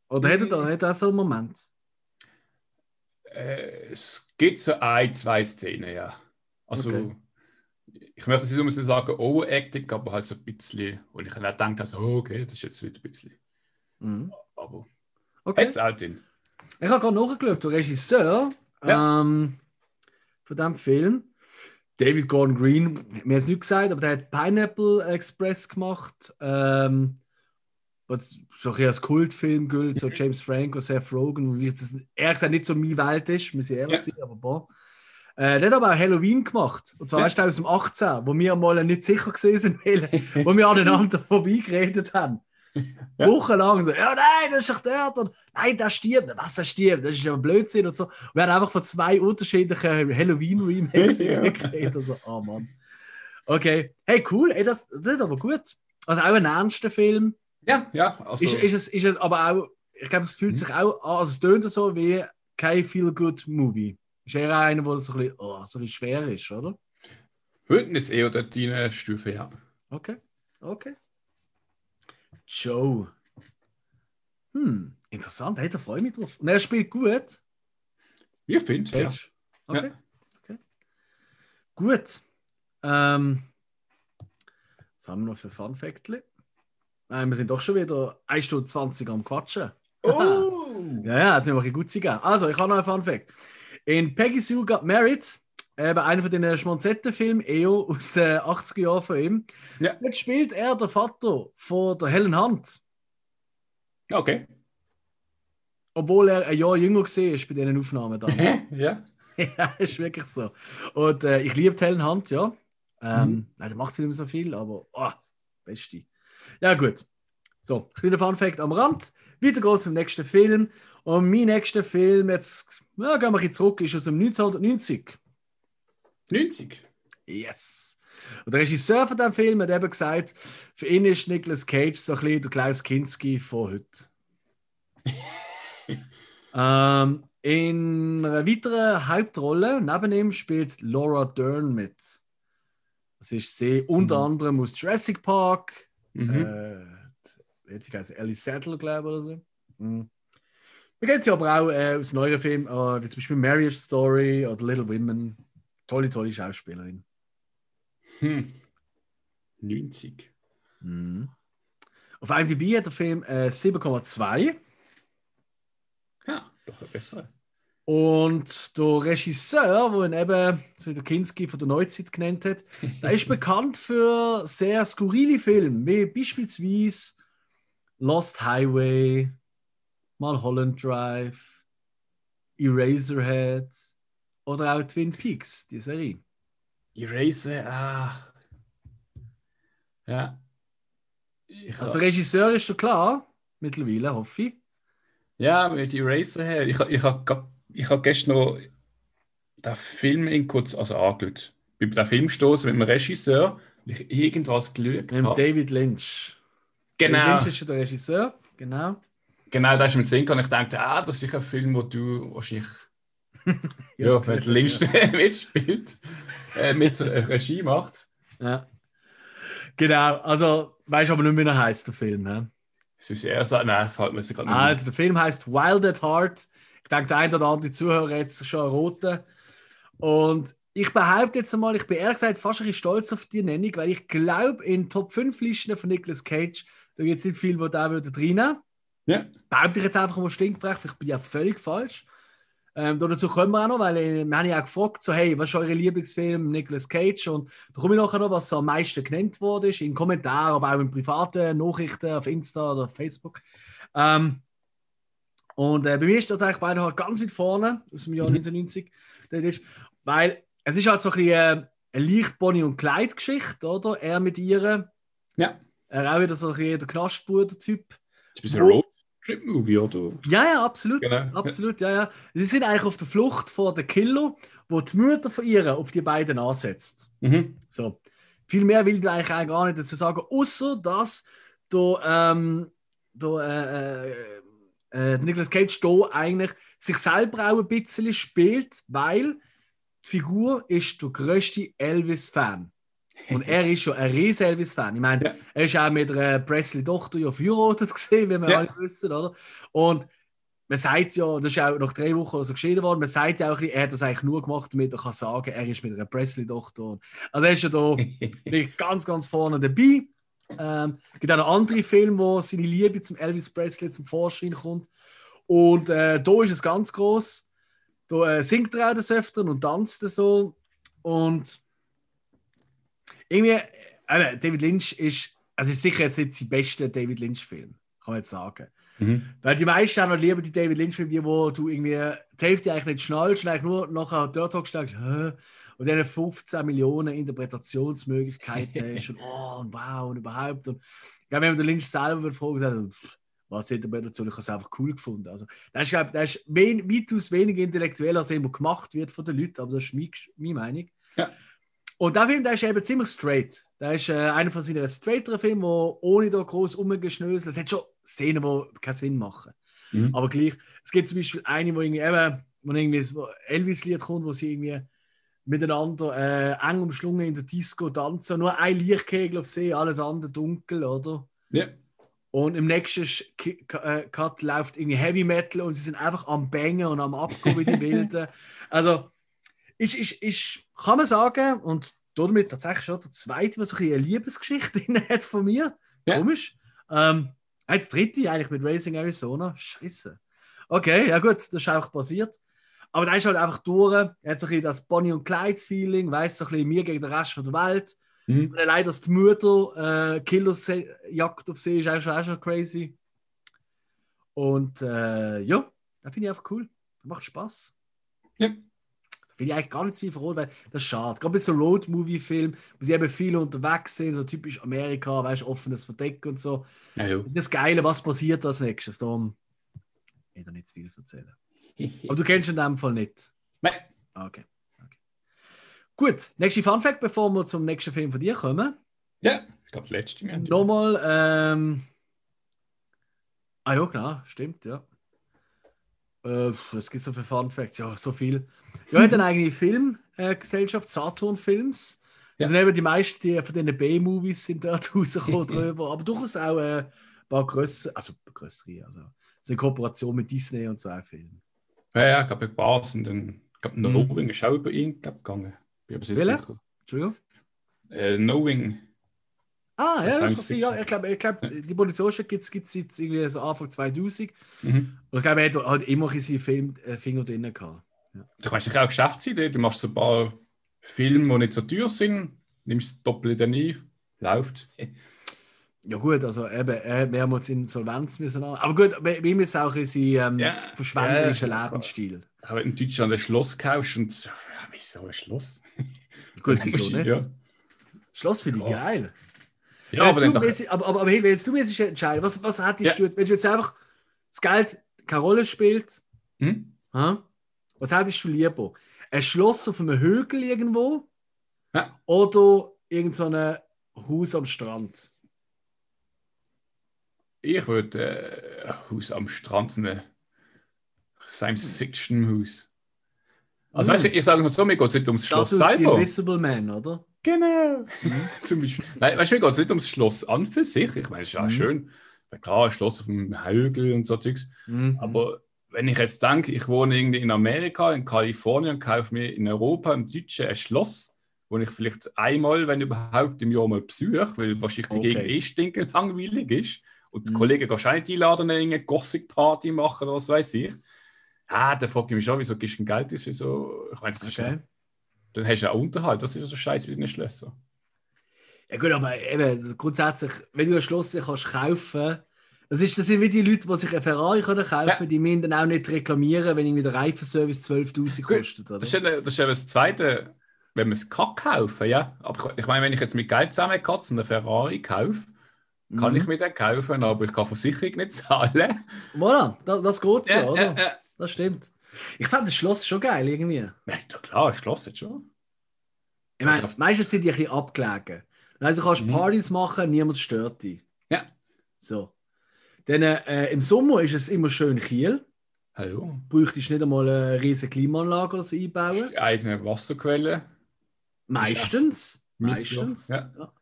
Oder hätte er nicht auch so einen Moment? Äh, es gibt so ein, zwei Szenen, ja. Also, Okay. Ich möchte nicht unbedingt sagen Overacting, aber halt so ein bisschen. Und ich habe auch gedacht, also, oh, okay, das ist jetzt wieder ein bisschen. Mhm. Aber Okay. jetzt auch drin. Ich habe gerade nachgeschaut, der Regisseur Ja. ähm, von diesem Film, David Gordon Green, mir jetzt nicht gesagt, aber der hat Pineapple Express gemacht, ähm, was so ein als Kultfilm gilt, Mhm. so James Franco, Seth Rogen, wie jetzt ehrlich gesagt nicht so meine Welt ist, muss ich ehrlich Ja. sein, aber boah. Äh, der hat aber auch Halloween gemacht, und zwar erst aus dem 18, wo wir mal nicht sicher gewesen sind, wo wir aneinander vorbeigeredet haben. Ja. Wochenlang so, ja nein, das ist doch dort und nein, der stirbt, was der stirbt, das ist ja Blödsinn und so. Wir haben einfach von zwei unterschiedlichen Halloween-Remakes Ja. geredet. Also, oh Mann. Okay, hey cool, ey, das, das ist aber gut. Also auch ein ernster Film. Ja, ja. Also, Ist, ist, es, ist es aber auch, ich glaube, es fühlt Mhm. sich auch an, also es tönt so wie kein Feel-Good-Movie. Ist eher einer, wo es so ein bisschen, oh, so ein bisschen schwer ist, oder? Würden jetzt eher dort reinstufen, ja. Okay, okay. Joe. Hm, interessant, hey, da freue ich mich drauf. Und er spielt gut. Wie findest du? Ja. Okay. Ja. okay. Gut. Ähm, was haben wir noch für Fun Factli? Nein, wir sind doch schon wieder 1 Stunde 20 am Quatschen. Oh! Ja, ja, jetzt müssen wir ein bisschen gut sein. Also, ich habe noch einen Fun Fact. In Peggy Sue Got Married, eben einer von den Schmonzetten-Filmen, EO aus den 80er Jahren von ihm, Ja. dort spielt er der Vater von der Helen Hunt. Okay. Obwohl er ein Jahr jünger war bei diesen Aufnahmen damals. ja. ja, ist wirklich so. Und äh, ich liebe Helen Hunt, ja. Ähm, Mhm. Nein, da macht sie nicht mehr so viel, aber oh, beste. Ja, gut. So, kleiner Fun Fact am Rand. Weiter geht's zum nächsten Film. Und mein nächster Film, jetzt ja, gehen wir ein bisschen zurück, ist aus dem 1990. 90. Yes. Und der Regisseur von diesem Film hat eben gesagt, für ihn ist Nicolas Cage so ein bisschen der Klaus Kinski von heute. ähm, in einer weiteren Hauptrolle neben ihm spielt Laura Dern mit. Das ist sie unter Mhm. anderem aus Jurassic Park, Mhm. äh, hat sie geheißen? Ellie Sattler, glaube ich, oder so. Mhm. Wir kennen sie aber auch äh, aus neueren Filmen, äh, wie zum Beispiel Marriage Story oder Little Women. Tolle, tolle Schauspielerin. Hm. 90. Mhm. Auf IMDb hat der Film äh, 7,2 Ja, doch ein besser. und der Regisseur, wo ihn eben so wie der Kinski von der Neuzeit genannt hat, der ist bekannt für sehr skurrile Filme, wie beispielsweise Lost Highway, Mulholland Drive, Eraserhead oder auch Twin Peaks, die Serie. Eraser, ah. Ja. Ich Also der Regisseur ist schon klar, mittlerweile, hoffe ich. Ja, mit Eraserhead. Ich, ich habe ich hab gestern noch den Film in kurz also angeschaut. Bei dem Film mit dem Regisseur, weil ich irgendwas geschaut Mit. David Lynch. David Genau, Lynch ist der Regisseur, genau. Genau, da ist mir Sinn gekommen. Ich dachte, ah, das ist ein Film, wo du wahrscheinlich, ja, das wenn der Lynch mitspielt, äh, mit Regie macht. Ja. Genau, also weißt aber nicht mehr, wie er heißt, der Film. He? Es ist eher so, nein, fällt mir jetzt gerade nicht mehr. Also, der Film heißt Wild at Heart. Ich denke, der eine oder andere Zuhörer es schon erraten. Und ich behaupte jetzt einmal, ich bin ehrlich gesagt fast ein bisschen stolz auf die Nennung, weil ich glaube, in Top 5 Listen von Nicolas Cage, da gibt es nicht viel, wo der würde reinnehmen. Ja. Behaupte ich jetzt einfach mal stinkfrech, vielleicht bin ich ja völlig falsch. Ähm, dazu kommen wir auch noch, weil äh, wir haben ja auch gefragt, so, hey, was ist euer Lieblingsfilm, Nicolas Cage? Und da komme ich nachher noch, was so am meisten genannt wurde, ist, in Kommentaren, aber auch in privaten Nachrichten auf Insta oder Facebook. Ähm, und äh, bei mir ist das eigentlich beide halt ganz weit vorne, aus dem Jahr Mhm. 1990. Das ist, weil es ist halt so ein bisschen äh, eine leicht Bonnie- und Clyde-Geschichte, oder? Er mit ihr, Ja. er auch wieder so ein bisschen der Knastbruder-Typ. Das ist ein bisschen Roadtrip-Movie, oder? Ja, ja, absolut. Genau. Absolut, ja, ja. Sie sind eigentlich auf der Flucht vor den Killer, wo die Mutter von ihr auf die beiden ansetzt. Mhm. So. Viel mehr will ich eigentlich auch gar nicht dazu sagen, außer dass der, ähm, der, äh, äh, äh, Nicolas Cage da eigentlich sich selber auch ein bisschen spielt, weil die Figur ist der größte Elvis-Fan. Und er ist schon ein riesen Elvis-Fan. Ich meine, Ja. er ist auch mit einer Presley-Tochter ja verheiratet gesehen, wie wir Ja. alle wissen, oder? Und man sagt ja, das ist auch nach drei Wochen oder so geschieden worden, man sagt ja auch, er hat das eigentlich nur gemacht, damit er kann sagen, er ist mit einer Presley-Tochter. Also er ist ja da ganz, ganz vorne dabei. Ähm, es gibt auch noch andere Filme, wo seine Liebe zum Elvis Presley zum Vorschein kommt. Und äh, da ist es ganz groß. Da äh, singt er auch des Öfteren und tanzt so. Und irgendwie, äh, David Lynch ist, also ist sicher jetzt nicht sein bester David Lynch-Film, kann man jetzt sagen. Mhm. Weil die meisten haben noch lieber die David Lynch-Filme, die wo du irgendwie die Hälfte eigentlich nicht schnallst eigentlich nur nachher dort hockst und denkst, und dann 15 Millionen Interpretationsmöglichkeiten hast und oh und wow und überhaupt. Und ich glaube, wenn man den Lynch selber würde fragen, pff, was hätte man dazu? Ich habe es einfach cool gefunden. Also, das ist, glaube ich, das ist weitaus weniger intellektuell, als immer gemacht wird von den Leuten, aber das ist meine, meine Meinung. Ja. Und der Film, der ist eben ziemlich straight. Der ist äh, einer von seinen straighteren Filmen, wo ohne da groß rumgeschnöselt. Es hat schon Szenen, die keinen Sinn machen. Mhm. Aber gleich, es gibt zum Beispiel eine, wo irgendwie eben, wo irgendwie Elvis-Lied kommt, wo sie irgendwie miteinander äh, eng umschlungen in der Disco tanzen. Nur ein Lichtkegel auf See, alles andere dunkel, oder? Ja. Und im nächsten äh, Cut läuft irgendwie Heavy Metal und sie sind einfach am Bängen und am Abgehen wie die Wilden. Also, ist, ist, ist, kann man sagen, und damit tatsächlich schon der zweite, was so ein eine Liebesgeschichte hat von mir. Ja. Komisch. Ähm, als dritte eigentlich mit Racing Arizona. Scheiße. Okay, ja gut, das ist auch passiert. Aber da ist halt einfach durch. Er hat so ein bisschen das Bonnie und Clyde-Feeling, weißt du, so ein bisschen mir gegen den Rest von der Welt. Mhm. Und allein, dass die Mutter äh, Killers jagt auf sie, ist auch schon, auch schon crazy. Und äh, ja, das finde ich einfach cool. Macht Spaß. Ja. Da will ich eigentlich gar nicht viel verraten, weil das ist schade. Gerade bei so Road-Movie-Filmen, wo sie eben viele unterwegs sind, so typisch Amerika, weißt du, offenes Verdeck und so. Ja. Das Geile, was passiert als nächstes? Darum will ich da nicht zu viel erzählen. Aber du kennst ihn in dem Fall nicht. Nein. Okay. okay. Gut, nächste Fun Fact, bevor wir zum nächsten Film von dir kommen. Ja, ich glaube, das letzte Mal. Nochmal, ähm... Ah ja, genau, stimmt, ja. Äh, was gibt es so für Fun Facts? Ja, so viel. Ja, hat eine eigene Filmgesellschaft, Saturn Films. Ja. Also eben die meisten die von diesen B-Movies sind dort rausgekommen drüber, aber durchaus auch äh, ein paar größere, also größere, also es ist eine Kooperation mit Disney und so ein Film. Ja, ja, ich glaube, ein paar sind dann. Ich glaube, Mhm. Knowing ist auch über ihn glaub, gegangen. Bin aber sicher. Entschuldigung? Äh, Knowing. Ah, ja, Das ist ja, ich glaube, ich glaub, die Produktion gibt es seit irgendwie so Anfang 2000. Mhm. Und ich glaube, er hat halt immer in seinen Film äh, Finger drin gehabt. Du kannst dich auch Geschäftsidee. Du machst so ein paar Filme, die nicht so teuer sind, nimmst das Doppelte ein, läuft. Ja gut, also eben, hat mehrmals Insolvenz müssen. Aber gut, bei bei ihm ist auch in seinem ähm, Ja, verschwenderischen ja, Lebensstil. Ich habe in Deutschland ein Schloss gekauft und. Ja, wieso ein Schloss? Gut, wieso nicht? Ja, Schloss finde ich Ja. geil. Ja aber dann müsstest- aber, aber, aber hey, wenn jetzt du mir jetzt entscheiden, was, was hättest Ja. du jetzt, wenn du jetzt einfach das Geld keine Rolle spielt, Hm? hä? was hättest du lieber? Ein Schloss auf einem Hügel irgendwo Ja. oder irgendein so ein Haus am Strand? Ich würde äh, ein Haus am Strand, ein Science-Fiction-Haus. Also, Hm. weißt ich sage mal so, mir geht es nicht ums Schloss Das ist die selber. Invisible Man, oder? Genau. Zum Beispiel. Nein, weißt du, mir geht es nicht ums Schloss an für sich. Ich meine, es ist ja Mhm. schön. Klar, ein Schloss auf dem Hügel und so Zeugs. Mhm. Aber wenn ich jetzt denke, ich wohne irgendwie in Amerika, in Kalifornien und kaufe mir in Europa im Deutschen ein Schloss, wo ich vielleicht einmal, wenn überhaupt, im Jahr mal besuche, weil wahrscheinlich die Okay. Gegend eh stinken langweilig ist. Und die Mhm. Kollegen nicht einladen, eine Gothic-Party machen oder was weiß ich. Ah, da frage ich mich schon, wieso gibst du denn Geld aus für so. Ich meine, das ist Okay. ja, dann hast du ja auch Unterhalt. Das ist ja so scheiße wie in den Schlössern. Ja gut, aber eben, also grundsätzlich, wenn du ein Schloss kannst kaufen das, ist, das sind wie die Leute, die sich ein Ferrari können kaufen Ja. können, die müssen dann auch nicht reklamieren, wenn irgendwie der Reifenservice 12'000 Gut, kostet. Oder? Das ist, ja, das ist ja das Zweite, wenn wir es kann kaufen, ja. Aber ich meine, wenn ich jetzt mit Geld zusammenkatze und einen Ferrari kaufe, kann Mhm. ich mir den kaufen, aber ich kann Versicherung nicht zahlen. Voilà, das, das geht so, Ja, oder? ja, ja. Das stimmt. Ich fand das Schloss schon geil irgendwie. Ja, klar, ist Schloss jetzt schon. Ich meine, meistens sind die ein bisschen abgelegen. Also kannst du Mhm. Partys machen, niemand stört dich. Ja. So. Dann äh, im Sommer ist es immer schön Kiel. Hallo. Bräuchtest nicht einmal eine riesige Klimaanlage oder so einbauen. Die eigene Wasserquelle. Meistens. Meistens. ja. Ja.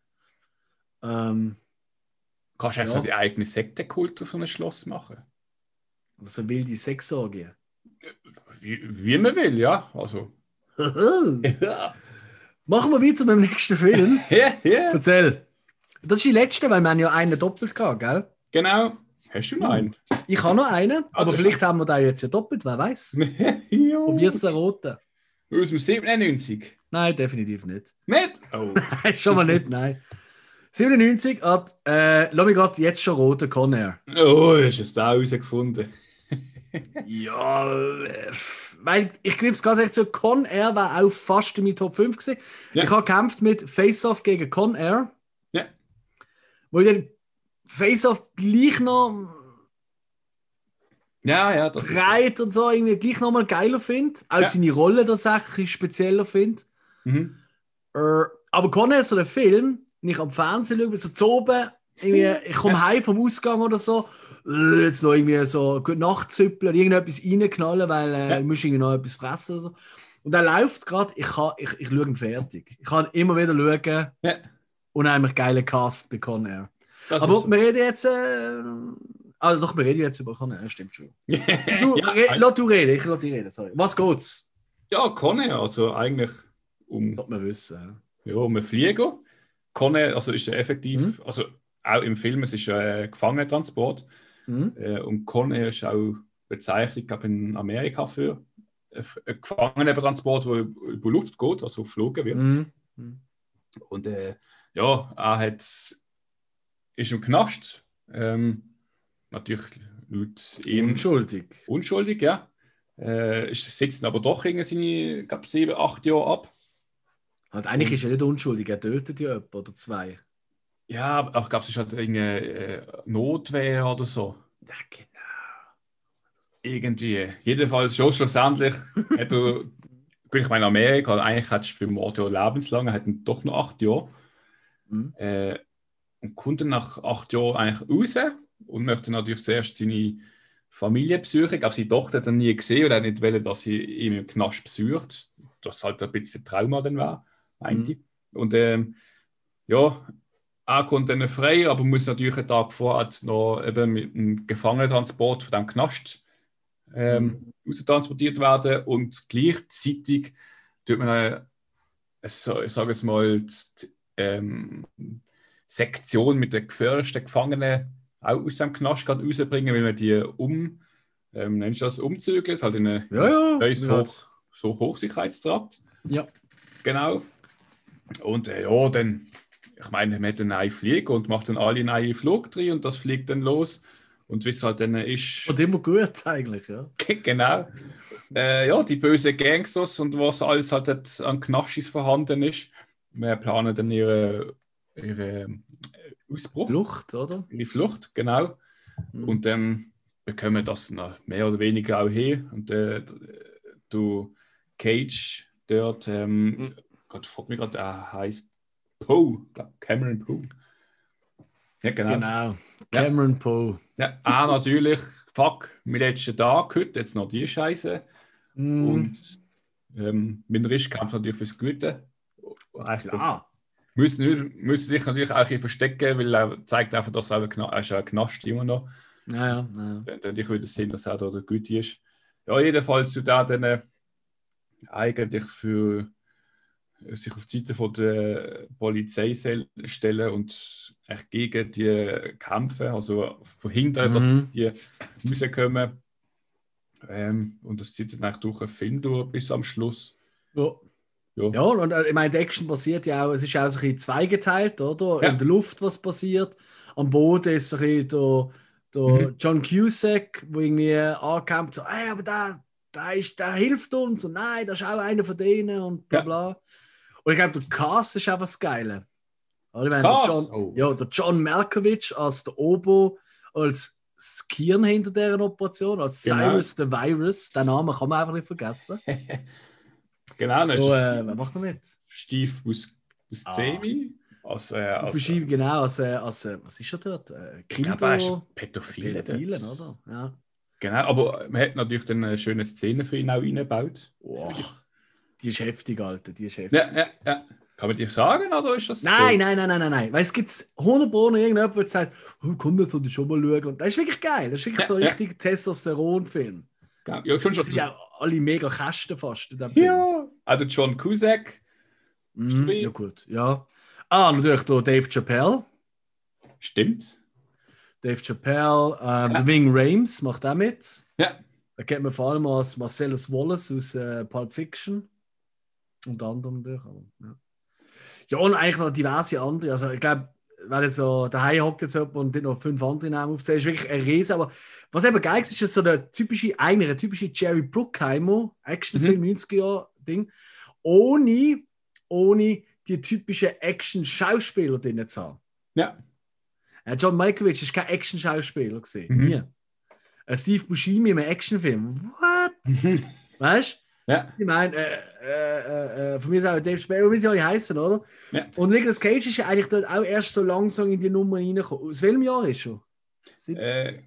Ähm, Kannst du auch Ja. so die eigene Sektenkultur von einem Schloss machen? also wilde Sexsorgie. Wie, wie man will, ja. Also. Ja, Machen wir weiter mit dem nächsten Film. ja. ja. Erzähl. Das ist die letzte, weil wir haben ja einen doppelt gehabt, gell? Genau. Hast du noch einen? Ich habe noch einen, Ah, aber vielleicht haben wir da jetzt ja doppelt, wer weiß. ja. Probier's zu roten. Aus dem 97. Nein, definitiv nicht. Nicht? Oh. Nein, schon mal nicht, nein. 97 hat, äh, lass mich gerade jetzt schon roten Conair. Oh, hast du es da herausgefunden? Ja, äh, weil ich gebe es ganz ehrlich zu, Conair war auch fast in meinen Top 5 gewesen. Ja. Ich habe gekämpft mit Face-Off gegen Conair. Ja. Wo ich dann Face-Off gleich noch Ja, ja, das breit und so irgendwie gleich noch mal geiler finde. Auch Ja. seine Rolle tatsächlich spezieller finde. Mhm. Äh, aber Conair, so der Film, wenn ich am Fernsehen schaue, so zu oben, irgendwie, ich komme heim vom Ausgang oder so, äh, jetzt noch irgendwie so gut Nachtzüppeln, irgendetwas reinknallen, weil äh, Ja. du musst irgendwie noch etwas fressen oder so. Und er läuft gerade, ich, kann- ich, ich schaue ihn fertig. Ich kann immer wieder schauen, Ja, unheimlich geiler Cast bei Conair. Aber wir reden jetzt, äh, also doch, wir reden jetzt über Conair, stimmt schon. Du, ja, re, lass du reden, ich lass dich reden, sorry. Was geht's? ja, Conne, also eigentlich um, Sollte man wissen. ja, um einen Flieger. Conne, also ist ja effektiv, Mhm. also auch im Film, es ist ja ein Gefangenentransport. Mhm. Äh, und Conair ist auch Bezeichnung glaub, in Amerika für einen Gefangenentransport, der über Luft geht, also geflogen wird. Mhm. Und äh, ja, er hat, ist im Knast. Ähm, natürlich laut ihm Unschuldig. unschuldig, ja. Äh, sitzt aber doch irgendwie seine, glaube sieben, acht Jahre ab. Halt, eigentlich ist er nicht unschuldig, er tötet ja jemanden oder zwei. Ja, aber ich glaube, es halt irgendeine äh, Notwehr oder so. Ja, genau. Irgendwie. Jedenfalls schon schlussendlich hat er ich meine, Amerika, eigentlich hat es für Mord ja lebenslang, er hat doch noch acht Jahre. Mhm. Äh, und kommt dann nach acht Jahren eigentlich raus und möchte natürlich zuerst seine Familie besuchen. Ich glaube, seine Tochter hat er nie gesehen oder hat nicht wollen, dass sie ihn im Knast besucht. Das halt ein bisschen Trauma dann war, meinte ich. Und ähm, ja, er kommt dann frei, aber muss natürlich einen Tag vorher noch eben mit einem Gefangenentransport von dem Knast ähm, raustransportiert werden und gleichzeitig tut man, äh, so- ich sage es mal, die, ähm, Sektion mit den gefährlichsten Gefangenen auch aus dem Knast gerade rausbringen, weil man die um, ähm, nennst du das, umzügelt, halt in ein Ja, ja. neues Ja. Hoch, so Hochsicherheitstrakt. Ja. Genau. Und äh, ja, dann, ich meine, man hat einen neuen Flieger und macht dann alle neue Flug drin und das fliegt dann los. Und wie es halt dann ist. Und immer gut eigentlich, ja. genau. Äh, ja, die bösen Gangsters und was alles halt an Knaschis vorhanden ist. Wir planen dann ihre, ihre äh, Ausbruch, Flucht, oder? ihre Flucht, genau. Mhm. Und dann bekommen wir das noch mehr oder weniger auch hin. Und äh, du Cage dort, ähm, Mhm. Gott, frag mich gerade, er heißt Poe, Cameron Poe. Ja, genau. Genau. Cameron Poe. Ja, ah, natürlich, fuck, mein letzter Tag heute, jetzt noch die Scheiße. Mhm. Und ähm, mein Risch kämpft natürlich fürs Gute. Eigentlich Klar. Müssen, müssen sich natürlich auch bisschen verstecken, weil er zeigt einfach, dass er, auch er ist ein Knast immer noch. Naja, naja. Dann, dann ich würde sehen, dass er da der Gute ist. Ja, jedenfalls zu da dann äh, eigentlich für sich auf die Seite von der Polizei stellen und echt gegen die kämpfen, also verhindern, dass Mhm. die rauskommen. Ähm, und das zieht sich eigentlich durch einen Film durch bis am Schluss. Ja. Ja. Ja, und äh, ich meine, die Action passiert ja auch, es ist auch so ein bisschen zweigeteilt, oder? Ja. In der Luft, was passiert. Am Boden ist so ein bisschen der, der Mhm. John Cusack, wo irgendwie ankämpft, so, hey, aber der, der, ist, der hilft uns und nein, das ist auch einer von denen und bla Ja. Und ich glaube, der Cast ist auch was Geile. Oder? Ich meine? Der John, Oh. Ja, der John Malkovich als der Obo, als das Kirn hinter deren Operation, als Genau. Cyrus the Virus. Den Namen kann man einfach nicht vergessen. Genau, dann ist So, das äh, wer macht er mit? Steve Bus Buscemi. Als, äh, als, ich Beschreiben, genau, als, äh, als äh, was ist er dort? Äh, Kinder, glaube, er ist Pädophile. Pädophilen, oder? Ja. Genau, aber man hat natürlich dann eine schöne Szene für ihn auch eingebaut. Wow. Die ist heftig, Alter, die ist heftig. Ja, ja, ja. Kann man dir sagen, oder ist das. Nein, nein, nein, nein, nein, nein. Weil es gibt 100 Pro noch irgendjemand, der sagt, oh, komm, das soll ich schon mal schauen. Und das ist wirklich geil. Das ist wirklich Ja, so ein ja. richtig Testosteron-Film. Ja, ja schon schon. sind ja alle mega Kästen fast in dem Film. Ja, also John Cusack, Stimmt. ja gut, ja. Ah, natürlich der Dave Chappelle. stimmt. Dave Chappelle, ähm, Ja. Wing Rames macht auch mit. Ja, Da kennt man vor allem als Marcellus Wallace aus äh, Pulp Fiction. Unter anderem natürlich. Aber, ja. ja, und eigentlich noch diverse andere. Also, ich glaube, wenn er so daheim hockt jetzt jemand und noch fünf andere Namen aufzählt, ist wirklich ein Riese. Aber was eben geil ist, ist dass so der typische, einer, der typische Jerry Bruckheimer Actionfilm 90er-Ding, ohne, ohne die typischen Action-Schauspieler drin zu haben. ja. Äh, John Malkovich ist kein Action-Schauspieler gesehen. Mhm. Nie. Äh, Steve Buscemi einem Actionfilm. What? weißt ja. Ich meine, äh, äh, äh, von mir ist auch Dave Chappelle, wie sie alle heißen, oder? Ja. Und Nicolas Cage ist ja eigentlich dort auch erst so langsam in die Nummer reingekommen. Aus welchem Jahr ist er? Sieb- Äh,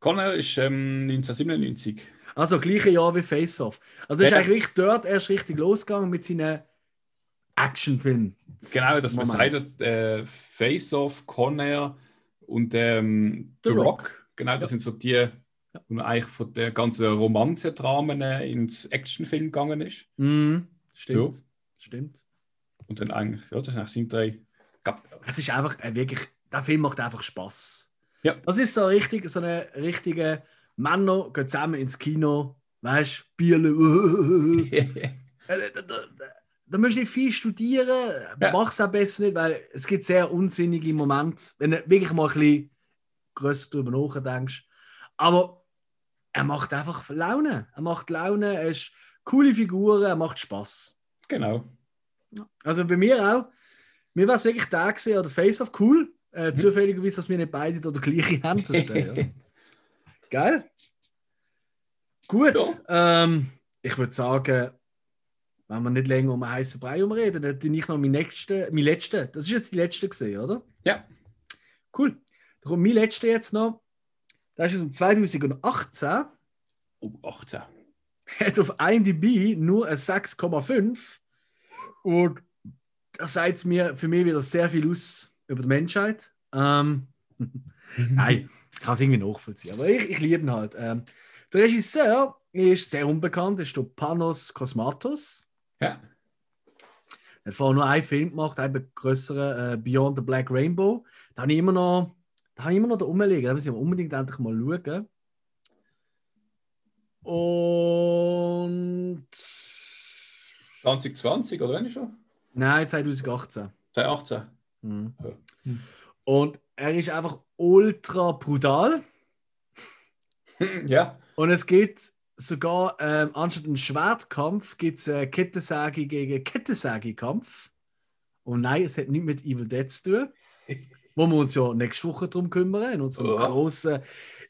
Connor ist ähm, 1997. Also, gleiche Jahr wie Face Off. Also, ist Ja. eigentlich wirklich dort erst richtig losgegangen mit seinen Actionfilmen. Genau, dass man sagt, äh, Face Off, Conair und ähm, The The Rock. Rock. Genau, das sind so die, man eigentlich von der ganzen Romanzendramen äh, ins Actionfilm gegangen ist. Mhm. Stimmt. Ja. Stimmt. Und dann eigentlich, ja, das sind drei. Es ist einfach äh, wirklich, der Film macht einfach Spaß. Ja. Das ist so richtig, so eine richtige Männer gehen zusammen ins Kino, weißt du, Bierle. Äh, da, da, da, da musst du nicht viel studieren, Ja. mach es auch besser nicht, weil es gibt sehr unsinnige Momente, wenn du wirklich mal ein bisschen grösser darüber nachdenkst. Aber er macht einfach Laune. Er macht Laune, er ist coole Figuren, er macht Spaß. genau. Also bei mir auch. Mir war es wirklich der gewesen, oder Face-Off, cool. Äh, zufälligerweise, dass wir nicht beide da der gleiche haben. Stehen, ja. Geil. Gut. Ähm, ich würde sagen, wenn wir nicht länger um einen heißen Brei reden, dann bin ich noch mein nächsten, mein letzter. Das ist jetzt die letzte gesehen, oder? Ja. Cool. Da kommt mein letzter jetzt noch. Das ist aus dem 2018. Oh, 18. Hat auf IMDb nur ein 6,5. Und das sagt mir für mich wieder sehr viel aus über die Menschheit. Ähm, Nein, ich kann es irgendwie nachvollziehen. Aber ich, ich liebe ihn halt. Ähm, der Regisseur ist sehr unbekannt, ist der Panos Kosmatos. Ja. Er hat vorher nur einen Film gemacht, einen größeren, äh, Beyond the Black Rainbow. Da habe ich immer noch, habe ich immer noch da rumliegen. Da muss ich unbedingt endlich mal schauen. Und. 2020, oder wenn ich schon? Nein, 2018. 2018. Mhm. Ja. Und er ist einfach ultra brutal. ja. Und es gibt sogar, ähm, anstatt einen Schwertkampf, gibt es äh, Kettensäge gegen Kettensäge-Kampf. Und nein, es hat nichts mit Evil Dead zu tun. wo wir uns ja nächste Woche darum kümmern, in unserem Oh. grossen,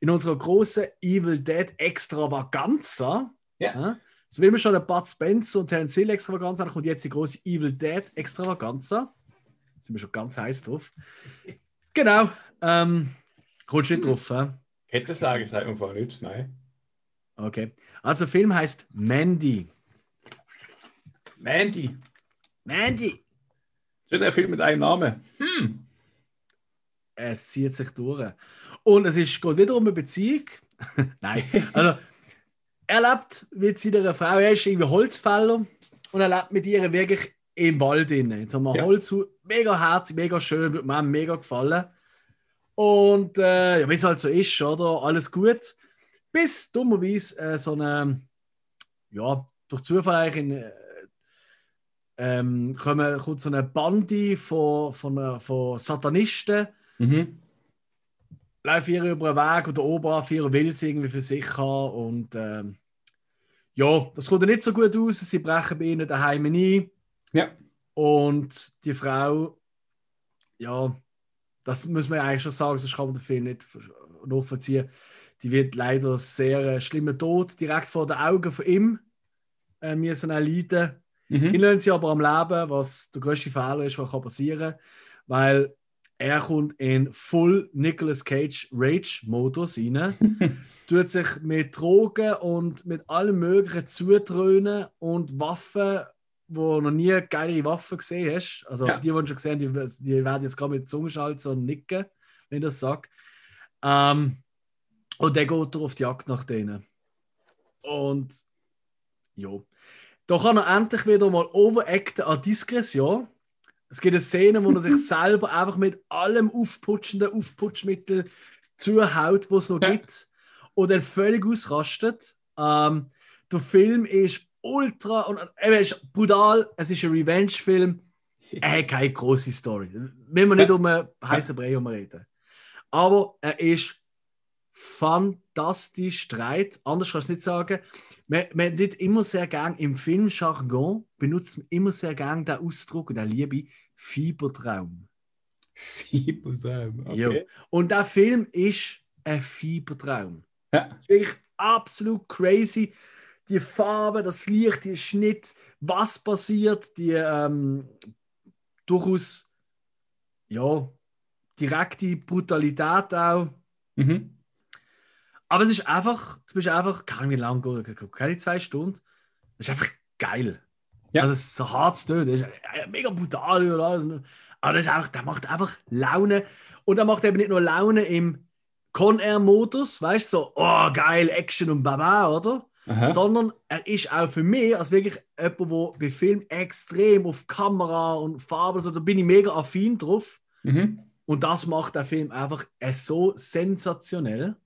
in unserer großen Evil Dead Extravaganza. Ja. Ja? So wie wir schon ein Bud Spencer und Terence Hill Extravaganza haben, kommt jetzt die große Evil Dead Extravaganza. Da sind wir schon ganz heiß drauf. Genau. Ähm, kommst du nicht drauf, hä? Hätte sagen, sagt man vorher nicht. Nein. Okay. Also, der Film heißt Mandy. Mandy. Mandy! Das ist ein Film mit einem Namen. Hm. Es zieht sich durch. Und es ist, geht wieder um eine Beziehung. Nein. Also, er lebt mit seiner Frau, er ist irgendwie Holzfäller und er lebt mit ihr wirklich im Wald innen. In so einem Ja. Holzhaus. Mega herzig, mega schön, würde mir mega gefallen. Und äh, ja, wie es halt so ist, oder? Alles gut. Bis dummerweise äh, so eine, ja, durch Zufall eigentlich in, äh, ähm, kommen, kommt so eine Bande von, von, äh, von Satanisten, Mhm. laufen ihr über den Weg und der Oberführer will sie irgendwie für sich haben. Und ähm, ja, das kommt ja nicht so gut aus. Sie brechen bei ihnen daheim ein. Ja. Und die Frau, ja, das muss man ja eigentlich schon sagen, sonst kann man den Film nicht nachvollziehen. Die wird leider sehr äh, schlimmer Tod direkt vor den Augen von ihm äh, müssen erleiden. Ihn Mhm. lassen sie aber am Leben, was der größte Fehler ist, was kann passieren weil er kommt in Full Nicolas Cage Rage-Modus rein, tut sich mit Drogen und mit allem Möglichen zutrönen und Waffen, wo du noch nie geile Waffen gesehen hast. Also Ja. die, die schon gesehen haben, die, die werden jetzt gerade mit Zungenschalzen und nicken, wenn ich das sage. Ähm, und der geht auf die Jagd nach denen. Und ja. Da kann er endlich wieder mal overacten an Diskretion. Es gibt eine Szene, wo er sich selber einfach mit allem aufputschenden Aufputschmittel zuhaut, was es noch gibt. Und dann völlig ausrastet. Ähm, der Film ist ultra und er ist brutal. Es ist ein Revenge-Film. Er hat keine große Story. Wenn wir nicht um einen heißen Brei reden. Aber er ist fantastisch streit. Anders kannst du nicht sagen. Man, man wird immer sehr gern im Filmjargon benutzt man immer sehr gern den Ausdruck und der Liebe Fiebertraum. Fiebertraum. Jo. Okay. Und der Film ist ein Fiebertraum. Ja. Wirklich absolut crazy. Die Farbe, das Licht, der Schnitt, was passiert, die ähm, durchaus ja, direkte Brutalität auch. Mhm. Aber es ist einfach, du bist einfach, wie lange geht, keine zwei Stunden. Es ist einfach geil. Ja. Also es ist so hart zu tun, das ist äh, mega brutal und alles. Aber das ist einfach, der macht einfach Laune. Und er macht eben nicht nur Laune im Con-Air-Modus, weißt du, so, oh geil, Action und Baba, oder? Aha. Sondern er ist auch für mich als wirklich jemand, der bei Film extrem auf Kamera und Farbe, so, da bin ich mega affin drauf. Mhm. Und das macht der Film einfach äh, so sensationell.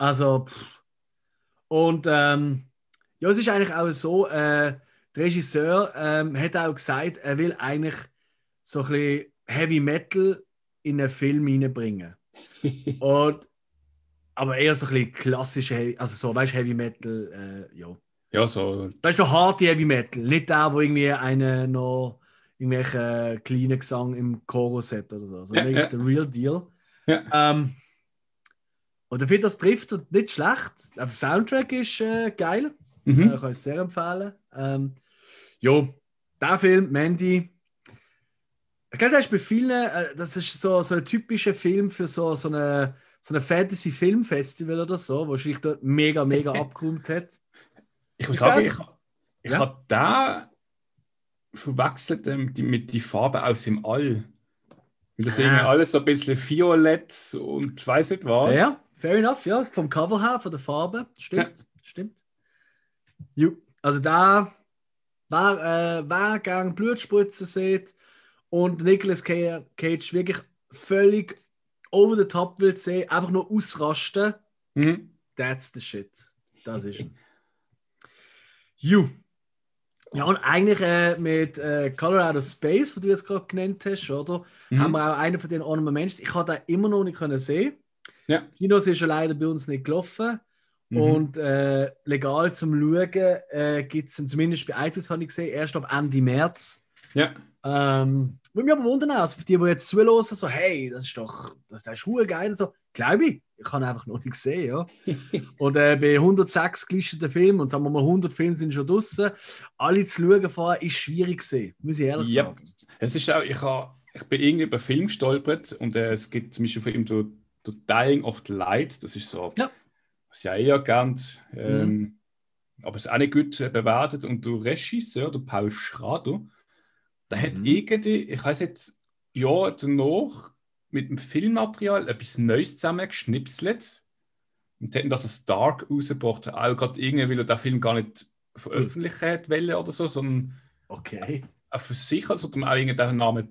Also, pff. und ähm, ja, es ist eigentlich auch so, äh, der Regisseur ähm, hat auch gesagt, er will eigentlich so ein bisschen Heavy Metal in einen Film hineinbringen. Und, aber eher so ein bisschen klassische, Heavy- also so, weißt du, Heavy Metal, äh, ja. ja, so. Weißt du, harte Heavy Metal, nicht der, wo irgendwie eine noch irgendwelche kleinen Gesang im Chorus hat oder so. Also Ja, wirklich ja. der Real Deal. Ja. Ähm, und finde, das trifft er nicht schlecht. Also, der Soundtrack ist äh, geil. Äh, Mhm. kann ich sehr empfehlen. Ähm, Jo, der Film, Mandy. Ich glaube, das ist bei vielen, äh, das ist so, so ein typischer Film für so, so eine, so eine Fantasy-Film-Festival oder so, wo sich da mega, mega abgeräumt hat. Ich muss Ich sagen, ich, ich Ja. habe da verwechselt ähm, die, mit die Farbe aus dem All. Das Ah. irgendwie alles so ein bisschen violett und weiß nicht was. Fair, fair enough, ja. Vom Cover her, von der Farbe. Stimmt, stimmt. Jo, also da, wer, äh, wer Blutspritzen sieht und Nicolas Ca- Cage wirklich völlig over the top will sehen, einfach nur ausrasten, Mhm. that's the shit. Das ist er. You. Ja, und eigentlich äh, mit äh, Colorado Space, was du jetzt gerade genannt hast, oder? Mhm. Haben wir auch einen von den Mentions. Ich habe den immer noch nicht können sehen. Ja. Kinos ist ja leider bei uns nicht gelaufen. Mhm. Und äh, legal zum Schauen äh, gibt es zumindest bei iTunes, habe ich gesehen, erst ab Ende März. Ja. Ähm, würde mich aber wundern, also für die, die jetzt zuhören, so, hey, das ist doch, das, das ist hure geil. und So, glaube ich, ich habe ihn einfach noch nicht gesehen, ja. und äh, bei 106 gelisteten Filmen, und sagen wir mal 100 Filme sind schon draußen, alle zu schauen vorher, ist schwierig gesehen, muss ich ehrlich Ja. sagen. Es ist auch, ich, ha, ich bin irgendwie über Film gestolpert und äh, es gibt zum Beispiel von ihm so The Dying of the Light. Das ist so, Ja. was ich ja eher gern, ähm, aber es ist auch nicht gut äh, bewertet. Und der Regisseur, der Paul Schrader, der hat Mhm. irgendwie, ich weiß jetzt, ja danach mit dem Filmmaterial etwas Neues zusammengeschnipselt und hätten das als Dark rausgebracht. Auch gerade irgendwie, weil er den Film gar nicht veröffentlichen hat wollen oder so, sondern Okay. für sich, also auch irgendwie der Name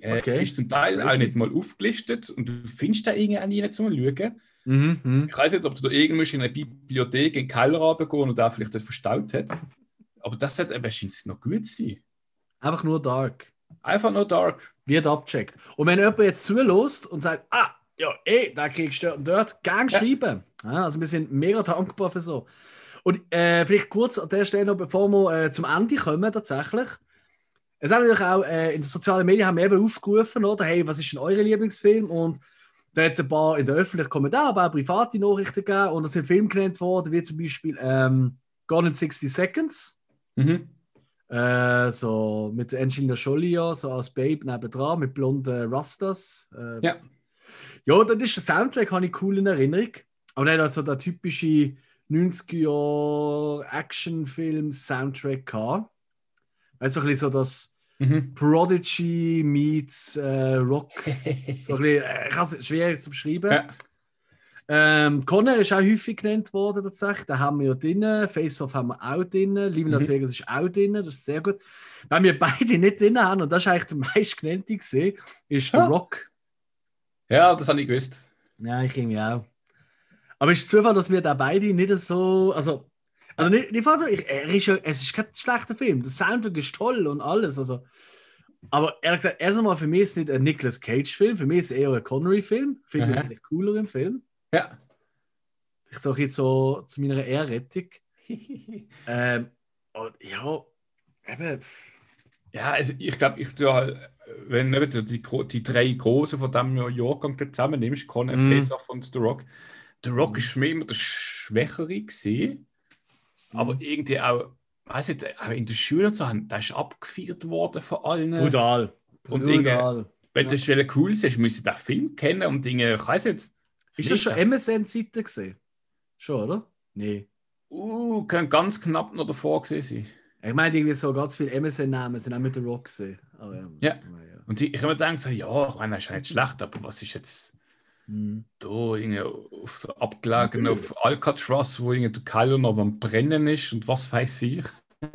Äh, Okay. Ist zum Teil auch nicht mal aufgelistet und du findest da irgendwie auch nie zum Schauen. Mhm, mhm. Ich weiß nicht, ob du da irgendwo in einer Bibliothek in den Keller runtergehen und da vielleicht dort verstaut hat. Aber das hat eben scheint noch gut sein. Einfach nur Dark. Einfach nur Dark. Wird abgecheckt. Und wenn jemand jetzt zulässt und sagt, ah, ja, eh, da kriegst du dort und dort, gang Ja. schreiben. Ja, also wir sind mega dankbar für so. Und äh, vielleicht kurz an der Stelle noch, bevor wir äh, zum Ende kommen, tatsächlich. Es hat natürlich auch äh, in den sozialen Medien haben wir eben aufgerufen, oder? Hey, was ist denn eure Lieblingsfilm? Und da hat es ein paar in der öffentlichen Kommentare, aber auch private Nachrichten gegeben. Und da sind Filme genannt worden, wie zum Beispiel ähm, Gone in 60 Seconds. Mhm. Äh, so mit Angelina Jolie, so als Babe nebendran, mit blonden Rastas. Äh, Ja. Ja, das ist der Soundtrack, habe ich cool in Erinnerung. Aber der hat also der typische 90er Actionfilm-Soundtrack gehabt. Weißt du, so ein bisschen so das Mhm. Prodigy meets äh, Rock. So ein bisschen, äh, ich kann es schwer zu beschreiben. Ja. Ähm, Conner ist auch häufig genannt worden, tatsächlich. Da haben wir ja drin. Face-Off haben wir auch drin. Liebe Las Mhm. Vegas ist auch drin. Das ist sehr gut. Wenn wir beide nicht drin haben, und das ist eigentlich der meistgenannte gesehen, ist Ja. Rock. Ja, das habe ich gewusst. Ja, ich irgendwie auch. Aber es ist Zufall, dass wir da beide nicht so. Also, also nicht, nicht ich, er ist ja, es ist kein schlechter Film. Der Soundtrack ist toll und alles. Also, aber ehrlich gesagt, erst einmal für mich ist es nicht ein Nicolas Cage-Film. Für mich ist es eher ein Connery-Film. Finde ich eigentlich cooler im Film. Ja. Ich sage jetzt so zu meiner Ehrrettung. Ähm, und ja, eben. Ja, also ich glaube, ich tue halt, wenn eben die, die, drei Großen von diesem Jahrgang zusammen nimmst, Conor, Mhm. Face-Off und The Rock. The Rock ist für mich immer der Schwächere gesehen, aber irgendwie auch, weiß ich, auch in der Schule und so, da ist abgefeiert worden von allen. Brutal. Und Brutal. Wenn du ja. cool siehst, musst du den Film kennen und Dinge, ich weiß jetzt. Ist das schon MSN-Seite gesehen? Schon, oder? Nee. Uh, kann ganz knapp noch davor gewesen sein. Ich meine, irgendwie so ganz viele MSN-Namen sind auch mit der Rock gesehen. Aber, Ja. aber ja. Und ich, ich habe mir gedacht, so, ja, ich meine, das ist ja nicht schlecht, aber was ist jetzt Mhm. da irgendwie auf so abgelegen auf Alcatraz, wo irgendwie der Kylo noch am Brennen ist und was weiß ich.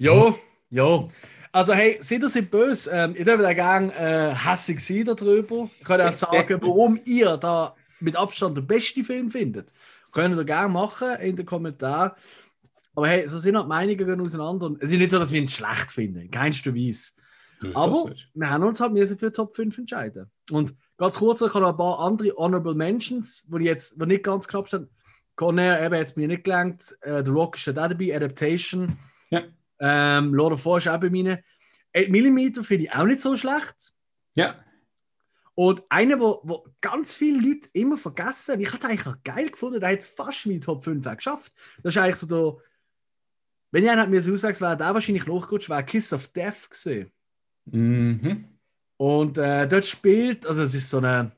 Ja, ja. Also, hey, seid ihr seid böse. Ähm, ihr dürft auch gerne äh, hässig sein darüber. Ich kann auch sagen, warum ihr da mit Abstand den besten Film findet. Könnt ihr gerne machen in den Kommentaren. Aber hey, so sind halt die Meinungen auseinander. Es ist nicht so, dass wir ihn schlecht finden. In keinster Weise. Nö, Aber wir haben uns halt müssen für Top 5 entscheiden. Und ganz kurz, ich habe noch ein paar andere Honorable Mentions, die jetzt die nicht ganz knapp stehen. Conair eben jetzt mir nicht gelangt. Äh, The Rock ist auch dabei, Adaptation. Ja. Ähm, Lord of War ist auch bei mir. 8 mm finde ich auch nicht so schlecht. Ja, Und einer, wo, wo ganz viele Leute immer vergessen, ich hatte eigentlich auch geil gefunden, der hat es fast in meine Top 5 auch geschafft. Das ist eigentlich so der, wenn ich einen hat mir so aussagt, wäre der wahrscheinlich nachgerutscht, wäre Kiss of Death gesehen. Mhm. Und äh, dort spielt, also es ist so eine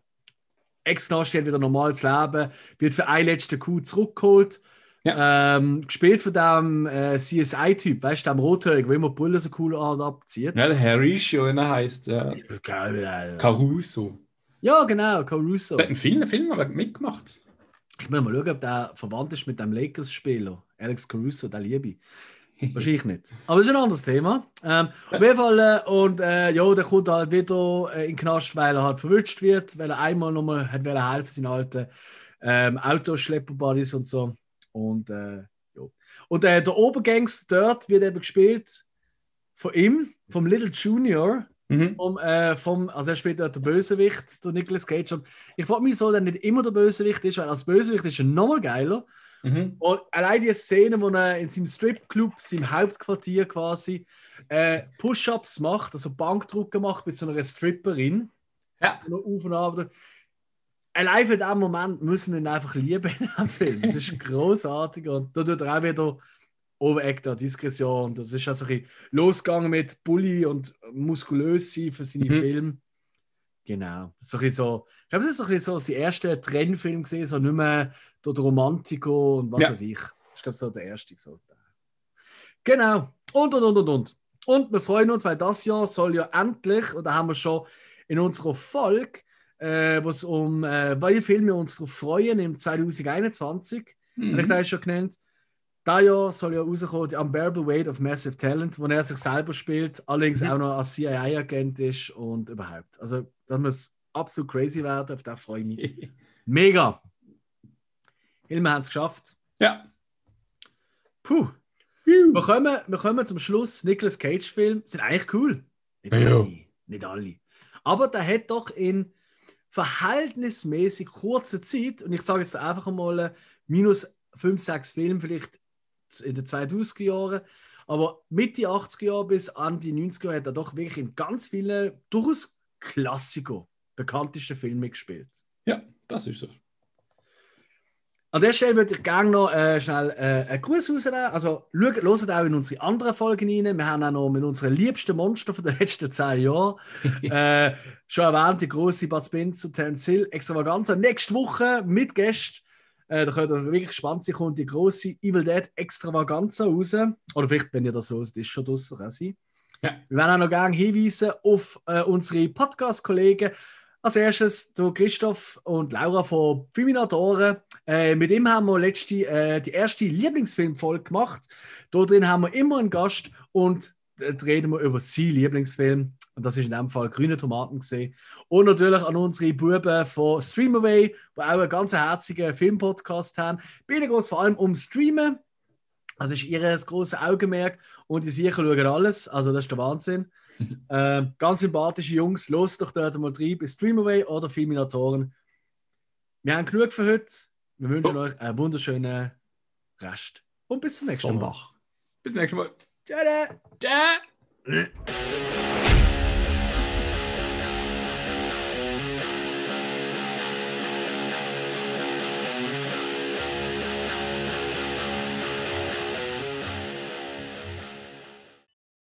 Ex-Knast wieder normales Leben, wird für einen letzten Coup zurückgeholt. Ähm, gespielt von dem äh, CSI-Typ, weißt du, dem Rothörig, wo immer die Brille so cool abzieht. Ja, der Horatio, er heißt äh, Geil, Alter. Caruso. Ja, genau, Caruso. Der hat einen Film, Film aber mitgemacht. Ich muss mal schauen, ob der verwandt ist mit dem Lakers-Spieler. Alex Caruso, der liebe. Wahrscheinlich nicht. Aber das ist ein anderes Thema. Ähm, auf jeden Fall, äh, und äh, ja, der kommt halt wieder äh, in den Knast, weil er halt verwünscht wird, weil er einmal nochmal hat wollen helfen seinen alten ähm, Autoschlepper-Buddies und so. Und äh, ja. Und äh, der Obergangs dort wird eben gespielt von ihm, vom Little Junior. Mhm. Um, äh, vom, also er spielt dort der Bösewicht, der Nicolas Cage. Und ich frage mich, soll er nicht immer der Bösewicht ist, weil als Bösewicht ist er nochmal geiler. Mhm. Und allein die Szene, wo er in seinem Stripclub, seinem Hauptquartier quasi, äh, Push-Ups macht, also Bankdrucke macht mit so einer Stripperin. Ja. Auf und ab. Allein für diesen Moment müssen wir ihn einfach lieben in diesem Film. Das ist großartig. Und da tut er auch wieder Overactor, da Diskretion. Das ist also ein bisschen losgegangen mit Bully und muskulös sein für seine Mhm. Filme. Genau. Das ist so ein so, ich glaube, das ist so ein bisschen so sein erster Trennfilm gesehen, so nicht mehr der Romantico und was Ja. weiß ich. Das ist, glaube ich, so der erste. So. Genau. Und, und, und, und, und. Und wir freuen uns, weil das Jahr soll ja endlich, und da haben wir schon in unserer Folge, äh, wo es um äh, welche Filme wir uns freuen im 2021, Mhm. habe ich da schon genannt. Da Jahr soll ja rauskommen, The Unbearable Weight of Massive Talent, wo er sich selber spielt, allerdings Mhm. auch noch als CIA-Agent ist und überhaupt. Also, das muss absolut crazy werden, auf das freue ich mich. Mega! Hilme haben es geschafft. ja. Puh! Wir kommen, wir kommen zum Schluss. Nicolas Cage-Film sind eigentlich cool. Nicht Ja. alle. Nicht alle. Aber der hat doch in verhältnismäßig kurzer Zeit, und ich sage jetzt einfach mal äh, minus 5, 6 Filme vielleicht in den 2000er Jahren, aber Mitte 80er Jahre bis an die 90er Jahre hat er doch wirklich in ganz vielen durchaus Klassiker, bekanntesten Filmen gespielt. ja, das ist so. An der Stelle würde ich gerne noch äh, schnell äh, einen Gruß rausnehmen. Also, schaut, hört auch in unsere anderen Folgen rein. Wir haben auch noch mit unseren liebsten Monster von den letzten zehn Jahren äh, schon erwähnt, die große Bud Spencer, Terence Hill, Extravaganza. Nächste Woche mit Gästen. Äh, da könnt ihr wirklich gespannt sein, kommt die große Evil Dead Extravaganza raus. Oder vielleicht, wenn ihr das so ist, ist schon draussen, kann sein. Ja. Wir werden auch noch gerne hinweisen auf äh, unsere Podcast-Kollegen. Als erstes der Christoph und Laura von Filminatoren. Äh, mit ihm haben wir letzte, äh, die erste Lieblingsfilmfolge gemacht. Dort drin haben wir immer einen Gast und dort reden wir über seinen Lieblingsfilm. Und das ist in dem Fall Grüne Tomaten gesehen. Und natürlich an unsere Buben von Streamaway, die auch einen ganz herzigen Filmpodcast haben. Bei ihnen geht es vor allem um Streamen. Das ist ihr grosses Augenmerk. Und die sicher schauen alles. Also, das ist der Wahnsinn. ähm, ganz sympathische Jungs. Los doch dort mal rein bei Streamaway oder Filminatoren. Wir haben genug für heute. Wir wünschen euch einen wunderschönen Rest. Und bis zum nächsten Mal. Sonntag. Bis nächstes Mal. Ciao! Tschä.